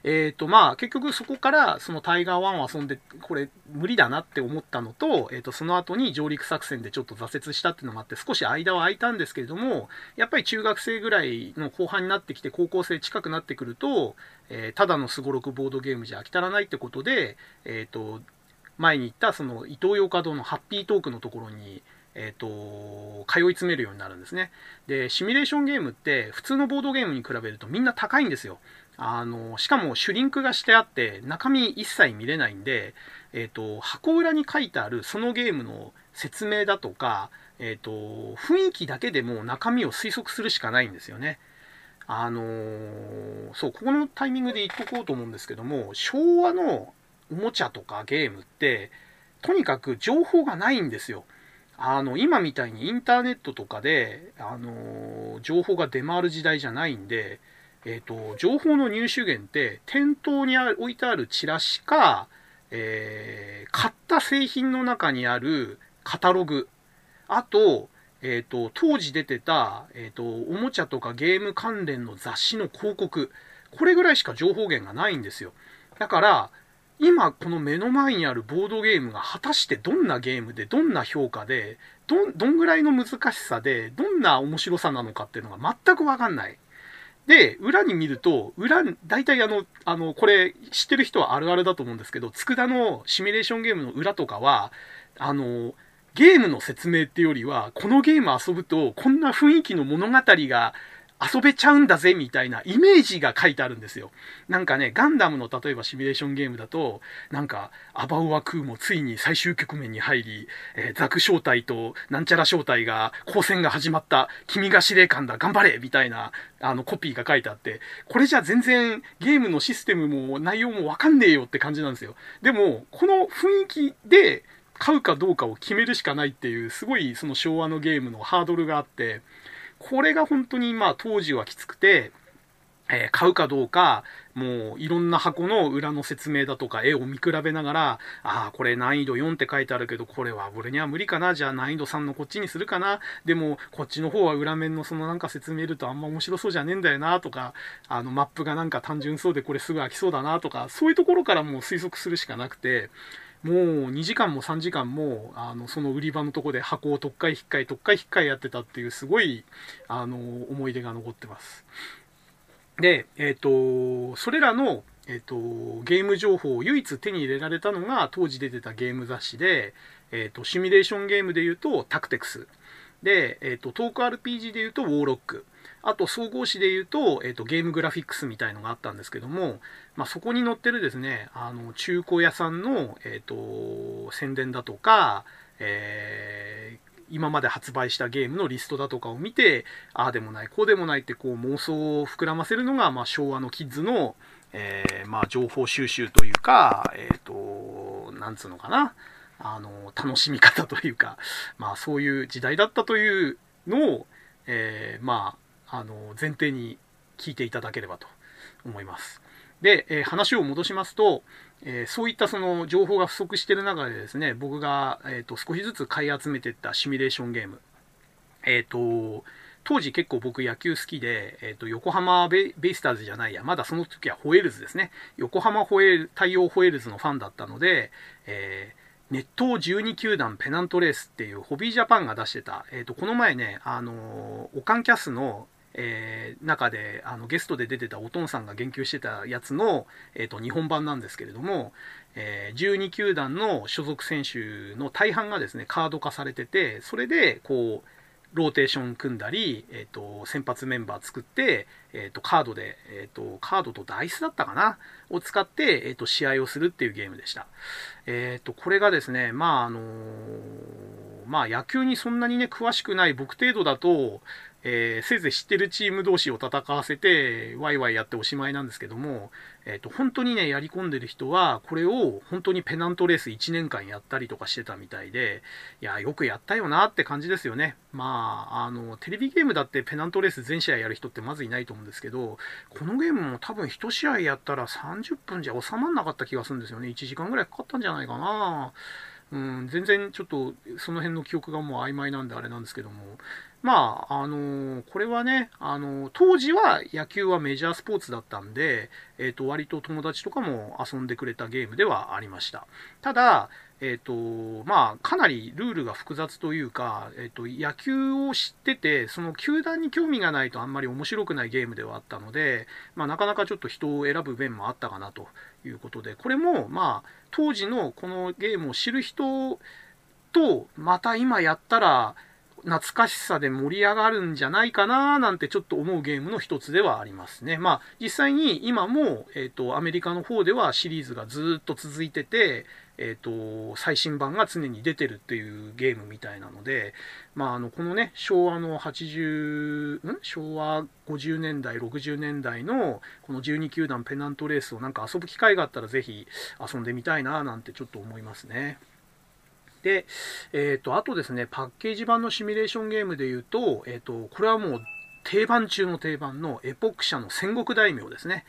えっ、ー、と、まあ、結局そこから、そのタイガー1を遊んで、これ無理だなって思ったのと、えっ、ー、と、その後に上陸作戦でちょっと挫折したっていうのもあって、少し間は空いたんですけれども、やっぱり中学生ぐらいの後半になってきて、高校生近くなってくると、えー、ただのすごろくボードゲームじゃ飽き足らないってことで、えっ、と、前に言った、その、伊東洋華堂のハッピートークのところに、えっ、ー、と、通い詰めるようになるんですね。で、シミュレーションゲームって普通のボードゲームに比べるとみんな高いんですよ。あの、しかもシュリンクがしてあって中身一切見れないんで、えっ、ー、と、箱裏に書いてあるそのゲームの説明だとか、えっ、ー、と、雰囲気だけでも中身を推測するしかないんですよね。あのー、そう、ここのタイミングで言っとこうと思うんですけども、昭和のおもちゃとかゲームって、とにかく情報がないんですよ。あの、今みたいにインターネットとかで、あの、情報が出回る時代じゃないんで、えっ、ー、と、情報の入手源って店頭に置いてあるチラシか、えー、買った製品の中にあるカタログ、あと、えっ、ー、と、当時出てた、えっ、と、おもちゃとかゲーム関連の雑誌の広告、これぐらいしか情報源がないんですよ。だから、今この目の前にあるボードゲームが果たしてどんなゲームでどんな評価でどどんぐらいの難しさでどんな面白さなのかっていうのが全くわかんない。で、裏に見ると、裏、大体あの、あの、これ知ってる人はあるあるだと思うんですけど、佃のシミュレーションゲームの裏とかは、あの、ゲームの説明っていうよりは、このゲーム遊ぶと、こんな雰囲気の物語が遊べちゃうんだぜみたいなイメージが書いてあるんですよ。なんかね、ガンダムの例えばシミュレーションゲームだと、なんか、アバウアクーもついに最終局面に入り、えー、ザク正体となんちゃら正体が、交戦が始まった、君が司令官だ、頑張れみたいな、あの、コピーが書いてあって、これじゃ全然ゲームのシステムも内容もわかんねえよって感じなんですよ。でも、この雰囲気で、買うかどうかを決めるしかないっていう、すごいその昭和のゲームのハードルがあって、これが本当にまあ当時はきつくて、え、買うかどうか、もういろんな箱の裏の説明だとか絵を見比べながら、ああ、これ難易度4って書いてあるけど、これは俺には無理かな。じゃあ難易度3のこっちにするかな。でも、こっちの方は裏面のそのなんか説明るとあんま面白そうじゃねえんだよなとか、あのマップがなんか単純そうでこれすぐ飽きそうだなとか、そういうところからもう推測するしかなくて、もう2時間も3時間もあのその売り場のとこで箱を特っかい引っかい特っかい引っかいやってたっていうすごいあの思い出が残ってます。で、えっ、ー、と、それらの、えっ、ー、と、ゲーム情報を唯一手に入れられたのが当時出てたゲーム雑誌で、えっ、ー、と、シミュレーションゲームで言うとタクテクス。で、えっ、と、トーク RPG で言うとウォーロック。あと、総合誌で言うと、えっ、と、ゲームグラフィックスみたいのがあったんですけども、まあ、そこに載ってるですね、あの、中古屋さんの、えっ、と、宣伝だとか、え今まで発売したゲームのリストだとかを見て、ああでもない、こうでもないってこう妄想を膨らませるのが、まあ、昭和のキッズの、えー、まあ、情報収集というか、えっ、と、なんつうのかな、あの、楽しみ方というか、まあ、そういう時代だったというのを、えー、まあ、あの、前提に聞いていただければと思います。で、えー、話を戻しますと、えー、そういったその情報が不足している中でですね、僕が、えーと、少しずつ買い集めていったシミュレーションゲーム。えっ、ー、と、当時結構僕野球好きで、え、ー、と、横浜ベイスターズじゃないや、まだその時はホエールズですね。横浜ホエール、大洋ホエールズのファンだったので、えー、ネット12球団ペナントレースっていうホビージャパンが出してた、えっ、と、この前ね、あのオカンキャスのえー、中であのゲストで出てたおとんさんが言及してたやつの、えーと、日本版なんですけれども、えー、12球団の所属選手の大半がですねカード化されててそれでこうローテーション組んだり、えーと、先発メンバー作って、えーと、カードで、えーと、カードとダイスだったかなを使って、えー、と試合をするっていうゲームでした。えー、とこれがですね、まああのー、まあ野球にそんなにね詳しくない僕程度だと、えー、せいぜい知ってるチーム同士を戦わせて、ワイワイやっておしまいなんですけども、えっ、ー、と、本当にね、やり込んでる人は、これを本当にペナントレース1年間やったりとかしてたみたいで、いや、よくやったよなって感じですよね。まあ、あの、テレビゲームだってペナントレース全試合やる人ってまずいないと思うんですけど、このゲームも多分1試合やったら30分じゃ収まんなかった気がするんですよね。1時間ぐらいかかったんじゃないかな。うん、全然ちょっとその辺の記憶がもう曖昧なんであれなんですけども、まあ、あのこれはね、あの当時は野球はメジャースポーツだったんで、えっ、ー、と、割と友達とかも遊んでくれたゲームではありました。ただ、えっ、と、まあ、かなりルールが複雑というか、えっ、と、野球を知ってて、その球団に興味がないとあんまり面白くないゲームではあったので、まあ、なかなかちょっと人を選ぶ面もあったかなということで、これも、まあ、当時のこのゲームを知る人と、また今やったら、懐かしさで盛り上がるんじゃないかななんてちょっと思うゲームの一つではありますね。まあ実際に今も、え、ー、とアメリカの方ではシリーズがずっと続いてて、え、ー、と最新版が常に出てるっていうゲームみたいなので、まああのこのね昭和の80ん？昭和50年代60年代のこの12球団ペナントレースをなんか遊ぶ機会があったらぜひ遊んでみたいななんてちょっと思いますね。で、えっ、ー、と、あとですね、パッケージ版のシミュレーションゲームで言うと、えっ、ー、と、これはもう定番中の定番のエポック社の戦国大名ですね。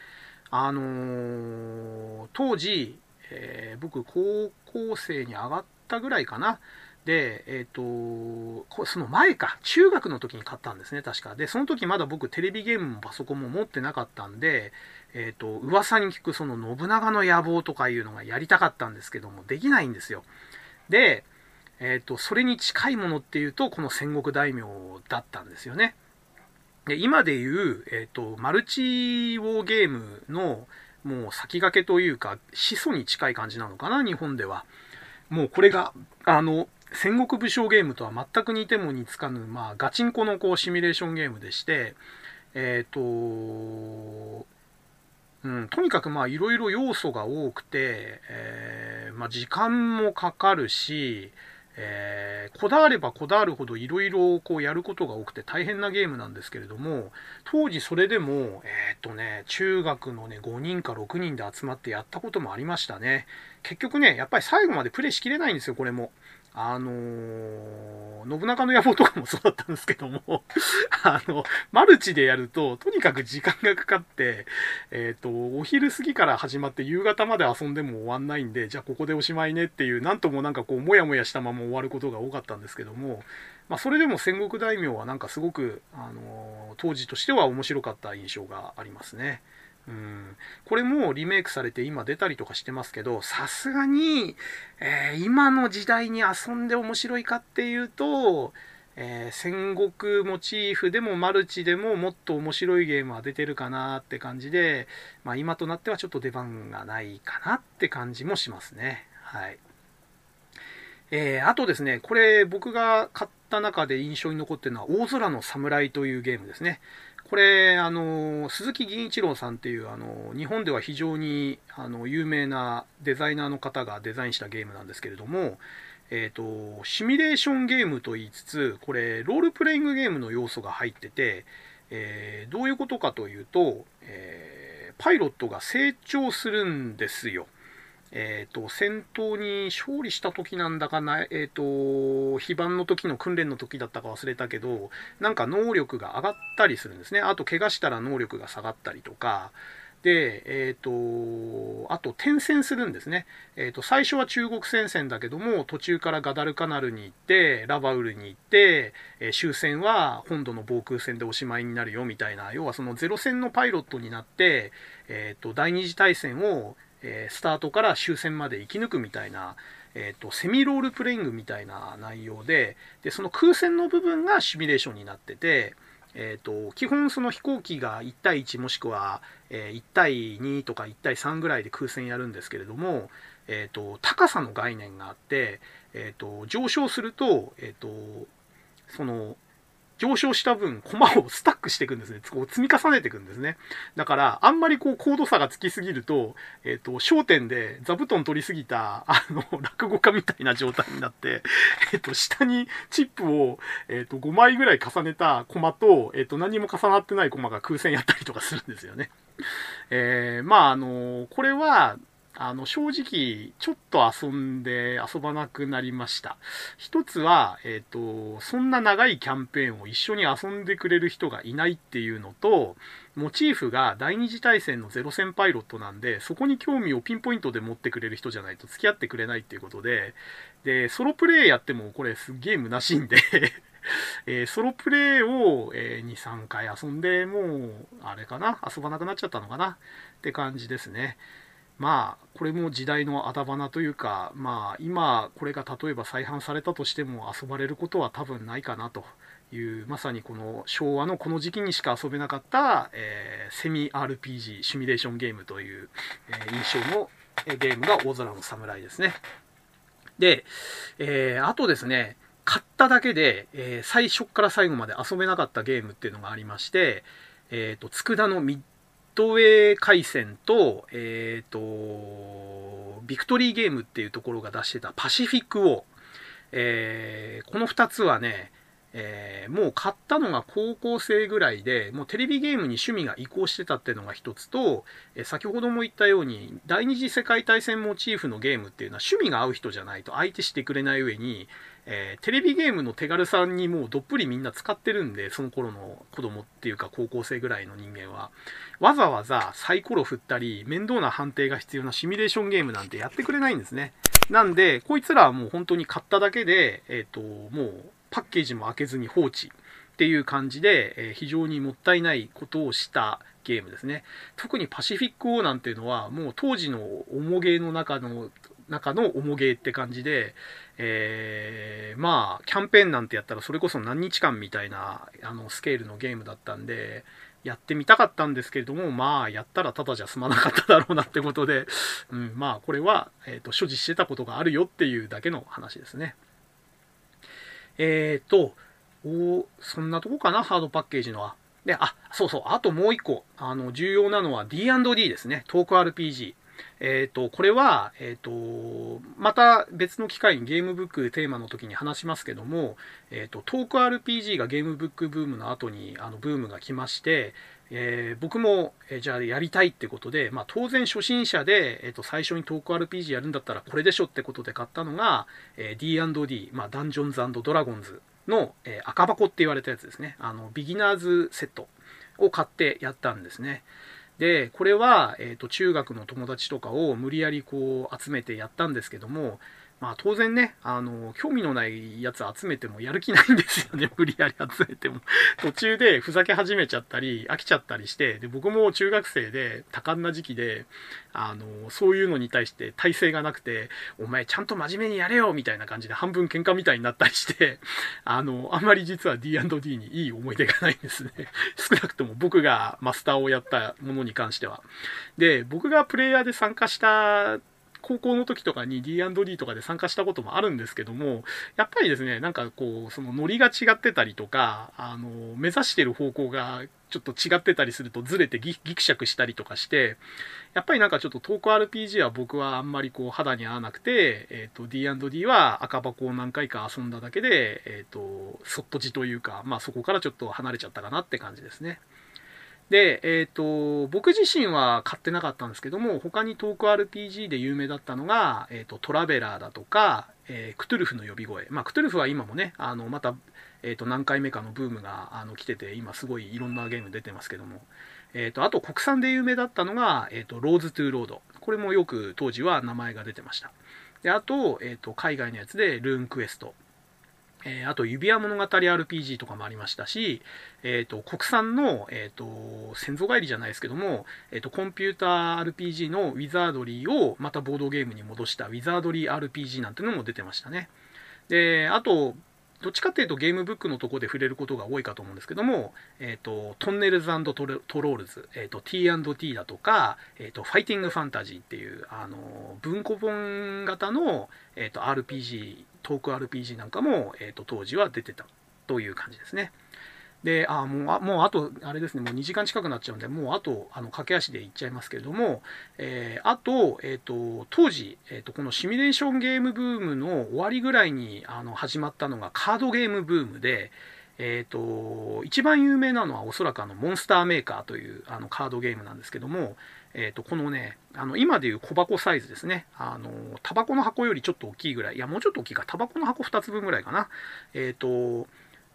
あのー、当時、え僕、高校生に上がったぐらいかな。で、えっ、ー、と、その前か、中学の時に買ったんですね、確か。で、その時まだ僕テレビゲームもパソコンも持ってなかったんで、えっ、ー、と、噂に聞くその信長の野望とかいうのがやりたかったんですけども、できないんですよ。で、えっ、ー、と、それに近いものっていうと、この戦国大名だったんですよね。で今でいう、えっ、ー、と、マルチウォーゲームの、もう先駆けというか、始祖に近い感じなのかな、日本では。もうこれが、あの、戦国武将ゲームとは全く似ても似つかぬ、まあ、ガチンコのこうシミュレーションゲームでして、えっ、ー、と、うん、とにかくまあいろいろ要素が多くて、えー、まあ、時間もかかるし、えー、こだわればこだわるほどいろいろこうやることが多くて大変なゲームなんですけれども、当時それでも、えー、っとね、中学のね、5人か6人で集まってやったこともありましたね。結局ね、やっぱり最後までプレイしきれないんですよ、これも。あのー、信長の野望とかもそうだったんですけども あの、マルチでやると、とにかく時間がかかって、えっ、ー、と、お昼過ぎから始まって夕方まで遊んでも終わんないんで、じゃあここでおしまいねっていう、なんともなんかこう、もやもやしたまま終わることが多かったんですけども、まあ、それでも戦国大名はなんかすごく、あのー、当時としては面白かった印象がありますね。うん、これもリメイクされて今出たりとかしてますけど、さすがに、えー、今の時代に遊んで面白いかっていうと、えー、戦国モチーフでもマルチでももっと面白いゲームは出てるかなって感じで、まあ、今となってはちょっと出番がないかなって感じもしますね。はい。えー、あとですね、これ僕が買った中で印象に残ってるのは、大空の侍というゲームですね。これ、あの、鈴木銀一郎さんっていう、あの、日本では非常に、あの、有名なデザイナーの方がデザインしたゲームなんですけれども、えっ、ー、と、シミュレーションゲームと言いつつ、これ、ロールプレイングゲームの要素が入ってて、えー、どういうことかというと、えー、パイロットが成長するんですよ。えっ、ー、と、戦闘に勝利した時なんだかな、えっ、ー、と、非番の時の訓練の時だったか忘れたけど、なんか能力が上がったりするんですね。あと、怪我したら能力が下がったりとか、で、えっ、ー、と、あと転戦するんですね。えっ、と、最初は中国戦線だけども、途中からガダルカナルに行って、ラバウルに行って、え終戦は本土の防空戦でおしまいになるよみたいな、要はそのゼロ戦のパイロットになって、えっ、と、第二次大戦をえー、スタートから終戦まで生き抜くみたいな、えーと、セミロールプレイングみたいな内容ででその空戦の部分がシミュレーションになってて、えーと、基本その飛行機が1対1もしくは、えー、1対2とか1対3ぐらいで空戦やるんですけれども、えーと、高さの概念があって、えー、と上昇すると,、えー、とその上昇した分、駒をスタックしていくんですね。こう積み重ねていくんですね。だから、あんまりこう高度差がつきすぎると、えっ、ー、と、焦点で座布団取りすぎた、あの、落語家みたいな状態になって、えっ、ー、と、下にチップを、えっ、ー、と、5枚ぐらい重ねた駒と、えっ、と、何も重なってない駒が空戦やったりとかするんですよね。えー、まあ、あの、これは、あの、正直、ちょっと遊んで遊ばなくなりました。一つは、えっ、ー、と、そんな長いキャンペーンを一緒に遊んでくれる人がいないっていうのと、モチーフが第二次大戦のゼロ戦パイロットなんで、そこに興味をピンポイントで持ってくれる人じゃないと付き合ってくれないっていうことで、で、ソロプレイやってもこれすっげえ虚しいんで えー、ソロプレイを、えー、2、3回遊んで、もう、あれかな？遊ばなくなっちゃったのかな？って感じですね。まあこれも時代のあだ花というかまあ今これが例えば再販されたとしても遊ばれることは多分ないかなというまさにこの昭和のこの時期にしか遊べなかった、えー、セミ RPG シミュレーションゲームという、えー、印象のゲームが大空の侍ですね。で、えー、あとですね買っただけで、えー、最初から最後まで遊べなかったゲームっていうのがありまして、えーと、佃のミットウェー回線と、えっ、ー、と、ビクトリーゲームっていうところが出してたパシフィックウォー。えー、この2つはね、えー、もう買ったのが高校生ぐらいで、もうテレビゲームに趣味が移行してたっていうのが一つと、えー、先ほども言ったように、第二次世界大戦モチーフのゲームっていうのは趣味が合う人じゃないと相手してくれない上に、えー、テレビゲームの手軽さにもうどっぷりみんな使ってるんで、その頃の子供っていうか高校生ぐらいの人間は。わざわざサイコロ振ったり、面倒な判定が必要なシミュレーションゲームなんてやってくれないんですね。なんで、こいつらはもう本当に買っただけで、えっ、ー、と、もうパッケージも開けずに放置っていう感じで、えー、非常にもったいないことをしたゲームですね。特にパシフィック王なんていうのは、もう当時の重ゲーの中の、中の重ゲーって感じで、えー、まあ、キャンペーンなんてやったらそれこそ何日間みたいなあのスケールのゲームだったんで、やってみたかったんですけれども、まあ、やったらただじゃ済まなかっただろうなってことで、うん、まあ、これは、えっ、ー、と、所持してたことがあるよっていうだけの話ですね。えっ、ー、と、おそんなとこかな、ハードパッケージのは。で、あ、そうそう、あともう一個、あの、重要なのは D&D ですね。トーク RPG。えっ、と、これは、えっ、と、また別の機会にゲームブックテーマの時に話しますけども、えっ、と、トーク RPG がゲームブックブームの後に、あの、ブームが来まして、えー、僕も、えー、じゃあやりたいってことで、まあ、当然初心者で、えー、と最初にトーク RPG やるんだったらこれでしょってことで買ったのが、えー、D&D、まあ、ダンジョンズドラゴンズの、えー、赤箱って言われたやつですね。あの、ビギナーズセットを買ってやったんですね。で、これは、えー、と中学の友達とかを無理やりこう集めてやったんですけども、まあ当然ね、あの、興味のないやつ集めてもやる気ないんですよね、無理やり集めても。途中でふざけ始めちゃったり、飽きちゃったりして、で、僕も中学生で多感な時期で、あの、そういうのに対して体制がなくて、お前ちゃんと真面目にやれよみたいな感じで半分喧嘩みたいになったりして、あの、あんまり実は D&D にいい思い出がないんですね。少なくとも僕がマスターをやったものに関しては。で、僕がプレイヤーで参加した高校の時とかに D&D とかで参加したこともあるんですけども、やっぱりですね、なんかこう、そのノリが違ってたりとか、あの、目指してる方向がちょっと違ってたりするとずれてギクシャクしたりとかして、やっぱりなんかちょっとトーク RPG は僕はあんまりこう肌に合わなくて、えっ、ー、と D&D は赤箱を何回か遊んだだけで、えっ、ー、と、そっとじというか、まあそこからちょっと離れちゃったかなって感じですね。で、えっ、ー、と、僕自身は買ってなかったんですけども、他にトーク RPG で有名だったのが、えっ、と、トラベラーだとか、えクトゥルフの呼び声。まあ、クトゥルフは今もね、あの、また、えっ、と、何回目かのブームがあの来てて、今すごいいろんなゲーム出てますけども、えっ、と、あと国産で有名だったのが、えっ、と、ローズ・トゥ・ロード。これもよく当時は名前が出てました。で、あと、えっ、と、海外のやつで、ルーンクエスト。えー、あと、指輪物語 RPG とかもありましたし、えっ、ー、と、国産の、えっ、ー、と、先祖返りじゃないですけども、えっ、と、コンピューター RPG のウィザードリーをまたボードゲームに戻したウィザードリー RPG なんていうのも出てましたね。で、あと、どっちかっていうとゲームブックのとこで触れることが多いかと思うんですけども、えっ、ー、と、トンネルズトロールズ、えっ、ー、と、T&T だとか、えっ、ー、と、ファイティングファンタジーっていう、あの、文庫本型の、えっ、と、RPG、トーク RPG なんかも、えっ、と、当時は出てたという感じですね。で、あ、もう、あもうあと、あれですね、もう2時間近くなっちゃうんで、もうあと、あの、駆け足で行っちゃいますけれども、えー、あと、えっ、ー、と、当時、えっ、ー、と、このシミュレーションゲームブームの終わりぐらいに、あの、始まったのがカードゲームブームで、えっ、と、一番有名なのはおそらくあの、モンスターメーカーという、あの、カードゲームなんですけども、えっ、と、このね、あの、今でいう小箱サイズですね。あの、タバコの箱よりちょっと大きいぐらい、いや、もうちょっと大きいか、タバコの箱2つ分ぐらいかな。えっ、と、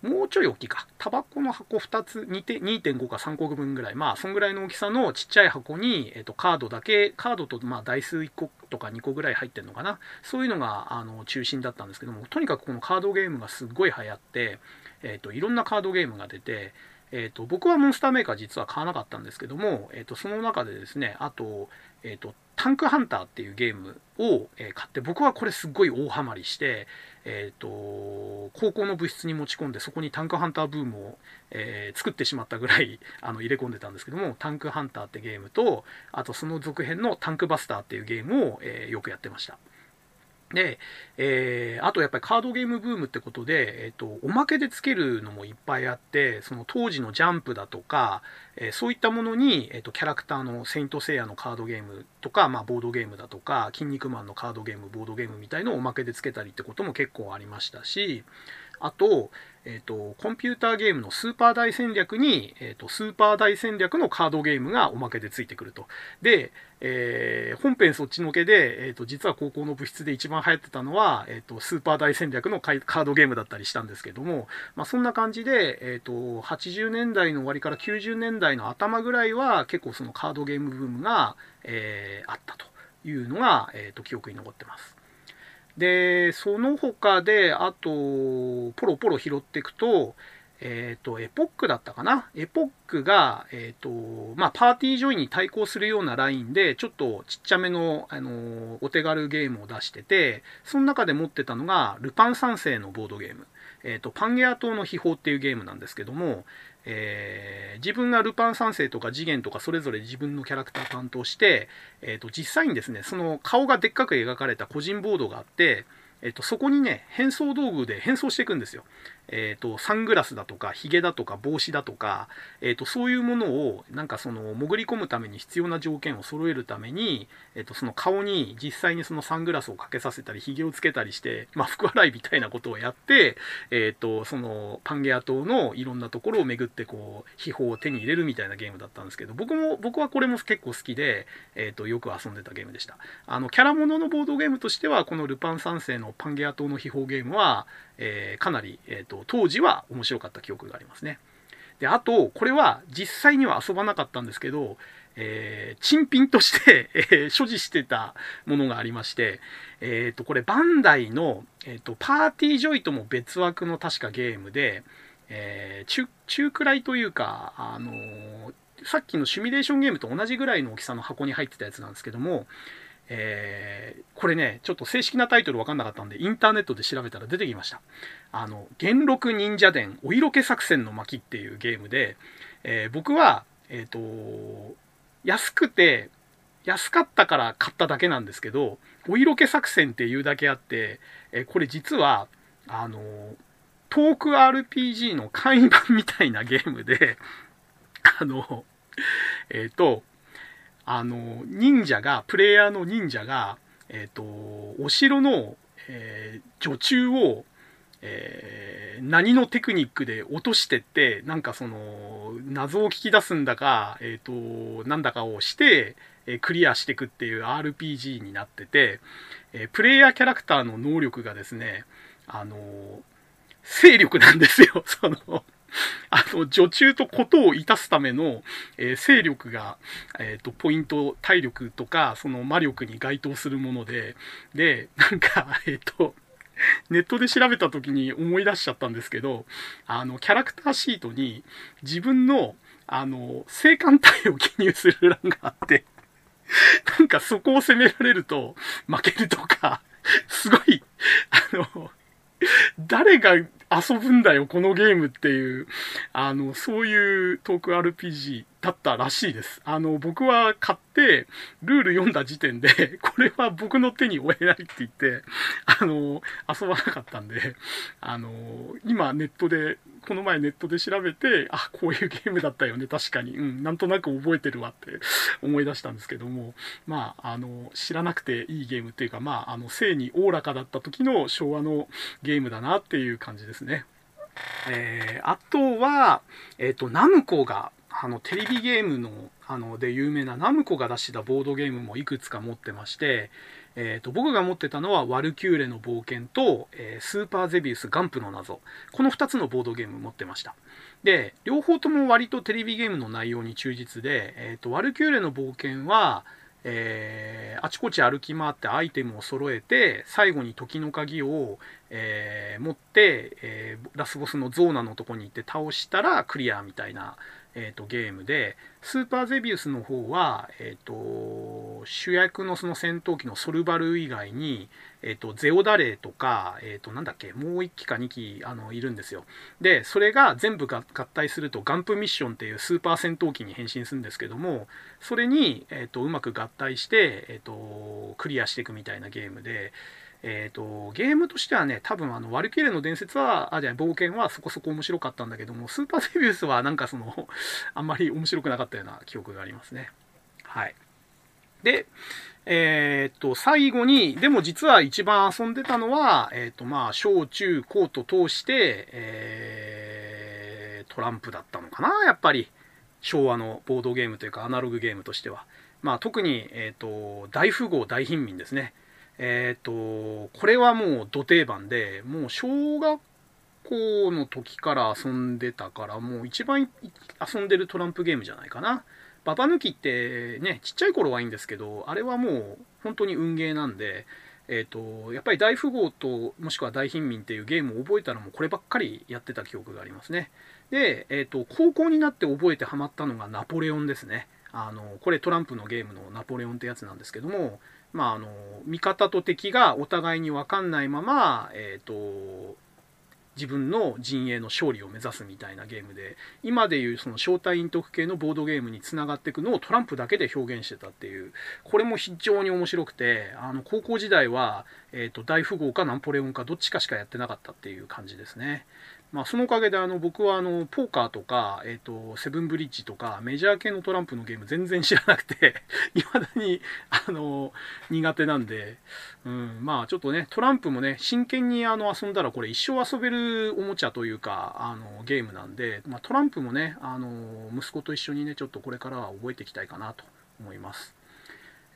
もうちょい大きいか。タバコの箱2つ、2.5か3個分ぐらい。まあ、そんぐらいの大きさのちっちゃい箱に、えっ、と、カードだけ、カードと、まあ、台数1個とか2個ぐらい入ってるのかな。そういうのが、あの、中心だったんですけども、とにかくこのカードゲームがすっごい流行って、えっ、と、いろんなカードゲームが出て、えっ、と、僕はモンスターメーカー実は買わなかったんですけども、えっ、と、その中でですね、あと、えっ、と、タンクハンターっていうゲームをえ買って、僕はこれすっごい大ハマりして、えっ、ー、と、高校の部室に持ち込んで、そこにタンクハンターブームを、えー、作ってしまったぐらい あの入れ込んでたんですけども、タンクハンターってゲームと、あとその続編のタンクバスターっていうゲームを、え、よくやってました。で、えー、あとやっぱりカードゲームブームってことで、えっ、ー、と、おまけでつけるのもいっぱいあって、その当時のジャンプだとか、えー、そういったものに、えっ、と、キャラクターのセイントセイヤのカードゲームとか、まあ、ボードゲームだとか、筋肉マンのカードゲーム、ボードゲームみたいのをおまけでつけたりってことも結構ありましたし、あと、えっ、と、コンピューターゲームのスーパー大戦略に、えっ、と、スーパー大戦略のカードゲームがおまけでついてくると。で、えー、本編そっちのけで、えっ、と、実は高校の部室で一番流行ってたのは、えっ、と、スーパー大戦略のカードゲームだったりしたんですけども、まあ、そんな感じで、えっ、と、80年代の終わりから90年代の頭ぐらいは、結構そのカードゲームブームが、えあったというのが、えっ、と、記憶に残ってます。で、その他で、あと、ポロポロ拾っていくと、えっ、ー、と、エポックだったかな？エポックが、えっ、ー、と、まあ、パーティージョイに対抗するようなラインで、ちょっとちっちゃめの、あの、お手軽ゲームを出してて、その中で持ってたのが、ルパン三世のボードゲーム。えっ、ー、と、パンゲア島の秘宝っていうゲームなんですけども、えー、自分がルパン三世とか次元とかそれぞれ自分のキャラクター担当して、えー、と実際にですねその顔がでっかく描かれた個人ボードがあって、えー、とそこにね変装道具で変装していくんですよ。えーと、サングラスだとかヒゲだとか帽子だとか、えーと、そういうものをなんかその潜り込むために必要な条件を揃えるために、えーと、その顔に実際にそのサングラスをかけさせたりヒゲをつけたりして、まあ、福洗いみたいなことをやって、えー、とそのパンゲア島のいろんなところを巡ってこう秘宝を手に入れるみたいなゲームだったんですけど僕も僕はこれも結構好きで、えー、とよく遊んでたゲームでした。あのキャラもののボードゲームとしてはこのルパン三世のパンゲア島の秘宝ゲームは、えー、かなり、えーと、当時は面白かった記憶がありますね。で、あと、これは実際には遊ばなかったんですけど、えー、珍品としてえー、所持してたものがありまして、えっ、ー、と、これバンダイの、えっ、ー、と、パーティージョイとも別枠の確かゲームで、えー、中、中くらいというか、あの、さっきのシミュレーションゲームと同じぐらいの大きさの箱に入ってたやつなんですけども、えー、これね、ちょっと正式なタイトルわかんなかったんで、インターネットで調べたら出てきました。あの、元禄忍者伝お色気作戦の巻っていうゲームで、えー、僕は、えっ、ー、と、安くて、安かったから買っただけなんですけど、お色気作戦っていうだけあって、えこれ実は、あの、トーク RPG の簡易版みたいなゲームで、あの、えっ、と、あの、忍者が、プレイヤーの忍者が、えっ、ー、と、お城の、えー、女中を、えー、何のテクニックで落としてって、なんかその、謎を聞き出すんだか、えっ、ー、と、なんだかをして、えクリアしていくっていう RPG になってて、えプレイヤーキャラクターの能力がですね、あの勢力なんですよ。その あの、女中とことをいたすための、えー、勢力が、えっ、ー、と、ポイント、体力とか、その魔力に該当するもので、で、なんか、えっ、ー、と、ネットで調べた時に思い出しちゃったんですけど、あの、キャラクターシートに自分の、あの、性感帯を記入する欄があって、なんかそこを攻められると負けるとか、すごい、あの、誰が遊ぶんだよ、このゲームっていう、あの、そういうトーク RPG だったらしいです。あの、僕は買って、ルール読んだ時点で、これは僕の手に負えないって言って、あの、遊ばなかったんで、あの、今ネットで、この前ネットで調べて、あ、こういうゲームだったよね、確かに。うん、なんとなく覚えてるわって思い出したんですけども、まあ、あの、知らなくていいゲームっていうか、まあ、あの、性におおらかだった時の昭和のゲームだなっていう感じですね。えー、あとは、えっ、ー、と、ナムコがあのテレビゲームのあので有名なナムコが出してたボードゲームもいくつか持ってまして、えーと、僕が持ってたのは「ワルキューレの冒険と」えー、スーパーゼビウスガンプの謎」この2つのボードゲーム持ってましたで両方とも割とテレビゲームの内容に忠実で、えーと、ワルキューレの冒険はえー、あちこち歩き回ってアイテムを揃えて最後に時の鍵を、えー、持って、えー、ラスボスのゾーナのとこに行って倒したらクリアみたいな、えーと、ゲームで、スーパーゼビウスの方は、えーと、主役のその戦闘機のソルバル以外に、えーと、ゼオダレーとか、えー、となんだっけ、もう1機か2機あのいるんですよ。で、それが全部が合体すると、ガンプミッションっていうスーパー戦闘機に変身するんですけども、それに、えー、とうまく合体して、えー、とクリアしていくみたいなゲームで、えーと、ゲームとしてはね、多分あの、ワルキューレの伝説は、あ、じゃ冒険はそこそこ面白かったんだけども、スーパーデビュースはなんかその、あんまり面白くなかったような記憶がありますね。はい。で、えっ、と、最後に、でも実は一番遊んでたのは、えっ、と、まあ、小中高と通して、えー、トランプだったのかな、やっぱり。昭和のボードゲームというか、アナログゲームとしては。まあ、特に、えっ、と、大富豪大貧民ですね。えっ、と、これはもう土定番で、もう小学校の時から遊んでたから、もう一番遊んでるトランプゲームじゃないかな。ババ抜きってね、ちっちゃい頃はいいんですけど、あれはもう本当に運ゲーなんで、えっ、ー、と、やっぱり大富豪と、もしくは大貧民っていうゲームを覚えたのもうこればっかりやってた記憶がありますね。で、えっ、ー、と、高校になって覚えてハマったのがナポレオンですね。あの、これトランプのゲームのナポレオンってやつなんですけども、まあ、あの味方と敵がお互いに分かんないまま、えーと、自分の陣営の勝利を目指すみたいなゲームで今でいうその招待陰徳系のボードゲームにつながっていくのをトランプだけで表現してたっていうこれも非常に面白くてあの高校時代は、えーと大富豪かナンポレオンかどっちかしかやってなかったっていう感じですね。まあ、そのおかげであの僕はあのポーカーとか、えーと、セブンブリッジとかメジャー系のトランプのゲーム全然知らなくて いまだにあの苦手なんで、うん、まあちょっとねトランプもね真剣にあの遊んだらこれ一生遊べるおもちゃというかあのゲームなんで、まあ、トランプもねあの息子と一緒にねちょっとこれからは覚えていきたいかなと思います。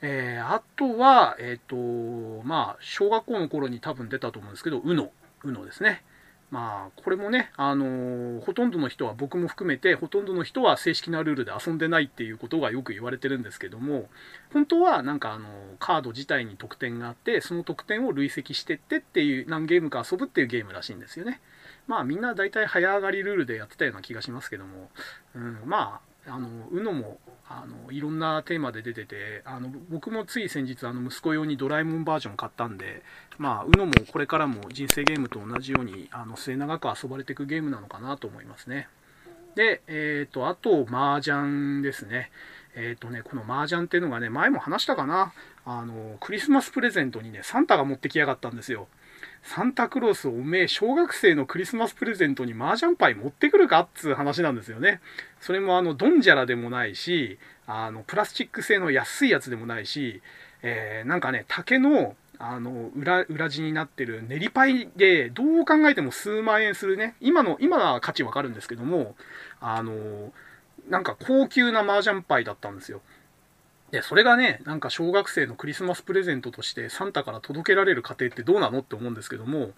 えー、あとは、えっ、ー、と、まあ、小学校の頃に多分出たと思うんですけど、UNO。UNO ですね。まあ、これもね、あのー、ほとんどの人は、僕も含めて、ほとんどの人は正式なルールで遊んでないっていうことがよく言われてるんですけども、本当はなんかあの、カード自体に得点があって、その得点を累積してってっていう、何ゲームか遊ぶっていうゲームらしいんですよね。まあみんな大体早上がりルールでやってたような気がしますけども、うん、まあ、あの、UNO もあのいろんなテーマで出ててあの僕もつい先日あの息子用にドラえもんバージョン買ったんでまあ UNO もこれからも人生ゲームと同じようにあの末永く遊ばれていくゲームなのかなと思いますねで、えーと、あと麻雀ですねえっ、ー、とね、この麻雀っていうのがね、前も話したかな。あの、クリスマスプレゼントにね、サンタが持ってきやがったんですよ。サンタクロースおめえ、小学生のクリスマスプレゼントに麻雀パイ持ってくるかっつう話なんですよね。それもあの、ドンジャラでもないし、あの、プラスチック製の安いやつでもないし、えー、なんかね、竹の、あの裏裏地になってる練りパイでどう考えても数万円するね今の今は価値わかるんですけどもあのなんか高級な麻雀パイだったんですよでそれがねなんか小学生のクリスマスプレゼントとしてサンタから届けられる家庭ってどうなのって思うんですけども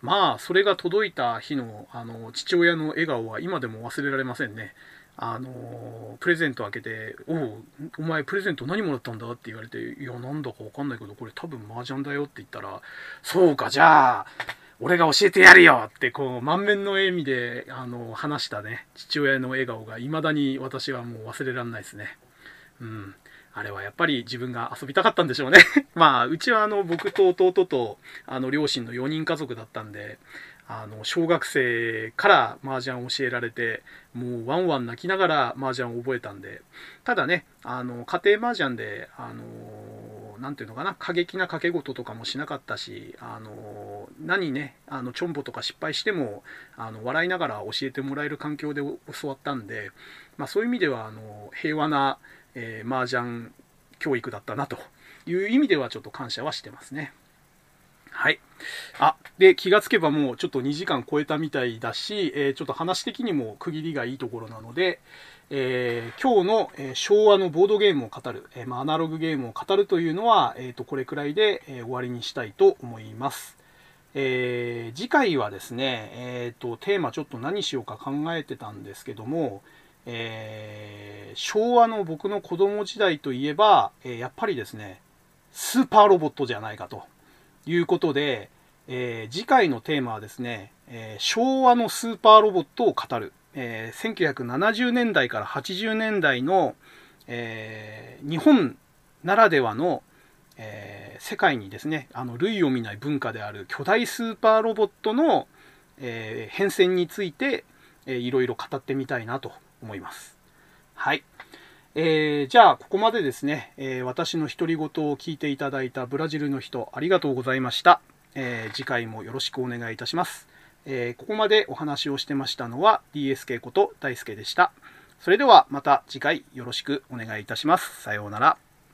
まあそれが届いた日のあの父親の笑顔は今でも忘れられませんねあのプレゼント開けて「おうお前プレゼント何もらったんだ?」って言われて「いやなんだかわかんないけどこれ多分麻雀だよ」って言ったら「そうかじゃあ俺が教えてやるよ!」ってこう満面の笑みであの話したね父親の笑顔がいまだに私はもう忘れられないですね。うんあれはやっぱり自分が遊びたかったんでしょうね。まあ、うちはあの僕と弟とあの両親の4人家族だったんで、あの小学生から麻雀を教えられてもうワンワン泣きながら麻雀を覚えたんでただねあの家庭麻雀であのなんていうのかな過激な掛け事とかもしなかったしあの何ねあのチョンボとか失敗してもあの笑いながら教えてもらえる環境で教わったんで、まあ、そういう意味ではあの平和な、えー、麻雀教育だったなという意味ではちょっと感謝はしてますね。はい。あ、で、気がつけばもうちょっと2時間超えたみたいだし、えー、ちょっと話的にも区切りがいいところなので、えー、今日の、えー、昭和のボードゲームを語る、えまあ、アナログゲームを語るというのは、えーと、これくらいで、え終わりにしたいと思います。え次回はですね、えーと、テーマちょっと何しようか考えてたんですけども、え昭和の僕の子供時代といえば、えやっぱりですね、スーパーロボットじゃないかと。いうことで、えー、次回のテーマはですね、え、昭和のスーパーロボットを語る、え、1970年代から80年代の、え日本ならではの、え世界にですねあの類を見ない文化である巨大スーパーロボットの、え変遷について、えー、いろいろ語ってみたいなと思います。はい。えー、じゃあ、ここまでですね、えー、私の独り言を聞いていただいたブラジルの人、ありがとうございました。えー、次回もよろしくお願いいたします。えここまでお話をしてましたのは DSK こと大輔でした。それではまた次回よろしくお願いいたします。さようなら。